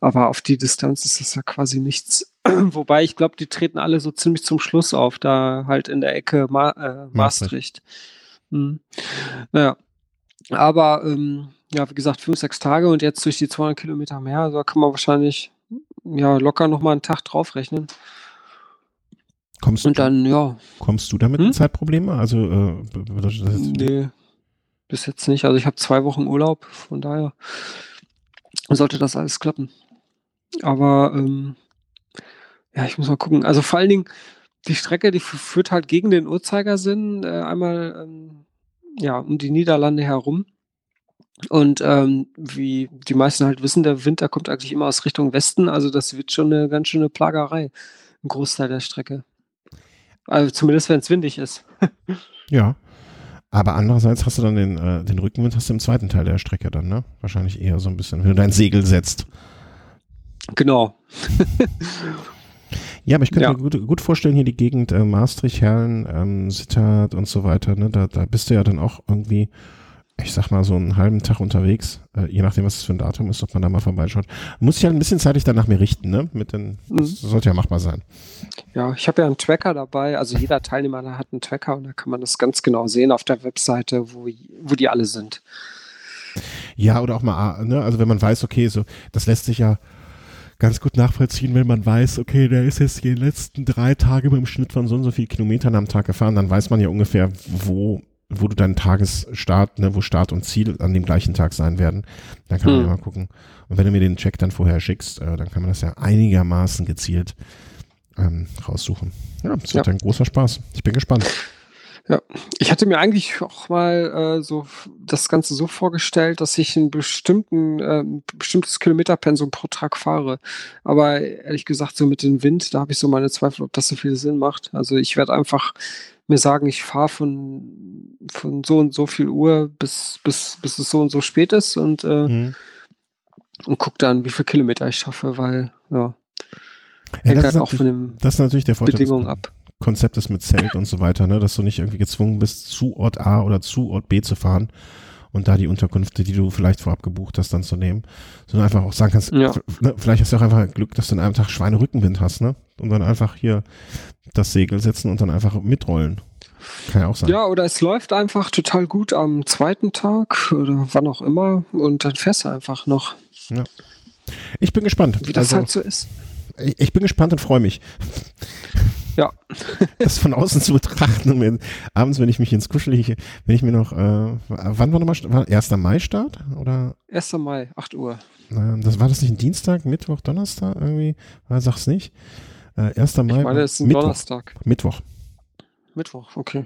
Aber auf die Distanz ist das ja quasi nichts. wobei ich glaube, die treten alle so ziemlich zum Schluss auf, da halt in der Ecke Ma äh, Maastricht. Hm. Naja. Aber ähm, ja, wie gesagt, fünf, sechs Tage und jetzt durch die 200 Kilometer mehr, also da kann man wahrscheinlich ja locker nochmal einen Tag draufrechnen. Kommst und dann, ja. Kommst du damit hm? Zeitprobleme? Also, äh, das jetzt nee, bis jetzt nicht. Also ich habe zwei Wochen Urlaub, von daher sollte das alles klappen. Aber ähm, ja, ich muss mal gucken. Also vor allen Dingen, die Strecke, die führt halt gegen den Uhrzeigersinn, äh, einmal ähm, ja, um die Niederlande herum. Und ähm, wie die meisten halt wissen, der Winter kommt eigentlich immer aus Richtung Westen. Also das wird schon eine ganz schöne Plagerei, ein Großteil der Strecke. Also zumindest, wenn es windig ist. ja. Aber andererseits hast du dann den, äh, den Rückenwind hast du im zweiten Teil der Strecke dann, ne? Wahrscheinlich eher so ein bisschen, wenn du dein Segel setzt. Genau. ja, aber ich könnte ja. mir gut, gut, vorstellen, hier die Gegend äh, Maastricht, Herlen, ähm, Sittard und so weiter, ne? Da, da bist du ja dann auch irgendwie ich sag mal, so einen halben Tag unterwegs, äh, je nachdem, was es für ein Datum ist, ob man da mal vorbeischaut. Muss ich halt ein bisschen zeitig dann nach mir richten, ne? Mit den, mhm. das sollte ja machbar sein. Ja, ich habe ja einen Tracker dabei, also jeder Teilnehmer hat einen Tracker und da kann man das ganz genau sehen auf der Webseite, wo, wo die alle sind. Ja, oder auch mal, ne, also wenn man weiß, okay, so, das lässt sich ja ganz gut nachvollziehen, wenn man weiß, okay, der ist jetzt die letzten drei Tage mit dem Schnitt von so und so viel Kilometern am Tag gefahren, dann weiß man ja ungefähr, wo wo du deinen Tagesstart, ne, wo Start und Ziel an dem gleichen Tag sein werden, dann kann man hm. ja mal gucken. Und wenn du mir den Check dann vorher schickst, äh, dann kann man das ja einigermaßen gezielt ähm, raussuchen. Ja, es wird ja. ein großer Spaß. Ich bin gespannt. Ja, ich hatte mir eigentlich auch mal äh, so das Ganze so vorgestellt, dass ich ein bestimmten, äh, bestimmtes Kilometerpensum pro Tag fahre. Aber ehrlich gesagt, so mit dem Wind, da habe ich so meine Zweifel, ob das so viel Sinn macht. Also ich werde einfach mir sagen, ich fahre von, von so und so viel Uhr bis, bis, bis es so und so spät ist und, äh, mhm. und guck dann, wie viele Kilometer ich schaffe, weil, ja, ja hängt halt auch von dem das ist natürlich der Bedingungen ab. Konzept ist mit Zelt und so weiter, ne, dass du nicht irgendwie gezwungen bist, zu Ort A oder zu Ort B zu fahren und da die Unterkünfte, die du vielleicht vorab gebucht hast, dann zu nehmen, sondern einfach auch sagen kannst, ja. ne, vielleicht hast du auch einfach Glück, dass du an einem Tag Schweinerückenwind hast, ne? Und dann einfach hier das Segel setzen und dann einfach mitrollen. Kann ja auch sein. Ja, oder es läuft einfach total gut am zweiten Tag oder wann auch immer und dann fährst du einfach noch. Ja. Ich bin gespannt. Wie das also, halt so ist. Ich, ich bin gespannt und freue mich. Ja. das von außen zu betrachten und mir, abends, wenn ich mich ins Kuschelige, wenn ich mir noch, äh, wann war nochmal, war 1. Mai Start? Oder? 1. Mai, 8 Uhr. Das war das nicht ein Dienstag, Mittwoch, Donnerstag irgendwie? Sag's nicht. Äh, 1. Mai. Ich meine, es ist ein Mittwoch. Donnerstag. Mittwoch. Mittwoch, okay.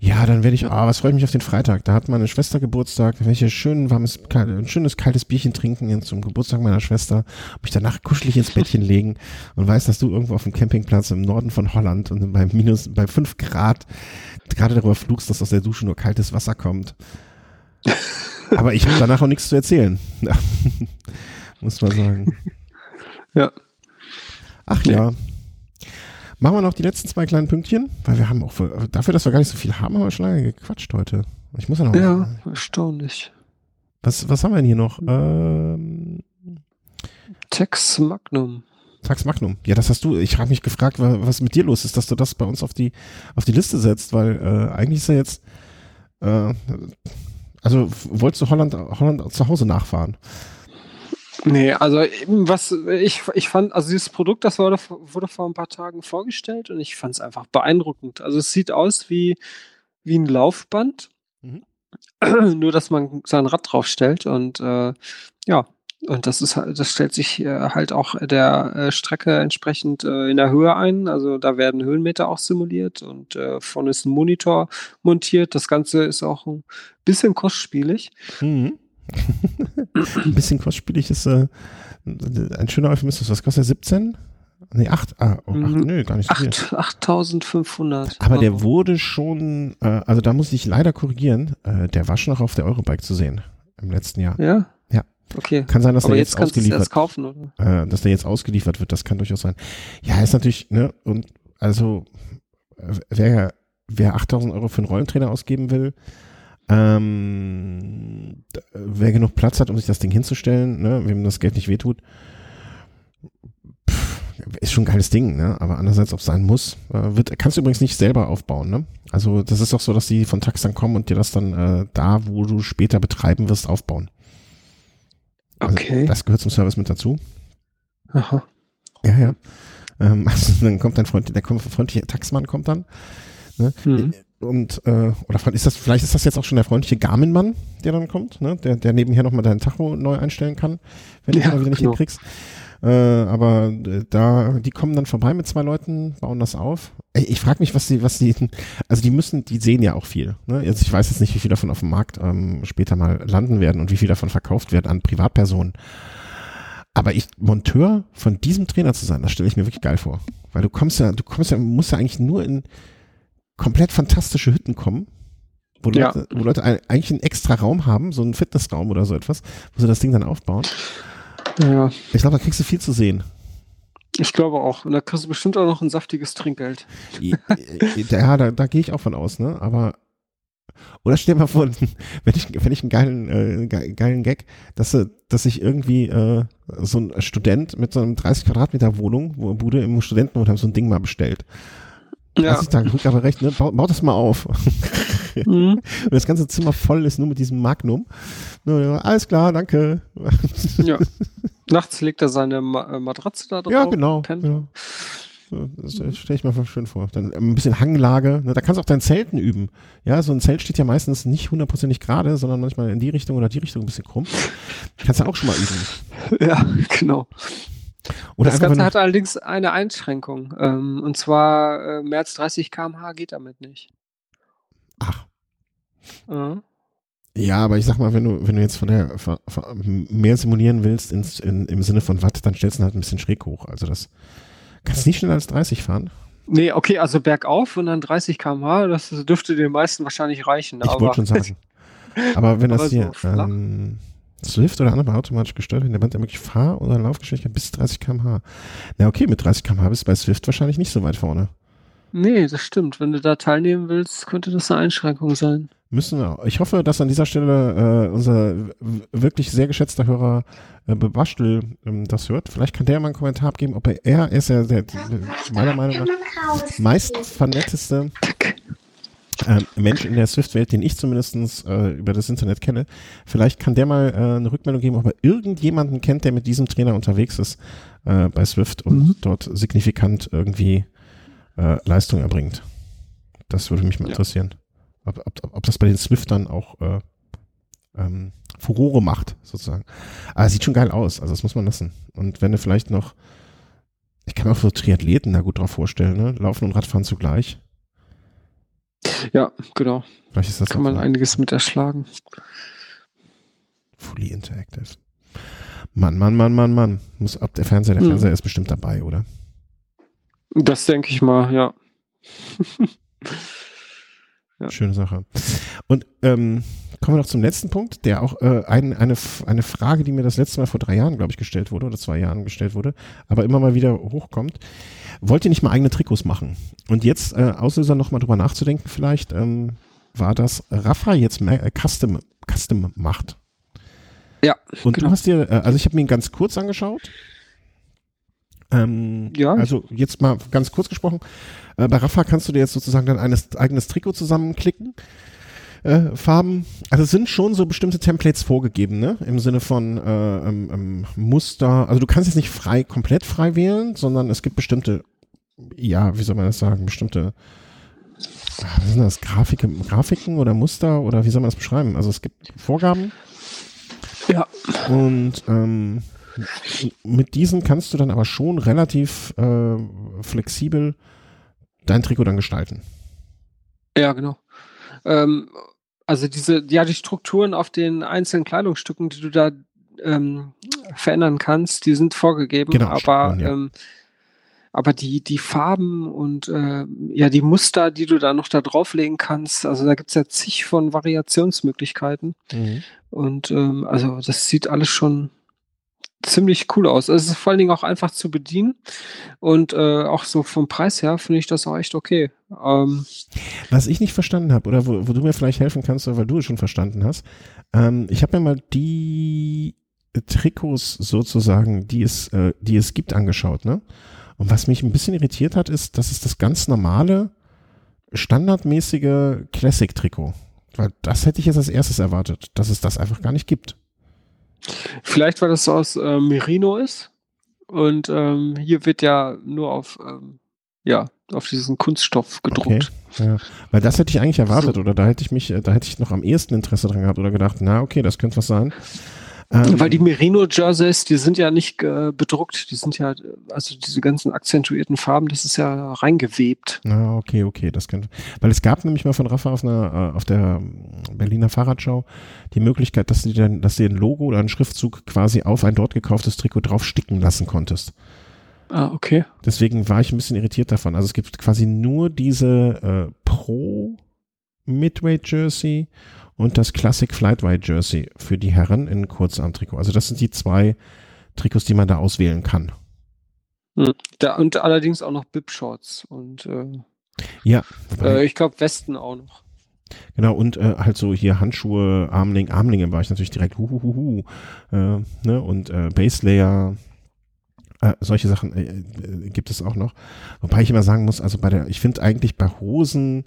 Ja, dann werde ich, ah, was freue ich mich auf den Freitag. Da hat meine Schwester Geburtstag, da werde ich hier schön warmes, ein schönes kaltes Bierchen trinken zum Geburtstag meiner Schwester, mich danach kuschelig ins Bettchen legen und weiß, dass du irgendwo auf dem Campingplatz im Norden von Holland und bei minus, bei fünf Grad gerade darüber flugst, dass aus der Dusche nur kaltes Wasser kommt. Aber ich habe danach auch nichts zu erzählen. Muss man sagen. Ja. Ach ja. Machen wir noch die letzten zwei kleinen Pünktchen, weil wir haben auch, dafür, dass wir gar nicht so viel haben, haben wir schon lange gequatscht heute. Ich muss ja noch. Ja, mal. erstaunlich. Was, was haben wir denn hier noch? Ähm, Tex Magnum. Tax Magnum. Ja, das hast du. Ich habe mich gefragt, was mit dir los ist, dass du das bei uns auf die auf die Liste setzt, weil äh, eigentlich ist ja jetzt. Äh, also wolltest du Holland Holland zu Hause nachfahren? Nee, also was ich, ich fand, also dieses Produkt, das wurde, wurde vor ein paar Tagen vorgestellt und ich fand es einfach beeindruckend. Also es sieht aus wie, wie ein Laufband, mhm. nur dass man sein Rad draufstellt und äh, ja, und das ist das stellt sich äh, halt auch der äh, Strecke entsprechend äh, in der Höhe ein. Also da werden Höhenmeter auch simuliert und äh, vorne ist ein Monitor montiert. Das Ganze ist auch ein bisschen kostspielig. Mhm. Ein bisschen kostspielig ist äh, ein schöner Euphemismus. Was kostet der? 17? Nee, 8. Ah, oh, 8 mhm. nö, gar nicht so 8, 8500. Aber der wurde schon, äh, also da muss ich leider korrigieren, äh, der war schon noch auf der Eurobike zu sehen im letzten Jahr. Ja? Ja. Okay. Kann sein, dass Aber der jetzt, jetzt ausgeliefert erst kaufen, oder? Äh, dass der jetzt ausgeliefert wird, das kann durchaus sein. Ja, ist natürlich, ne, und also äh, wer, wer 8000 Euro für einen Rollentrainer ausgeben will, ähm, wer genug Platz hat, um sich das Ding hinzustellen, ne, wem das Geld nicht wehtut, pff, ist schon ein geiles Ding, ne? Aber andererseits, ob es sein muss, äh, wird, kannst du übrigens nicht selber aufbauen, ne? Also das ist doch so, dass die von Tax dann kommen und dir das dann äh, da, wo du später betreiben wirst, aufbauen. Also okay. Das gehört zum Service mit dazu. Aha. Ja, ja. Ähm, also dann kommt dein Freund, der freundliche Taxmann kommt dann. Ne? Mhm und äh, oder ist das vielleicht ist das jetzt auch schon der freundliche Garmin-Mann, der dann kommt, ne? Der der nebenher noch mal deinen Tacho neu einstellen kann, wenn du ja, mal wieder nicht genau. hinkriegst. Äh, aber äh, da die kommen dann vorbei mit zwei Leuten, bauen das auf. Ey, ich frage mich, was die was die also die müssen, die sehen ja auch viel. Ne? Also ich weiß jetzt nicht, wie viel davon auf dem Markt ähm, später mal landen werden und wie viel davon verkauft wird an Privatpersonen. Aber ich Monteur von diesem Trainer zu sein, das stelle ich mir wirklich geil vor, weil du kommst ja, du kommst ja, musst ja eigentlich nur in komplett fantastische Hütten kommen, wo, ja. Leute, wo Leute eigentlich einen extra Raum haben, so einen Fitnessraum oder so etwas, wo sie das Ding dann aufbauen. Ja. Ich glaube, da kriegst du viel zu sehen. Ich glaube auch. Und da kriegst du bestimmt auch noch ein saftiges Trinkgeld. Ja, da, da gehe ich auch von aus, ne? Aber oder stell dir mal vor, wenn ich, wenn ich einen geilen, äh, geilen Gag, dass, dass ich irgendwie äh, so ein Student mit so einem 30 Quadratmeter Wohnung, wo Bude im Studentenwohnheim so ein Ding mal bestellt. Ja. Also ich da aber recht, ne? Bau, bau das mal auf. Mhm. Und das ganze Zimmer voll ist nur mit diesem Magnum. Alles klar, danke. Ja. Nachts legt er seine äh, Matratze da drauf. Ja, genau. genau. Das stelle ich mir schön vor. Dann ein bisschen Hanglage. Ne? Da kannst du auch dein Zelten üben. Ja, so ein Zelt steht ja meistens nicht hundertprozentig gerade, sondern manchmal in die Richtung oder die Richtung ein bisschen krumm. Kannst du auch schon mal üben. Ja, genau. Oder das Ganze hat allerdings eine Einschränkung. Ähm, und zwar äh, mehr als 30 km/h geht damit nicht. Ach. Mhm. Ja, aber ich sag mal, wenn du, wenn du jetzt von der von, von mehr simulieren willst ins, in, im Sinne von Watt, dann stellst du halt ein bisschen schräg hoch. Also das kannst nicht schneller als 30 fahren. Nee, okay, also bergauf und dann 30 km/h, das dürfte den meisten wahrscheinlich reichen. Ich wollte schon sagen. Aber wenn aber das hier, so ähm, Swift oder andere automatisch gesteuert werden, der Band ermöglicht Fahr- oder Laufgeschwindigkeit bis 30 km/h. Na okay, mit 30 km/h bist du bei Swift wahrscheinlich nicht so weit vorne. Nee, das stimmt. Wenn du da teilnehmen willst, könnte das eine Einschränkung sein. Müssen wir. Ich hoffe, dass an dieser Stelle äh, unser wirklich sehr geschätzter Hörer äh, Bebastel ähm, das hört. Vielleicht kann der mal einen Kommentar abgeben, ob er, er ist ja der, der meiner Meinung nach meist vernetteste äh, Mensch in der Swift-Welt, den ich zumindest äh, über das Internet kenne. Vielleicht kann der mal äh, eine Rückmeldung geben, ob er irgendjemanden kennt, der mit diesem Trainer unterwegs ist äh, bei Swift und mhm. dort signifikant irgendwie äh, Leistung erbringt. Das würde mich mal ja. interessieren. Ob, ob, ob das bei den Swiftern auch äh, ähm, Furore macht, sozusagen. Aber sieht schon geil aus, also das muss man lassen. Und wenn du vielleicht noch, ich kann mir auch so Triathleten da gut drauf vorstellen, ne? Laufen und Radfahren zugleich. Ja, genau. Vielleicht Kann man so. einiges mit erschlagen. Fully Interactive. Mann, Mann, Mann, Mann, Mann. Muss ab der Fernseher, der Hm. Fernseher ist bestimmt dabei, oder? Das denke ich mal, ja. Ja. Schöne Sache. Und ähm, kommen wir noch zum letzten Punkt, der auch äh, ein, eine, eine Frage, die mir das letzte Mal vor drei Jahren, glaube ich, gestellt wurde oder zwei Jahren gestellt wurde, aber immer mal wieder hochkommt. Wollt ihr nicht mal eigene Trikots machen? Und jetzt äh, Auslöser noch mal drüber nachzudenken vielleicht, ähm, war das Rafa jetzt mehr, äh, Custom, Custom macht. Ja, Und genau. du hast dir, äh, also ich habe mir ihn ganz kurz angeschaut. Ähm, Ja. Also jetzt mal ganz kurz gesprochen. Äh, bei Rafa kannst du dir jetzt sozusagen dein eines, eigenes Trikot zusammenklicken. Äh, Farben, also es sind schon so bestimmte Templates vorgegeben, ne? Im Sinne von äh, ähm, ähm, Muster. Also du kannst jetzt nicht frei, komplett frei wählen, sondern es gibt bestimmte, ja, wie soll man das sagen, bestimmte, ah, was sind das, Grafiken, Grafiken oder Muster oder wie soll man das beschreiben? Also es gibt Vorgaben. Ja. Und ähm, mit diesen kannst du dann aber schon relativ äh, flexibel dein Trikot dann gestalten. Ja, genau. Ähm, also diese, ja, die Strukturen auf den einzelnen Kleidungsstücken, die du da ähm, verändern kannst, die sind vorgegeben, Genau, aber, ja. ähm, aber die, die Farben und äh, ja, die Muster, die du da noch da drauflegen kannst, also da gibt's ja zig von Variationsmöglichkeiten. Und ähm, also das sieht alles schon ziemlich cool aus. Es ist vor allen Dingen auch einfach zu bedienen. Und äh, auch so vom Preis her finde ich das auch echt okay. Ähm, Was ich nicht verstanden habe, oder wo, wo du mir vielleicht helfen kannst, weil du es schon verstanden hast, ähm, ich habe mir mal die Trikots sozusagen, die es, äh, die es gibt, angeschaut, ne? Und was mich ein bisschen irritiert hat, ist, dass es das ganz normale, standardmäßige Classic-Trikot. Weil das hätte ich jetzt als erstes erwartet, dass es das einfach gar nicht gibt. Vielleicht, weil das aus äh, Merino ist. Und ähm, hier wird ja nur auf, ähm, ja, auf diesen Kunststoff gedruckt. Ja, weil das hätte ich eigentlich erwartet oder da hätte ich mich, äh, da hätte ich noch am ehesten Interesse dran gehabt oder gedacht, na okay, das könnte was sein. Ähm, Weil die Merino-Jerseys, die sind ja nicht äh, bedruckt, die sind ja, also diese ganzen akzentuierten Farben, das ist ja reingewebt. Ah, okay, okay, das könnte. Weil es gab nämlich mal von Rafa auf einer, äh, auf der Berliner Fahrradschau die Möglichkeit, dass du dir dann, dass du ein Logo oder einen Schriftzug quasi auf ein dort gekauftes Trikot drauf sticken lassen konntest. Ah, okay. Deswegen war ich ein bisschen irritiert davon. Also es gibt quasi nur diese äh, Pro Midway Jersey und das Classic Flightweight Jersey für die Herren in Kurzarmtrikot. Also das sind die zwei Trikots, die man da auswählen kann. Da, und allerdings auch noch Bib-Shorts und äh, Ja, äh, ich glaube Westen auch noch. Genau, und äh, halt so hier Handschuhe, Armling, Armlinge war ich natürlich direkt huhuhuhu. Äh, ne? Und äh, Base Layer, äh, solche Sachen äh, äh, gibt es auch noch. Wobei ich immer sagen muss, also bei der, ich finde eigentlich bei Hosen,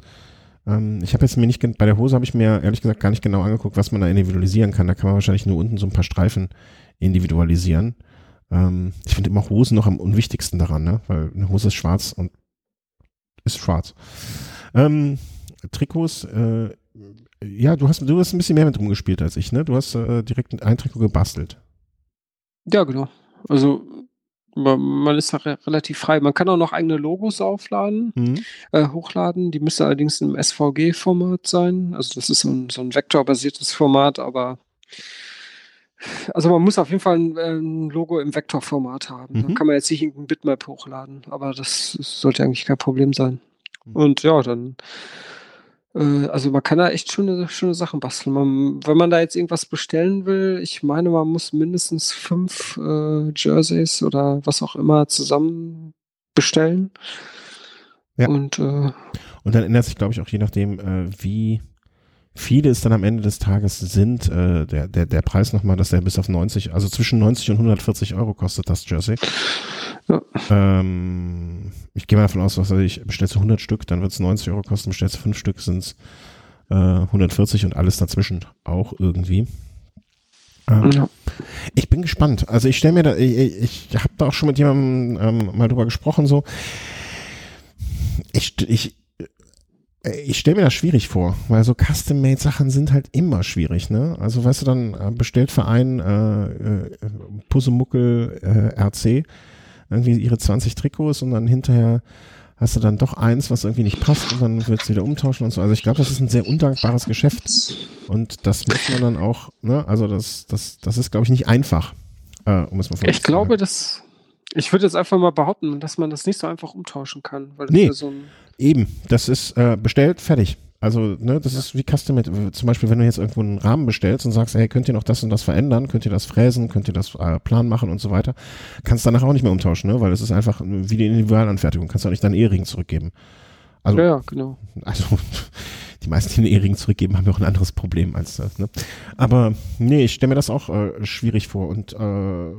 ähm, ich habe jetzt mir nicht, bei der Hose habe ich mir ehrlich gesagt gar nicht genau angeguckt, was man da individualisieren kann. Da kann man wahrscheinlich nur unten so ein paar Streifen individualisieren. Ähm, ich finde immer Hosen noch am unwichtigsten daran, ne? Weil eine Hose ist schwarz und ist schwarz. Ähm, Trikots, äh, ja, du hast, du hast ein bisschen mehr mit rumgespielt als ich, ne? Du hast äh, direkt ein Trikot gebastelt. Ja, genau. Also man, man ist da re relativ frei. Man kann auch noch eigene Logos aufladen, Mhm. äh, hochladen. Die müssen allerdings im SVG-Format sein. Also das ist so ein, so ein vektorbasiertes Format, aber also man muss auf jeden Fall ein, äh, ein Logo im Vektorformat haben. Mhm. Da kann man jetzt nicht irgendein Bitmap hochladen, aber das, das sollte eigentlich kein Problem sein. Mhm. Und ja, dann also man kann da echt schöne, schöne Sachen basteln. Man, wenn man da jetzt irgendwas bestellen will, ich meine, man muss mindestens fünf äh, Jerseys oder was auch immer zusammen bestellen. Ja. Und äh, Und dann ändert sich, glaube ich, auch je nachdem, äh, wie viele es dann am Ende des Tages sind, äh, der, der, der Preis nochmal, dass der bis auf 90, also zwischen 90 und 140 Euro kostet das Jersey. Ja. Ähm, ich gehe mal davon aus, was weiß ich, bestellst du 100 Stück, dann wird es 90 Euro kosten, bestellst du 5 Stück, sind es äh, 140 und alles dazwischen auch irgendwie. Ähm, ja. ich bin gespannt. Also ich stelle mir da, ich, ich habe da auch schon mit jemandem ähm, mal drüber gesprochen, so. Ich, ich, ich stelle mir das schwierig vor, weil so Custom-Made-Sachen sind halt immer schwierig, ne? Also weißt du, dann äh, bestellt Verein äh, äh, Pussemuckel äh, RC irgendwie ihre 20 Trikots und dann hinterher hast du dann doch eins, was irgendwie nicht passt und dann willst du wieder umtauschen und so. Also ich glaube, das ist ein sehr undankbares Geschäft und das muss man dann auch, ne, also das, das, das ist, glaube ich, nicht einfach, äh, um es mal Ich glaube, dass, ich würde jetzt einfach mal behaupten, dass man das nicht so einfach umtauschen kann. Weil nee, so eben, das ist äh, bestellt, fertig. Also, ne, das ja. ist wie Custom Zum Beispiel, wenn du jetzt irgendwo einen Rahmen bestellst und sagst, hey, könnt ihr noch das und das verändern, könnt ihr das fräsen, könnt ihr das äh, plan machen und so weiter, kannst danach auch nicht mehr umtauschen, ne, weil es ist einfach wie die Individualanfertigung, kannst du auch nicht deinen Ehering zurückgeben. Also, ja, genau. Also, die meisten, die einen Ehering zurückgeben, haben ja auch ein anderes Problem als das, ne. Aber, nee, ich stelle mir das auch äh, schwierig vor und, äh,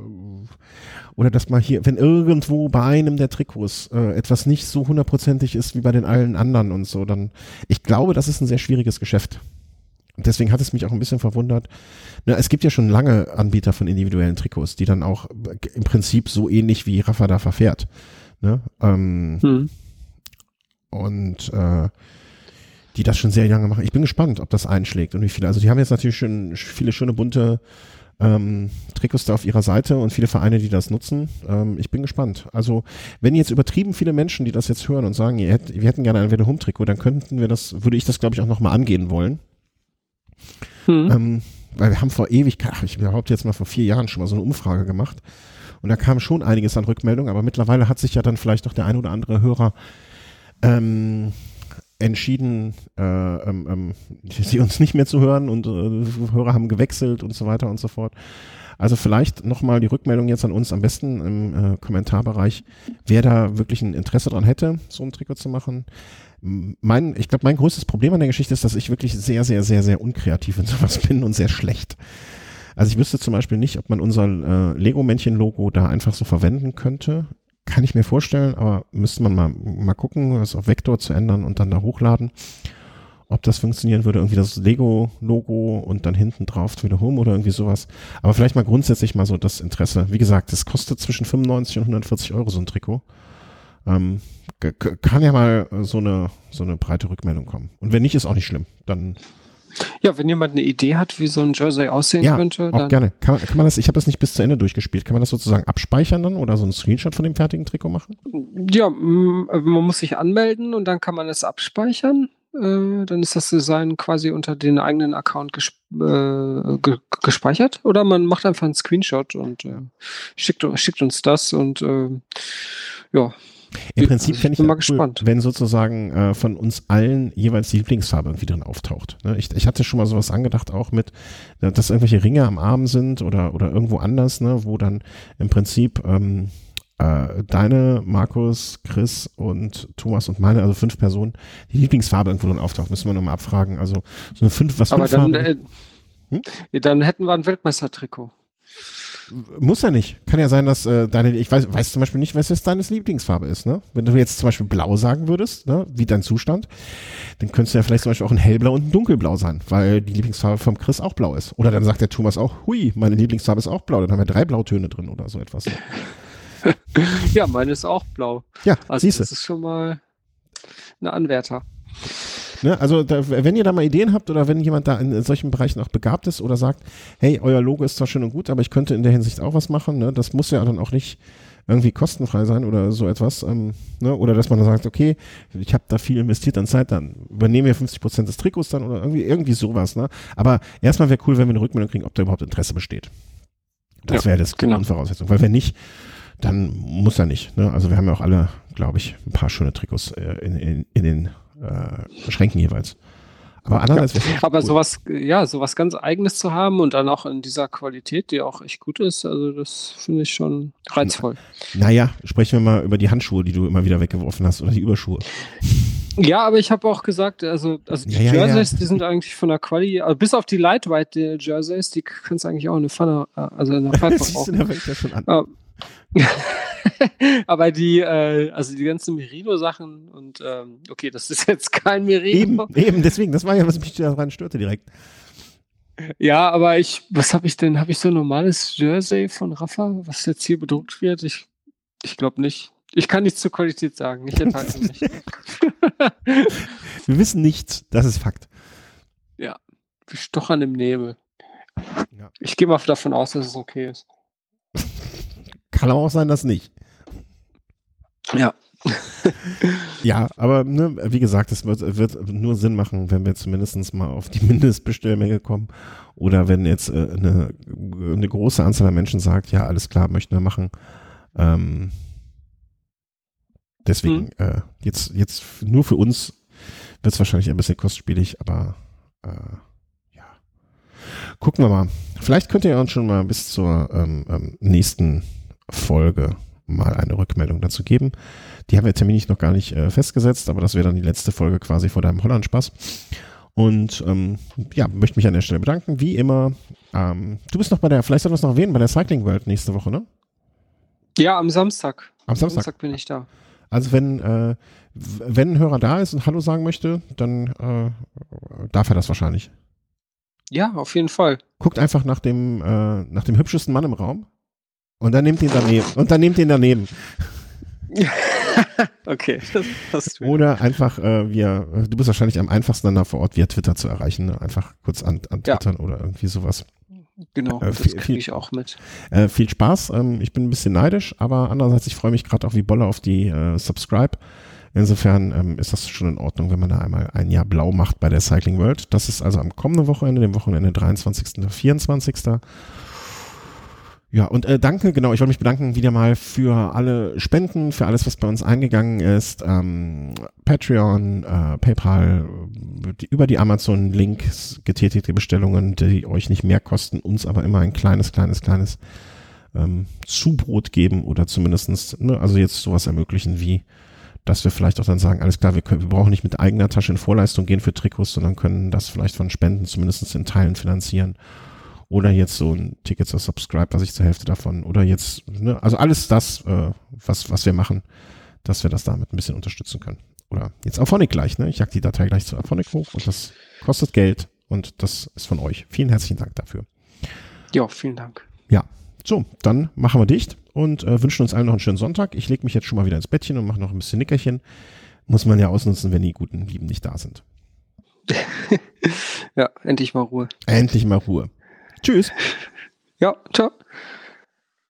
oder dass mal hier, wenn irgendwo bei einem der Trikots äh, etwas nicht so hundertprozentig ist wie bei den allen anderen und so, dann, ich glaube, das ist ein sehr schwieriges Geschäft. Und deswegen hat es mich auch ein bisschen verwundert. Na, es gibt ja schon lange Anbieter von individuellen Trikots, die dann auch im Prinzip so ähnlich wie Rafa da verfährt. Ne? Ähm, hm. Und äh, die das schon sehr lange machen. Ich bin gespannt, ob das einschlägt und wie viele. Also die haben jetzt natürlich schon viele schöne bunte ähm, Trikots da auf ihrer Seite und viele Vereine, die das nutzen. Ähm, ich bin gespannt. Also, wenn jetzt übertrieben viele Menschen, die das jetzt hören und sagen, ihr hätt, wir hätten gerne ein Welle Home Trikot, dann könnten wir das, würde ich das, glaube ich, auch nochmal angehen wollen. Hm. Ähm, weil wir haben vor ewig, ich behaupte jetzt mal vor vier Jahren schon mal so eine Umfrage gemacht. Und da kam schon einiges an Rückmeldungen, aber mittlerweile hat sich ja dann vielleicht auch der ein oder andere Hörer ähm, entschieden, äh, ähm, ähm, sie uns nicht mehr zu hören und äh, Hörer haben gewechselt und so weiter und so fort. Also vielleicht nochmal die Rückmeldung jetzt an uns am besten im äh, Kommentarbereich, wer da wirklich ein Interesse dran hätte, so ein Trikot zu machen. Mein, ich glaube, mein größtes Problem an der Geschichte ist, dass ich wirklich sehr, sehr, sehr, sehr unkreativ in sowas bin und sehr schlecht. Also ich wüsste zum Beispiel nicht, ob man unser äh, Lego-Männchen-Logo da einfach so verwenden könnte. Kann ich mir vorstellen, aber müsste man mal, mal gucken, das auf Vektor zu ändern und dann da hochladen. Ob das funktionieren würde, irgendwie das Lego-Logo und dann hinten drauf Twitter Home oder irgendwie sowas. Aber vielleicht mal grundsätzlich mal so das Interesse. Wie gesagt, es kostet zwischen 95 und 140 Euro so ein Trikot. Ähm, kann ja mal so eine, so eine breite Rückmeldung kommen. Und wenn nicht, ist auch nicht schlimm. Dann ja, wenn jemand eine Idee hat, wie so ein Jersey aussehen ja, könnte, auch gerne. Kann, kann man das, ich habe das nicht bis zu Ende durchgespielt, kann man das sozusagen abspeichern dann oder so einen Screenshot von dem fertigen Trikot machen? Ja, man muss sich anmelden und dann kann man es abspeichern. Äh, dann ist das Design quasi unter den eigenen Account gesp äh, ge gespeichert. Oder man macht einfach einen Screenshot und äh, schickt, schickt uns das und äh, ja, im Prinzip fände ich, ich mal cool, gespannt. wenn sozusagen äh, von uns allen jeweils die Lieblingsfarbe irgendwie drin auftaucht. Ne? Ich, ich hatte schon mal sowas angedacht, auch mit, äh, dass irgendwelche Ringe am Arm sind oder, oder irgendwo anders, ne? wo dann im Prinzip ähm, äh, deine, Markus, Chris und Thomas und meine, also fünf Personen, die Lieblingsfarbe irgendwo drin auftaucht. Müssen wir nochmal abfragen. Also so eine fünf, was Aber dann, äh, hm? dann hätten wir ein Weltmeistertrikot. Muss ja nicht. Kann ja sein, dass äh, deine, ich weiß, weiß zum Beispiel nicht, was jetzt deine Lieblingsfarbe ist, ne? Wenn du jetzt zum Beispiel blau sagen würdest, ne, wie dein Zustand, dann könntest du ja vielleicht zum Beispiel auch ein hellblau und ein dunkelblau sein, weil die Lieblingsfarbe vom Chris auch blau ist. Oder dann sagt der Thomas auch, hui, meine Lieblingsfarbe ist auch blau, dann haben wir drei Blautöne drin oder so etwas. ja, meine ist auch blau. Ja, also siehst du. das ist schon mal ein Anwärter. Ne? Also da, wenn ihr da mal Ideen habt oder wenn jemand da in, solchen Bereichen auch begabt ist oder sagt, hey, euer Logo ist zwar schön und gut, aber ich könnte in der Hinsicht auch was machen, ne? das muss ja dann auch nicht irgendwie kostenfrei sein oder so etwas. Ähm, ne? Oder dass man dann sagt, okay, ich habe da viel investiert an Zeit, dann übernehmen wir 50 Prozent des Trikots dann oder irgendwie, irgendwie sowas. Ne? Aber erstmal wäre cool, wenn wir eine Rückmeldung kriegen, ob da überhaupt Interesse besteht. Das ja, wäre das genau. Grundvoraussetzung. Weil wenn nicht, dann muss er nicht. Ne? Also wir haben ja auch alle, glaube ich, ein paar schöne Trikots äh, in, in, in den äh, Schränken jeweils. Aber andererseits. Ja, aber cool. sowas, ja, sowas ganz Eigenes zu haben und dann auch in dieser Qualität, die auch echt gut ist, also das finde ich schon reizvoll. naja, sprechen wir mal über die Handschuhe, die du immer wieder weggeworfen hast oder die Überschuhe. Ja, aber ich habe auch gesagt, also, also die ja, Jerseys, ja. die sind eigentlich von der Quali, also bis auf die Lightweight Jerseys, die kannst du eigentlich auch in eine Pfanne, äh, also in der Pfanne Siehst Aber die, äh, also die ganzen Merino-Sachen und ähm, okay, das ist jetzt kein Merino. Eben, eben, deswegen, das war ja, was mich daran störte direkt. Ja, aber ich, was habe ich denn? Habe ich so ein normales Jersey von Rafa, was jetzt hier bedruckt wird? Ich, ich glaube nicht. Ich kann nichts zur Qualität sagen. Ich enthalte mich. Wir wissen nichts, das ist Fakt. Ja, wir stochern im Nebel. Ja. Ich gehe mal davon aus, dass es okay ist. Kann aber auch sein, dass nicht. Ja. ja, aber ne, wie gesagt, es wird, wird nur Sinn machen, wenn wir zumindest mal auf die Mindestbestellmenge kommen oder wenn jetzt äh, eine, eine große Anzahl an Menschen sagt, ja, alles klar, möchten wir machen. Ähm, deswegen, hm. äh, jetzt, jetzt nur für uns wird es wahrscheinlich ein bisschen kostspielig, aber äh, ja. Gucken wir mal. Vielleicht könnt ihr uns schon mal bis zur ähm, ähm, nächsten Folge mal eine Rückmeldung dazu geben. Die haben wir terminlich noch gar nicht äh, festgesetzt, aber das wäre dann die letzte Folge quasi vor deinem Holland-Spaß. Und ähm, ja, möchte mich an der Stelle bedanken. Wie immer, ähm, du bist noch bei der, vielleicht sollten wir es noch erwähnen, bei der Cycling World nächste Woche, ne? Ja, am Samstag. Am Samstag, Samstag bin ich da. Also wenn, äh, wenn ein Hörer da ist und Hallo sagen möchte, dann äh, darf er das wahrscheinlich. Ja, auf jeden Fall. Guckt einfach nach dem, äh, nach dem hübschesten Mann im Raum und dann nehmt ihn daneben. Und dann nehmt ihn daneben. okay, das passt. Oder einfach, äh, via, du bist wahrscheinlich am einfachsten dann da vor Ort via Twitter zu erreichen. Ne? Einfach kurz an, an Twittern ja. oder irgendwie sowas. Genau, äh, das kriege ich auch mit. Äh, viel Spaß. Ähm, ich bin ein bisschen neidisch, aber andererseits, ich freue mich gerade auch wie Bolle auf die äh, Subscribe. Insofern ähm, ist das schon in Ordnung, wenn man da einmal ein Jahr blau macht bei der Cycling World. Das ist also am kommenden Wochenende, dem Wochenende 23. und 24. Ja, und äh, danke, genau, ich wollte mich bedanken wieder mal für alle Spenden, für alles, was bei uns eingegangen ist. Ähm, Patreon, äh, PayPal, die, über die Amazon-Links getätigte Bestellungen, die euch nicht mehr kosten, uns aber immer ein kleines, kleines, kleines ähm, Zubrot geben oder zumindestens, ne, also jetzt sowas ermöglichen wie, dass wir vielleicht auch dann sagen, alles klar, wir, können, wir brauchen nicht mit eigener Tasche in Vorleistung gehen für Trikots, sondern können das vielleicht von Spenden zumindest in Teilen finanzieren oder jetzt so ein Ticket zur Subscribe, was ich zur Hälfte davon oder jetzt, ne, also alles das, äh, was, was wir machen, dass wir das damit ein bisschen unterstützen können. Oder jetzt Auphonic gleich, ne? Ich jag die Datei gleich zu Auphonic hoch und das kostet Geld und das ist von euch. Vielen herzlichen Dank dafür. Ja, vielen Dank. Ja, so, dann machen wir dicht und äh, wünschen uns allen noch einen schönen Sonntag. Ich lege mich jetzt schon mal wieder ins Bettchen und mache noch ein bisschen Nickerchen. Muss man ja ausnutzen, wenn die guten Lieben nicht da sind. ja, endlich mal Ruhe. Endlich mal Ruhe. Tschüss. Ja, ciao.